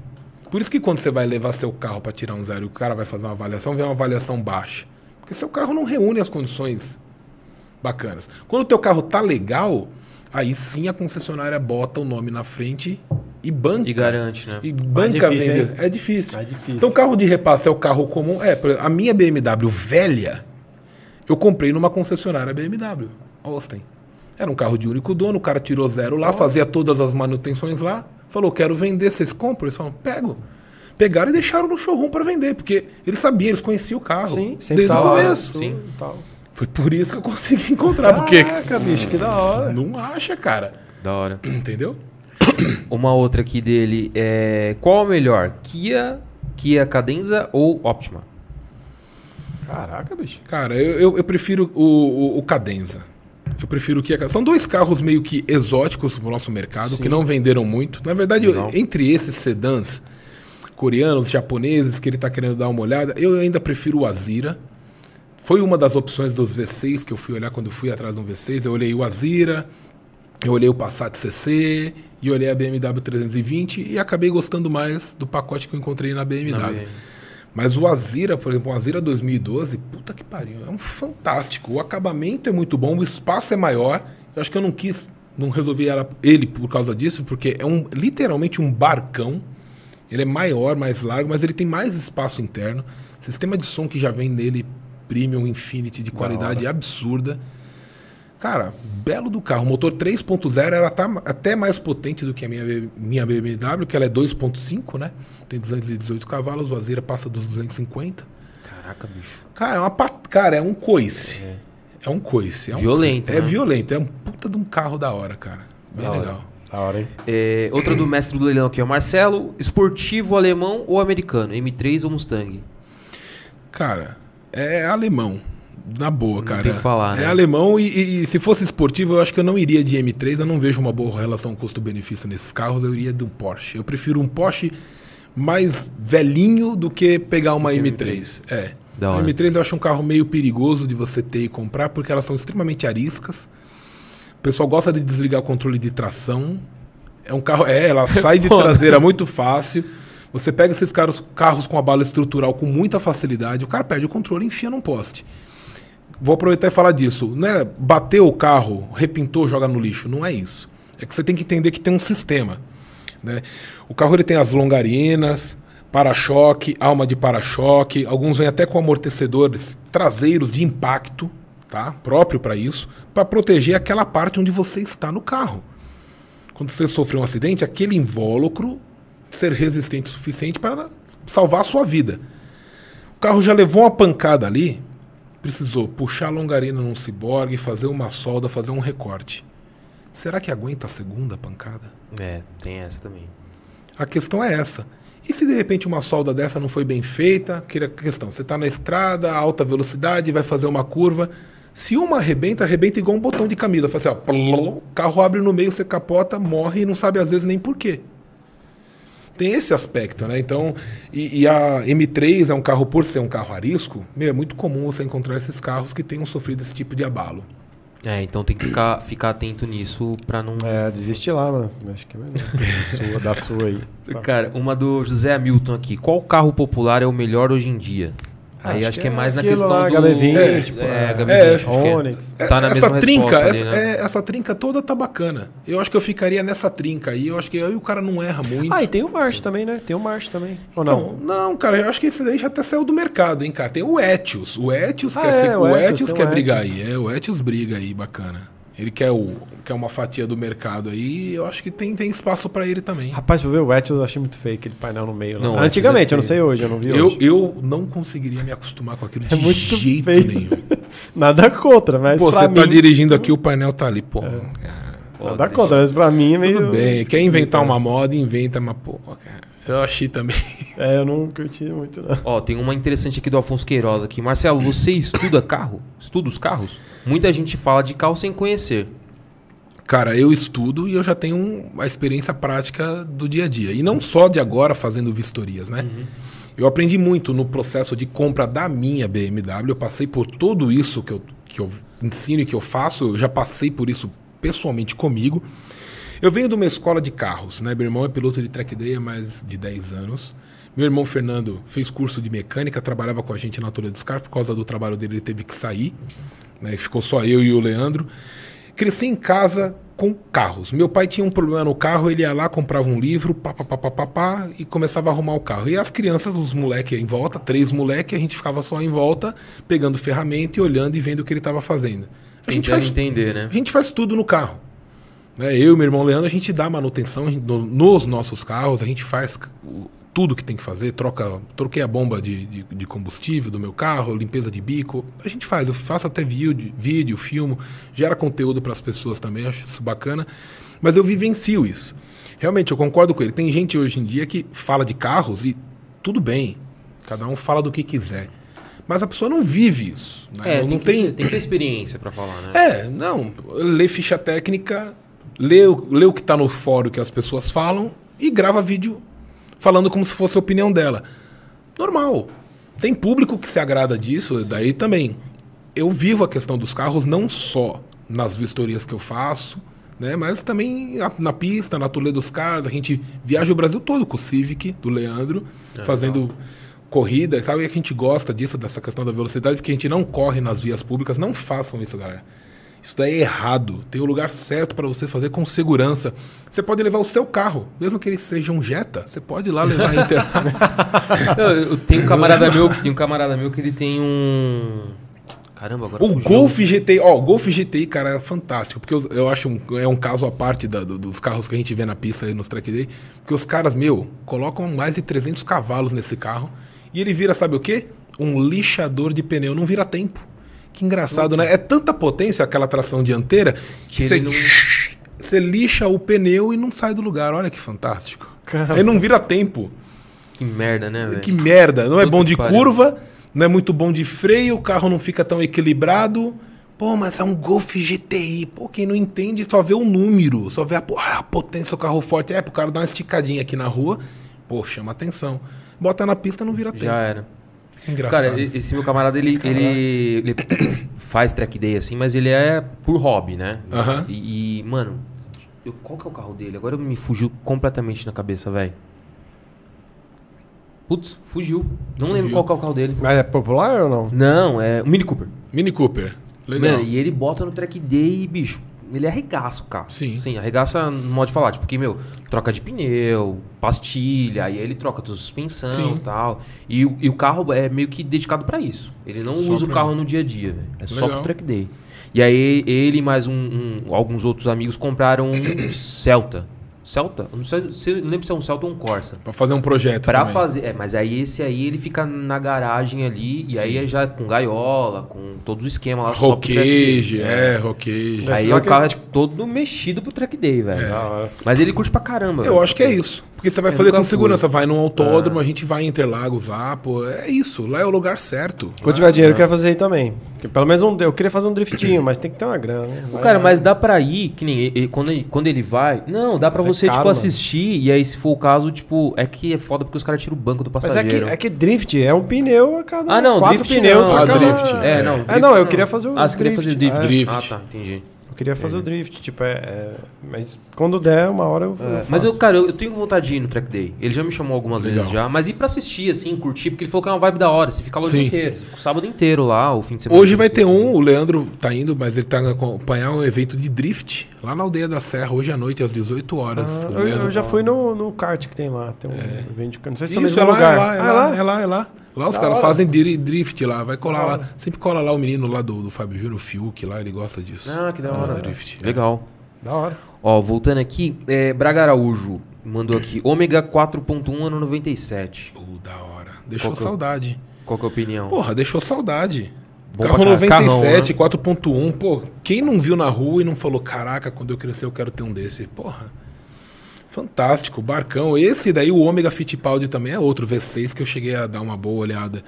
Por isso que quando você vai levar seu carro para tirar um zero e o cara vai fazer uma avaliação, vem uma avaliação baixa. Porque seu carro não reúne as condições bacanas. Quando o teu carro tá legal, aí sim a concessionária bota o nome na frente e banca. E garante, né? E banca difícil, vender. É difícil. É difícil. Então, carro de repasse é o carro comum. É, a minha BMW velha, eu comprei numa concessionária BMW, Austin. Era um carro de único dono, o cara tirou zero lá, fazia todas as manutenções lá, falou: quero vender, vocês compram? Eles falaram: pego. Pegaram e deixaram no showroom para vender, porque eles sabiam, eles conheciam o carro Sim, desde o tá lá, começo. Sim. tal. Foi por isso que eu consegui encontrar, porque Caraca, bicho, que da hora. não acha, cara. Da hora. [clears throat] Entendeu? [coughs] Uma outra aqui dele é. Qual é o melhor? Kia, Kia Cadenza ou Optima? Caraca, bicho. Cara, eu, eu, eu prefiro o, o, o Cadenza. Eu prefiro o Kia. São dois carros meio que exóticos pro nosso mercado, Sim. que não venderam muito. Na verdade, eu- entre esses sedãs coreanos, japoneses, que ele tá querendo dar uma olhada, eu ainda prefiro o Azira. Foi uma das opções dos V6 que eu fui olhar quando eu fui atrás do V6. Eu olhei o Azira, eu olhei o Passat CC e olhei a BMW 320 e acabei gostando mais do pacote que eu encontrei na BMW. Na BMW. Mas o Azira, por exemplo, o Azira 2012, puta que pariu, é um fantástico. O acabamento é muito bom, o espaço é maior. Eu acho que eu não quis, não resolvi ele por causa disso, porque é um literalmente um barcão. Ele é maior, mais largo, mas ele tem mais espaço interno. Sistema de som que já vem nele, Premium Infinity, de qualidade absurda. Cara, belo do carro. O motor 3.0 ela tá até mais potente do que a minha, minha BMW, que ela é 2.5, né? Tem 218 cavalos, o Azira passa dos 250. Caraca, bicho. Cara, é uma pat... cara, é um coice. É, um coice. É um... Violento, É né? violento, é um puta de um carro da hora, cara. Bem Da hora. legal. Da hora, hein? É, outra do mestre do leilão aqui é o Marcelo. Esportivo alemão ou americano? M3 ou Mustang? Cara, é alemão. Na boa, cara. tem que falar, é né? alemão e, e- e se fosse esportivo, eu acho que eu não iria de M3. Eu não vejo uma boa relação custo-benefício nesses carros. Eu iria de um Porsche. Eu prefiro um Porsche mais velhinho do que pegar uma M3. É. Da A hora. M3 eu acho um carro meio perigoso de você ter e comprar, porque elas são extremamente ariscas. O pessoal gosta de desligar o controle de tração. É um carro. É, ela [laughs] sai de Foda. traseira muito fácil. Você pega esses carros, carros com a bala estrutural com muita facilidade, o cara perde o controle e enfia num poste. Vou aproveitar e falar disso. Não é bateu o carro, repintou, joga no lixo. Não é isso. É que você tem que entender que tem um sistema. Né? O carro ele tem as longarinas, para-choque, alma de para-choque, alguns vêm até com amortecedores traseiros de impacto, tá? próprio para isso, para proteger aquela parte onde você está no carro. Quando você sofreu um acidente, aquele invólucro ser resistente o suficiente para salvar a sua vida. O carro já levou uma pancada ali, precisou puxar a longarina num ciborgue, fazer uma solda, fazer um recorte. Será que aguenta a segunda pancada? É, tem essa também. A questão é essa. E se de repente uma solda dessa não foi bem feita? Aquela questão, você está na estrada, alta velocidade, vai fazer uma curva. Se uma arrebenta, arrebenta igual um botão de camisa. Faz assim, ó, o carro abre no meio, você capota, morre e não sabe às vezes nem por quê. Tem esse aspecto, né? Então, e, e, a M3 é um carro, por ser um carro arisco, meu, é muito comum você encontrar esses carros que tenham sofrido esse tipo de abalo. É, então tem que ficar, ficar atento nisso pra não. É, desiste lá, mano. Acho que é melhor. [laughs] sua, da sua aí. Cara, uma do José Hamilton aqui. Qual carro popular é o melhor hoje em dia? Aí acho, acho que é, é mais na questão lá, do HB20, é, tipo, é, é, HB20, é, Onix. Tá na essa mesma trinca, resposta essa, ali, né? é, essa trinca toda tá bacana. Eu acho que eu ficaria nessa trinca aí. Eu acho que aí o cara não erra muito. Ah, e tem o March também, né? Tem o March também. Ou não? Não, não, cara, eu acho que esse daí já até saiu do mercado, hein, cara. Tem o Etios. O Etios Ah, quer, é, ser, o o Etios, Etios quer brigar Etios. aí. É, o Etios briga aí, bacana. Ele quer, o, quer uma fatia do mercado aí. Eu acho que tem, tem espaço pra ele também. Rapaz, pra ver o Etios eu achei muito feio aquele painel no meio. Não, Antigamente, é eu não sei hoje, eu não vi Eu, hoje. eu não conseguiria me acostumar com aquilo de É muito jeito feio. nenhum. [laughs] Nada contra, mas Pô, você tá mim... dirigindo aqui, o painel tá ali, pô. Ó, Nada tem- contra, mas pra mim é meio... Tudo bem, quer inventar uma moda, inventa, mas, pô, cara. Eu achei também. [laughs] É, eu não curti muito, não. Ó, tem uma interessante aqui do Afonso Queiroz aqui. Marcelo, você estuda carro? Estuda os carros? Muita gente fala de carro sem conhecer. Cara, eu estudo e eu já tenho uma experiência prática do dia a dia. E não só de agora fazendo vistorias, né? Eu aprendi muito no processo de compra da minha BMW. Eu passei por tudo isso que eu, que eu ensino e que eu faço. Eu já passei por isso pessoalmente comigo. Eu venho de uma escola de carros, né? Meu irmão é piloto de track day há mais de 10 anos. Meu irmão Fernando fez curso de mecânica, trabalhava com a gente na Torre dos Carros. Por causa do trabalho dele, ele teve que sair. Né? Ficou só eu e o Leandro. Cresci em casa com carros. Meu pai tinha um problema no carro, ele ia lá, comprava um livro, pá, pá, pá, pá, pá, pá, e começava a arrumar o carro. E as crianças, os moleques em volta, três moleques, a gente ficava só em volta, pegando ferramenta e olhando e vendo o que ele estava fazendo. A gente, faz, entender, né? a gente faz tudo no carro. Né? Eu e meu irmão Leandro, a gente dá manutenção no- nos nossos carros, a gente faz o- tudo que tem que fazer, troca, troquei a bomba de, de, de combustível do meu carro, limpeza de bico, a gente faz, eu faço até vídeo, vídeo filmo, gera conteúdo para as pessoas também, acho isso bacana, mas eu vivencio isso. Realmente, eu concordo com ele. Tem gente hoje em dia que fala de carros e tudo bem, cada um fala do que quiser, mas a pessoa não vive isso. Né? É, não tem, tem, que, tem que ter experiência pra falar, né? é, não. Lê ficha técnica, lê, o- lê o que está no fórum que as pessoas falam e grava vídeo falando como se fosse a opinião dela. Normal. Tem público que se agrada disso, daí também. Eu vivo a questão dos carros não só nas vistorias que eu faço, né, mas também na, pista, na turnê dos carros. A gente viaja o Brasil todo com o Civic do Leandro, fazendo corrida, sabe? E a gente gosta disso, dessa questão da velocidade, porque a gente não corre nas vias públicas. Não façam isso, galera. Isso daí é errado. Tem o lugar certo para você fazer com segurança. Você pode levar o seu carro, mesmo que ele seja um Jetta. Você pode ir lá levar inter... [laughs] Eu, tenho um camarada meu, tem um camarada meu que ele tem um. Caramba, agora. O. Golf GTI, ó, o Golf GTI, cara, é fantástico, porque eu, eu acho um, é um caso à parte da- do- dos carros que a gente vê na pista aí nos track day, porque os caras, meu, colocam mais de 300 cavalos nesse carro e ele vira, sabe o quê? Um lixador de pneu, não vira tempo. Que engraçado, né? É tanta potência aquela tração dianteira que, Que você, não- [laughs] você lixa o pneu e não sai do lugar. Olha que fantástico. Caramba. Ele não vira tempo. Que merda, né, velho? Que merda. Não é Puta bom de curva, não é muito bom de freio, o carro não fica tão equilibrado. Pô, mas é um Golf GTI. Pô, quem não entende só vê o número, só vê a, pô, a potência, o carro forte. É, pro cara dar uma esticadinha aqui na rua, pô, chama atenção. Bota na pista, não vira tempo. Já era. Engraçado. Cara, esse meu camarada, ele, ele, ele faz track day assim, mas ele é por hobby, né? Aham. E, e, mano, eu- qual que é o carro dele? Agora me fugiu completamente na cabeça, velho. Putz, fugiu. Não lembro Fugiu. qual que é o carro dele. Mas é popular ou não? Não, é um Mini Cooper. Mini Cooper. Legal. Mano, e ele bota no track day e, bicho, ele arregaça o carro. Sim. Sim, arregaça no modo de falar. Tipo, porque, meu, troca de pneu, pastilha, aí ele troca tua suspensão Sim. e tal. E, o- e o carro é meio que dedicado pra isso. Ele não Só usa o carro no dia a dia, velho. É só Legal. pro track day. E aí ele e mais um, um- alguns outros amigos compraram um Celta. Celta? Eu não, sei, não lembro se é um Celta ou um Corsa. Pra fazer um projeto Pra também. fazer. É, mas aí esse aí ele fica na garagem ali. E aí Sim. é já com gaiola, com todo o esquema lá. Roqueige, é, roqueige. É Aí só o que- carro é todo mexido pro track day, velho. Hora. Mas ele curte pra caramba. Eu velho. acho que é isso. Porque você vai Eu fazer com fui. segurança. Vai num autódromo, a gente vai em Interlagos lá, pô. É isso. Lá é o lugar certo. Quando tiver dinheiro, eu quero fazer aí também. Porque pelo menos um, eu queria fazer um driftinho, mas tem que ter uma grana, né? Vai Cara, lá. mas dá pra ir, que nem ele- quando, ele, quando ele vai. Não, dá pra Mas é você, caro, tipo, mano. assistir. E aí, se for o caso, tipo, é que é foda porque os caras tiram o banco do Mas é que, passageiro. é que drift é um pneu a cada Ah, não, quatro drift pneus não. pra Ah, cada... drift. É, É. não. É, drift não, eu queria fazer o Ah, você queria fazer drift, drift. é. Drift. Ah, tá, entendi. Eu queria fazer o drift, tipo, é, é- Mas quando der, uma hora eu, eu É, faço. mas eu, cara, eu, eu tenho vontade de ir no track day. Ele já me chamou algumas Legal. vezes já, mas ir pra assistir, assim, curtir, porque ele falou que é uma vibe da hora. Você fica lá o dia inteiro. O sábado inteiro lá, o fim de semana. Hoje vai ter um, o Leandro tá indo, mas ele tá acompanhar um evento de drift lá na aldeia da Serra, hoje à noite, às 18 horas. Ah, eu, eu já fui no, no kart que tem lá. Tem um evento de... Não sei se é o Isso, é lá, lugar. é lá, é Ah, lá, é lá, é lá. Lá os Da caras hora. fazem dri- drift lá, vai colar Da lá. hora. Sempre cola lá o menino lá do, do Fábio Júnior, o Fiuk lá, ele gosta disso. Ah, que da hora. drift. é. Legal. Da hora. Ó, voltando aqui, é, Braga Araújo mandou aqui, ômega 4.1 ano 97. Pô, da hora. Deixou Qual é saudade. Qual que é a opinião? Porra, deixou saudade. Bom Carro pra caralho. 97, Carrão, né? 4.1. Pô, quem não viu na rua e não falou, caraca, quando eu crescer eu quero ter um desse? Porra. Fantástico, barcão. Esse daí, o Ômega Fittipaldi também é outro V6 que eu cheguei a dar uma boa olhada.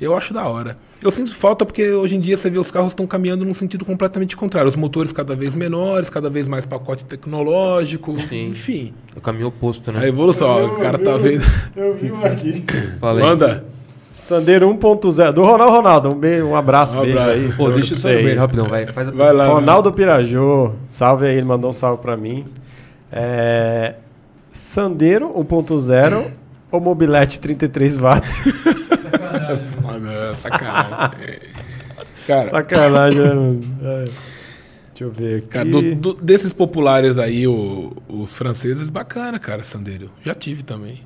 Eu acho da hora. Eu sinto falta porque hoje em dia você vê os carros estão caminhando num sentido completamente contrário. Os motores cada vez menores, cada vez mais pacote tecnológico, Sim. enfim. É o caminho oposto, A né? evolução, ó, o cara tá vendo. Eu vi um aqui. Falei. Manda. Sandeiro 1.0. Do Ronaldo Ronaldo. Um, beijo, um abraço, Um beijo aí. Pô, deixa eu aí. rapidão, vai. Faz a... Vai lá. Ronaldo Pirajô. Salve aí, ele mandou um salve pra mim. É, Sandeiro 1.0 ou mobilete 33 watts? Não, [laughs] sacanagem. Cara, Sacanagem, né, mano? É. Deixa eu ver aqui. Cara, do- do- desses populares aí, o- os franceses, bacana, cara, Sandero. Já tive também.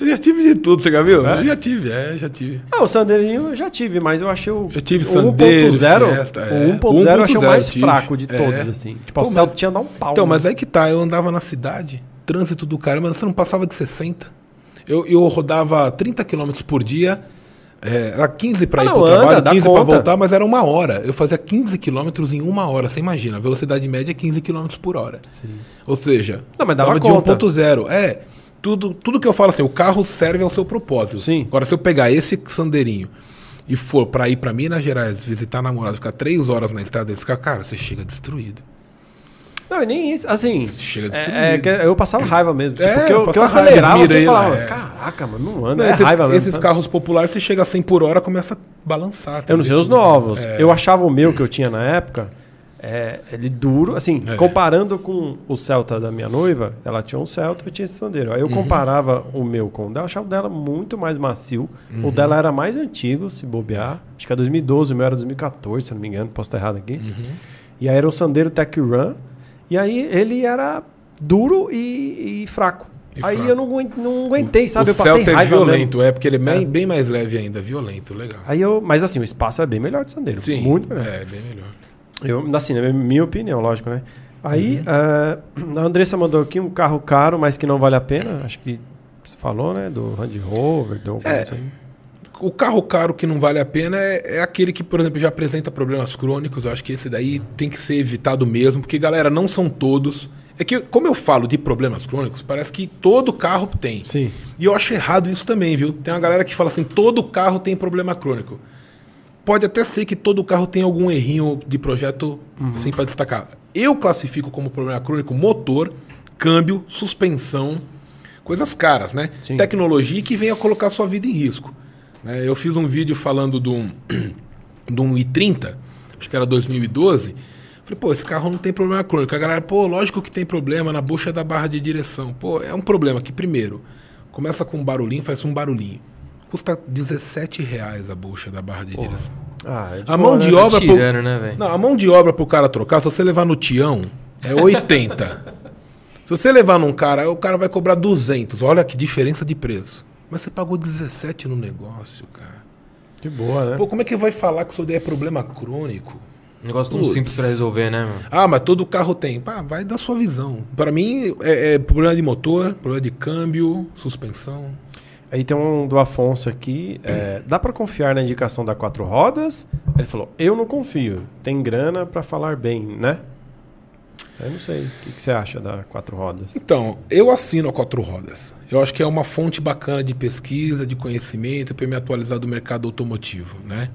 Eu já tive de tudo, você já viu? É? Eu já tive, é, já tive. Ah, o Sandeirinho eu já tive, mas eu achei o, Eu tive o Sandero, 1.0. Fiesta, é. O 1.0 eu achei o 1.0 mais tive. fraco de É. todos, assim. Tipo, Pô, o mas- Celta tinha dar um pau. Então, né? mas aí que tá, eu andava na cidade, trânsito do caramba, você não passava de 60. Eu, eu rodava 30 km por dia, é, era 15 pra Ah, ir pro anda, trabalho, dá 15 pra conta. voltar, mas era uma hora. Eu fazia 15 km em uma hora, você imagina. A velocidade média é 15 km por hora. Ou seja, Não, mas dava de conta. 1.0. É, tudo, tudo que eu falo assim, o carro serve ao seu propósito. Sim. Agora, se eu pegar esse Sandeirinho e for pra ir pra Minas Gerais, visitar a namorada, ficar três horas na estrada desse carro, cara, você chega destruído. Não, e nem isso. Assim, Você chega é, destruído. é que eu passava raiva mesmo. Tipo, É, porque eu, que eu raiva, acelerava, eles você falava, é. caraca, mano, não anda. Não, é esses raiva mesmo. esses tá? carros populares, você chega a 100 por hora, começa a balançar. Eu não sei os novos. Eu achava o meu que eu tinha na época, é, ele duro. Assim, É. comparando com o Celta da minha noiva, ela tinha um Celta eu tinha esse Sandero. Aí eu comparava o meu com o dela, achava o dela muito mais macio. O dela era mais antigo, se bobear. Acho que é 2012, o meu era 2014, se não me engano, posso estar errado aqui. E aí era o Sandero Tech Run. E aí ele era duro e, e fraco. E aí fraco. eu não, não aguentei, sabe? o eu passei Celta é raiva mesmo. violento, é porque ele é bem, bem mais leve ainda, violento, legal. Aí eu, mas assim, o espaço é bem melhor do Sandero. Sim, Muito melhor. é bem melhor. Eu, assim, na minha opinião, lógico, né? Aí, Uhum. eh, [clears throat] a Andressa mandou aqui um carro caro, mas que não vale a pena. Acho que você falou, né? Do Range Rover, do É. assim. O carro caro que não vale a pena é, é aquele que, por exemplo, já apresenta problemas crônicos. Eu acho que esse daí tem que ser evitado mesmo, porque, galera, não são todos. É que, como eu falo de problemas crônicos, parece que todo carro tem. Sim. E eu acho errado isso também, viu? Tem uma galera que fala assim: todo carro tem problema crônico. Pode até ser que todo carro tenha algum errinho de projeto, assim, para destacar. Eu classifico como problema crônico motor, câmbio, suspensão, coisas caras, né? Sim. Tecnologia que venha colocar sua vida em risco. né? Eu fiz um vídeo falando de um, [clears throat] de um i30, acho que era 2012. Falei, pô, esse carro não tem problema crônico. A galera, pô, lógico que tem problema na bucha da barra de direção. Pô, é um problema que, primeiro, começa com um barulhinho, faz um barulhinho. Custa 17 reais a bucha da barra de direção. Ah, é de A mão de né? obra pro, Tirando, né, velho? não, a mão de obra pro cara trocar, se você levar no Tião, é 80. [laughs] Se você levar num cara, o cara vai cobrar 200. Olha que diferença de preço. Mas você pagou 17 no negócio, cara. De boa, né? Pô, como é que vai falar que isso daí é problema crônico? Negócio tão simples pra resolver, né, mano? Ah, mas todo carro tem. Pá, vai da sua visão. Para mim, é, é problema de motor, problema de câmbio, suspensão. Aí tem um do Afonso aqui. é, dá pra confiar na indicação da quatro rodas? Ele falou: Eu não confio. Tem grana pra falar bem, né? Eu não sei. O que, você acha da quatro rodas? Então, eu assino a quatro rodas. Eu acho que é uma fonte bacana de pesquisa, de conhecimento para me atualizar do mercado automotivo, né?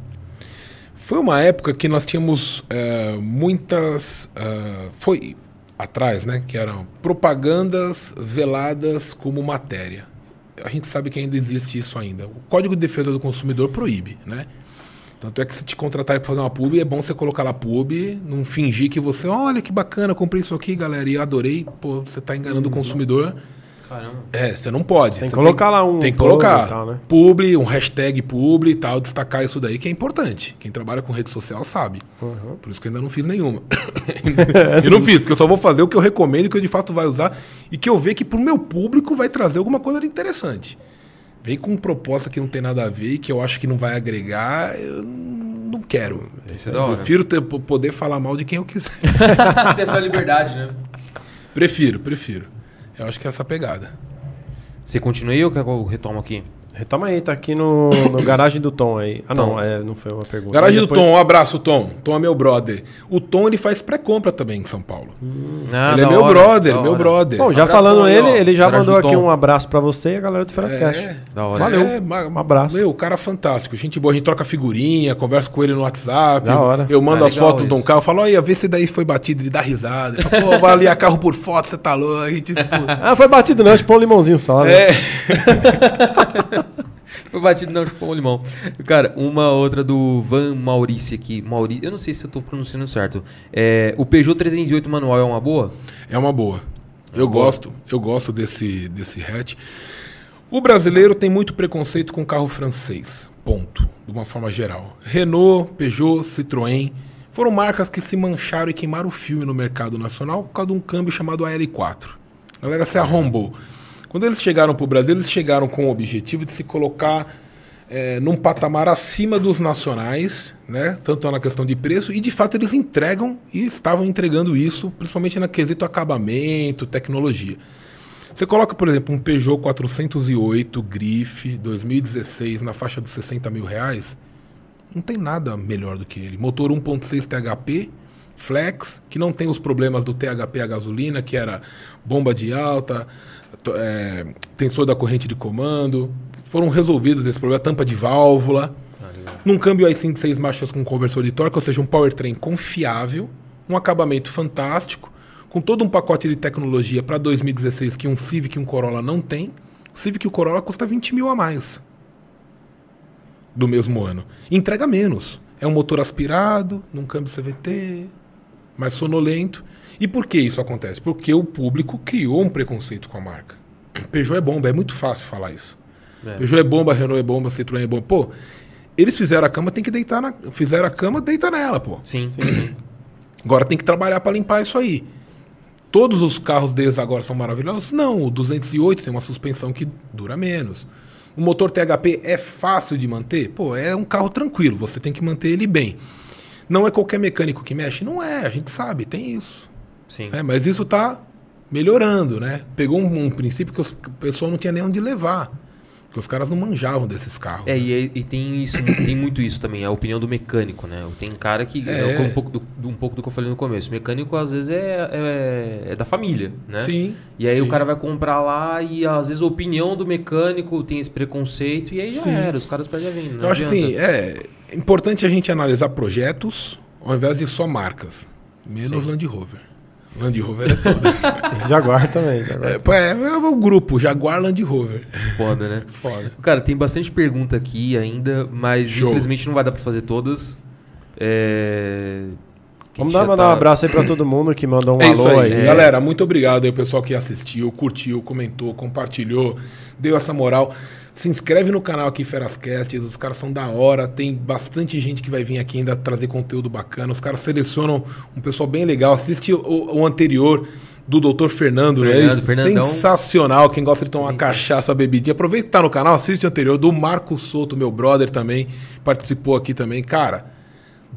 Foi uma época que nós tínhamos eh, muitas, eh, foi atrás, né? Que eram propagandas veladas como matéria. A gente sabe que ainda existe isso ainda. O Código de Defesa do Consumidor proíbe, né? Tanto é que se te contratarem para fazer uma pub, é bom você colocar lá pub, não fingir que você, olha que bacana, comprei isso aqui, galera, e adorei. Pô, você tá enganando o consumidor. Caramba. É, você não pode. Tem que colocar lá um Tem que colocar. tal, né? Publi, um hashtag publi e tal, destacar isso daí que é importante. Quem trabalha com rede social sabe. Uhum. Por isso que eu ainda não fiz nenhuma. [laughs] e não fiz, porque eu só vou fazer o que eu recomendo, que eu de fato vai usar e que eu ver que pro meu público vai trazer alguma coisa de interessante. Vem com proposta que não tem nada a ver e que eu acho que não vai agregar, eu não quero. Isso é da Eu hora. prefiro ter- poder falar mal de quem eu quiser. [laughs] Ter essa liberdade, né? prefiro, prefiro. Eu acho que é essa pegada. Você continua aí ou quer que eu retomo aqui? Retoma aí, tá aqui no, no [coughs] garagem do Tom aí. Ah, não, é, não foi uma pergunta. Garagem Aí do depois- Tom, um abraço, Tom. Tom é meu brother. O Tom ele faz pré-compra também em São Paulo. Ah, ele é meu hora, brother, meu brother. Bom, já Abração falando aí, ele, ó. ele já Garagem mandou do aqui um abraço pra você e a galera do Ferascast. É. Da hora. Valeu. É, ma- Um abraço. Meu, o cara é fantástico. Gente boa, a gente troca figurinha, conversa com ele no WhatsApp. Da hora. Eu mando Ah, as fotos de um isso. carro, falo, olha, vê se daí foi batido, ele dá risada. Ele fala, Pô, vai ali a carro por foto, você tá louco. A gente, pô, [laughs] Ah, foi batido não, chupou um limãozinho só. Né? é. [laughs] [laughs] Foi batido não, chupou um limão. Cara, uma outra do Van Maurice aqui. Maurice, eu não sei se eu tô pronunciando certo. É, o Peugeot 308 manual é uma boa? É uma boa. Eu boa. gosto, eu gosto desse, desse hatch. O brasileiro tem muito preconceito com carro francês. Ponto. De uma forma geral. Renault, Peugeot, Citroën foram marcas que se mancharam e queimaram o filme no mercado nacional por causa de um câmbio chamado AL4. A galera se arrombou. Quando eles chegaram para o Brasil, eles chegaram com o objetivo de se colocar é, num patamar acima dos nacionais, né? tanto na questão de preço, e de fato eles entregam e estavam entregando isso, principalmente na quesito acabamento, tecnologia. Você coloca, por exemplo, um Peugeot 408 Grife 2016 na faixa dos 60 mil reais, não tem nada melhor do que ele. Motor 1.6 THP, flex, que não tem os problemas do THP a gasolina, que era bomba de alta, é, tensor da corrente de comando. Foram resolvidos esse problema, tampa de válvula. Num câmbio i5 de 6 marchas com conversor de torque, ou seja, um powertrain confiável, um acabamento fantástico, com todo um pacote de tecnologia para 2016 que um Civic e um Corolla não tem. O Civic e o Corolla custa 20 mil a mais do mesmo ano. Entrega menos. É um motor aspirado, num câmbio CVT, mais sonolento. E por que isso acontece? Porque o público criou um preconceito com a marca. Peugeot é bomba, é muito fácil falar isso. É. Peugeot é bomba, Renault é bomba, Citroën é bomba. Pô, eles fizeram a cama, tem que deitar na. Fizeram a cama, deita nela, pô. Sim, sim. [clears throat] Agora tem que trabalhar para limpar isso aí. Todos os carros deles agora são maravilhosos? Não, o 208 tem uma suspensão que dura menos. O motor THP é fácil de manter? Pô, é um carro tranquilo, você tem que manter ele bem. Não é qualquer mecânico que mexe? Não é, a gente sabe, tem isso. Sim. É, mas isso está melhorando, né? Pegou um, um princípio que o pessoal não tinha nem onde levar. Porque os caras não manjavam desses carros. É, né? e, e tem, isso, [coughs] tem muito isso também, a opinião do mecânico, né? Tem cara que. É. É. um, pouco do, um pouco do que eu falei no começo. O mecânico, às vezes, é, é, é da família, né? Sim. E aí sim. o cara vai comprar lá e às vezes a opinião do mecânico tem esse preconceito e aí já Sim. era, os caras perdem a venda. Eu acho adianta. assim, é importante a gente analisar projetos ao invés de só marcas. Menos Sim. Land Rover. Land Rover é todas. [laughs] Jaguar também. Jaguar. é, pô, é, é o grupo Jaguar Land Rover. Foda, né? Foda. Cara, tem bastante pergunta aqui ainda, mas Show. infelizmente não vai dar pra fazer todas. É, Vamos dar, mandar um tá- abraço aí pra todo mundo que mandou um É isso alô aí. aí. Galera, muito obrigado aí, o pessoal que assistiu, curtiu, comentou, compartilhou, deu essa moral. Se inscreve no canal aqui, Ferascast. Os caras são da hora. Tem bastante gente que vai vir aqui ainda trazer conteúdo bacana. Os caras selecionam um pessoal bem legal. Assiste o, o anterior do Dr. Fernando, né? Fernando, Isso, Fernandão. Sensacional. Quem gosta de tomar cachaça, bebidinha. Aproveita que tá no canal, assiste o anterior. Do Marco Souto, meu brother também. Participou aqui também. Cara,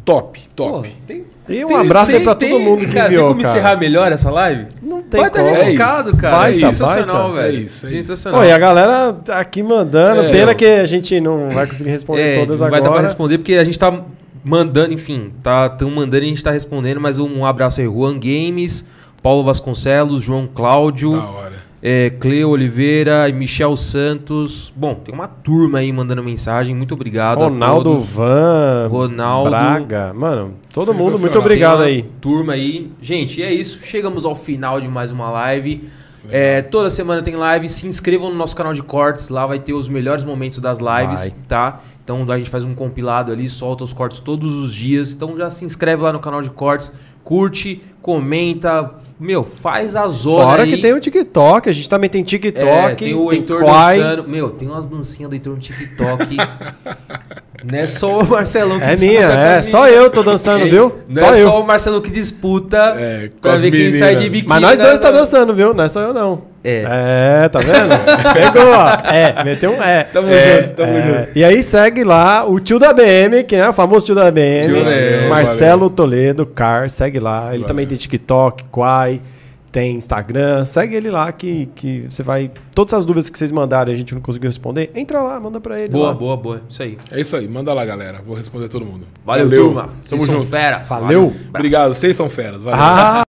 top, Pô, top. tem, E um abraço aí pra todo mundo que cara, viu, Tem como cara. encerrar melhor essa live? Não tem Baita como. recado, É isso, cara. baita, Sensacional, baita. velho. É isso, é isso. Sensacional. Pô, e a galera tá aqui mandando. É, Pena eu- que a gente não vai conseguir responder É, todas não vai dar pra agora. responder porque a gente tá mandando, enfim, tá tão mandando e a gente tá respondendo, mas um abraço aí, Juan Games, Paulo Vasconcelos, João Cláudio, Da hora. É, Cleo Oliveira e Michel Santos. Bom, tem uma turma aí mandando mensagem, muito obrigado. Ronaldo. Van, Ronaldo. Braga. Mano, todo mundo, muito obrigado aí. Turma aí. Gente, é isso. Chegamos ao final de mais uma live. É, toda semana tem live. Se inscrevam no nosso canal de cortes. Lá vai ter os melhores momentos das lives, Vai. tá? Então a gente faz um compilado ali, solta os cortes todos os dias. Então já se inscreve lá no canal de cortes. Curte, comenta. Meu, faz a zona Fora aí. que tem o TikTok, a gente também tem TikTok, É, tem o tem Heitor Quai. dançando. Meu, tem umas dancinhas do Heitor no TikTok. [laughs] não é só o Marcelão que É disputa minha, com é. as Só eu tô dançando, [laughs] É, viu? Não Só é eu. só o Marcelo que disputa É, com pra as ver quem sai de biquíni. Mas nós dois né, tá né? dançando, viu? Não é só eu, não. É. É, tá vendo? [laughs] Pegou, ó. É, meteu um é. Tamo É, junto, tamo é. junto. E aí segue lá o tio da BM, que é o famoso tio da BM. Tio da BM, Marcelo Toledo, Car, segue lá. Ele Valeu. também tem TikTok, Quai, tem Instagram. Segue ele lá que, que você vai... Todas as dúvidas que vocês mandarem e a gente não conseguiu responder, entra lá, manda pra ele Boa, lá. boa, boa. Isso aí. É isso aí, manda lá, galera. Vou responder todo mundo. Valeu, turma. Vocês Tamo são junto. feras. Valeu. Obrigado, vocês são feras. Valeu. Ah!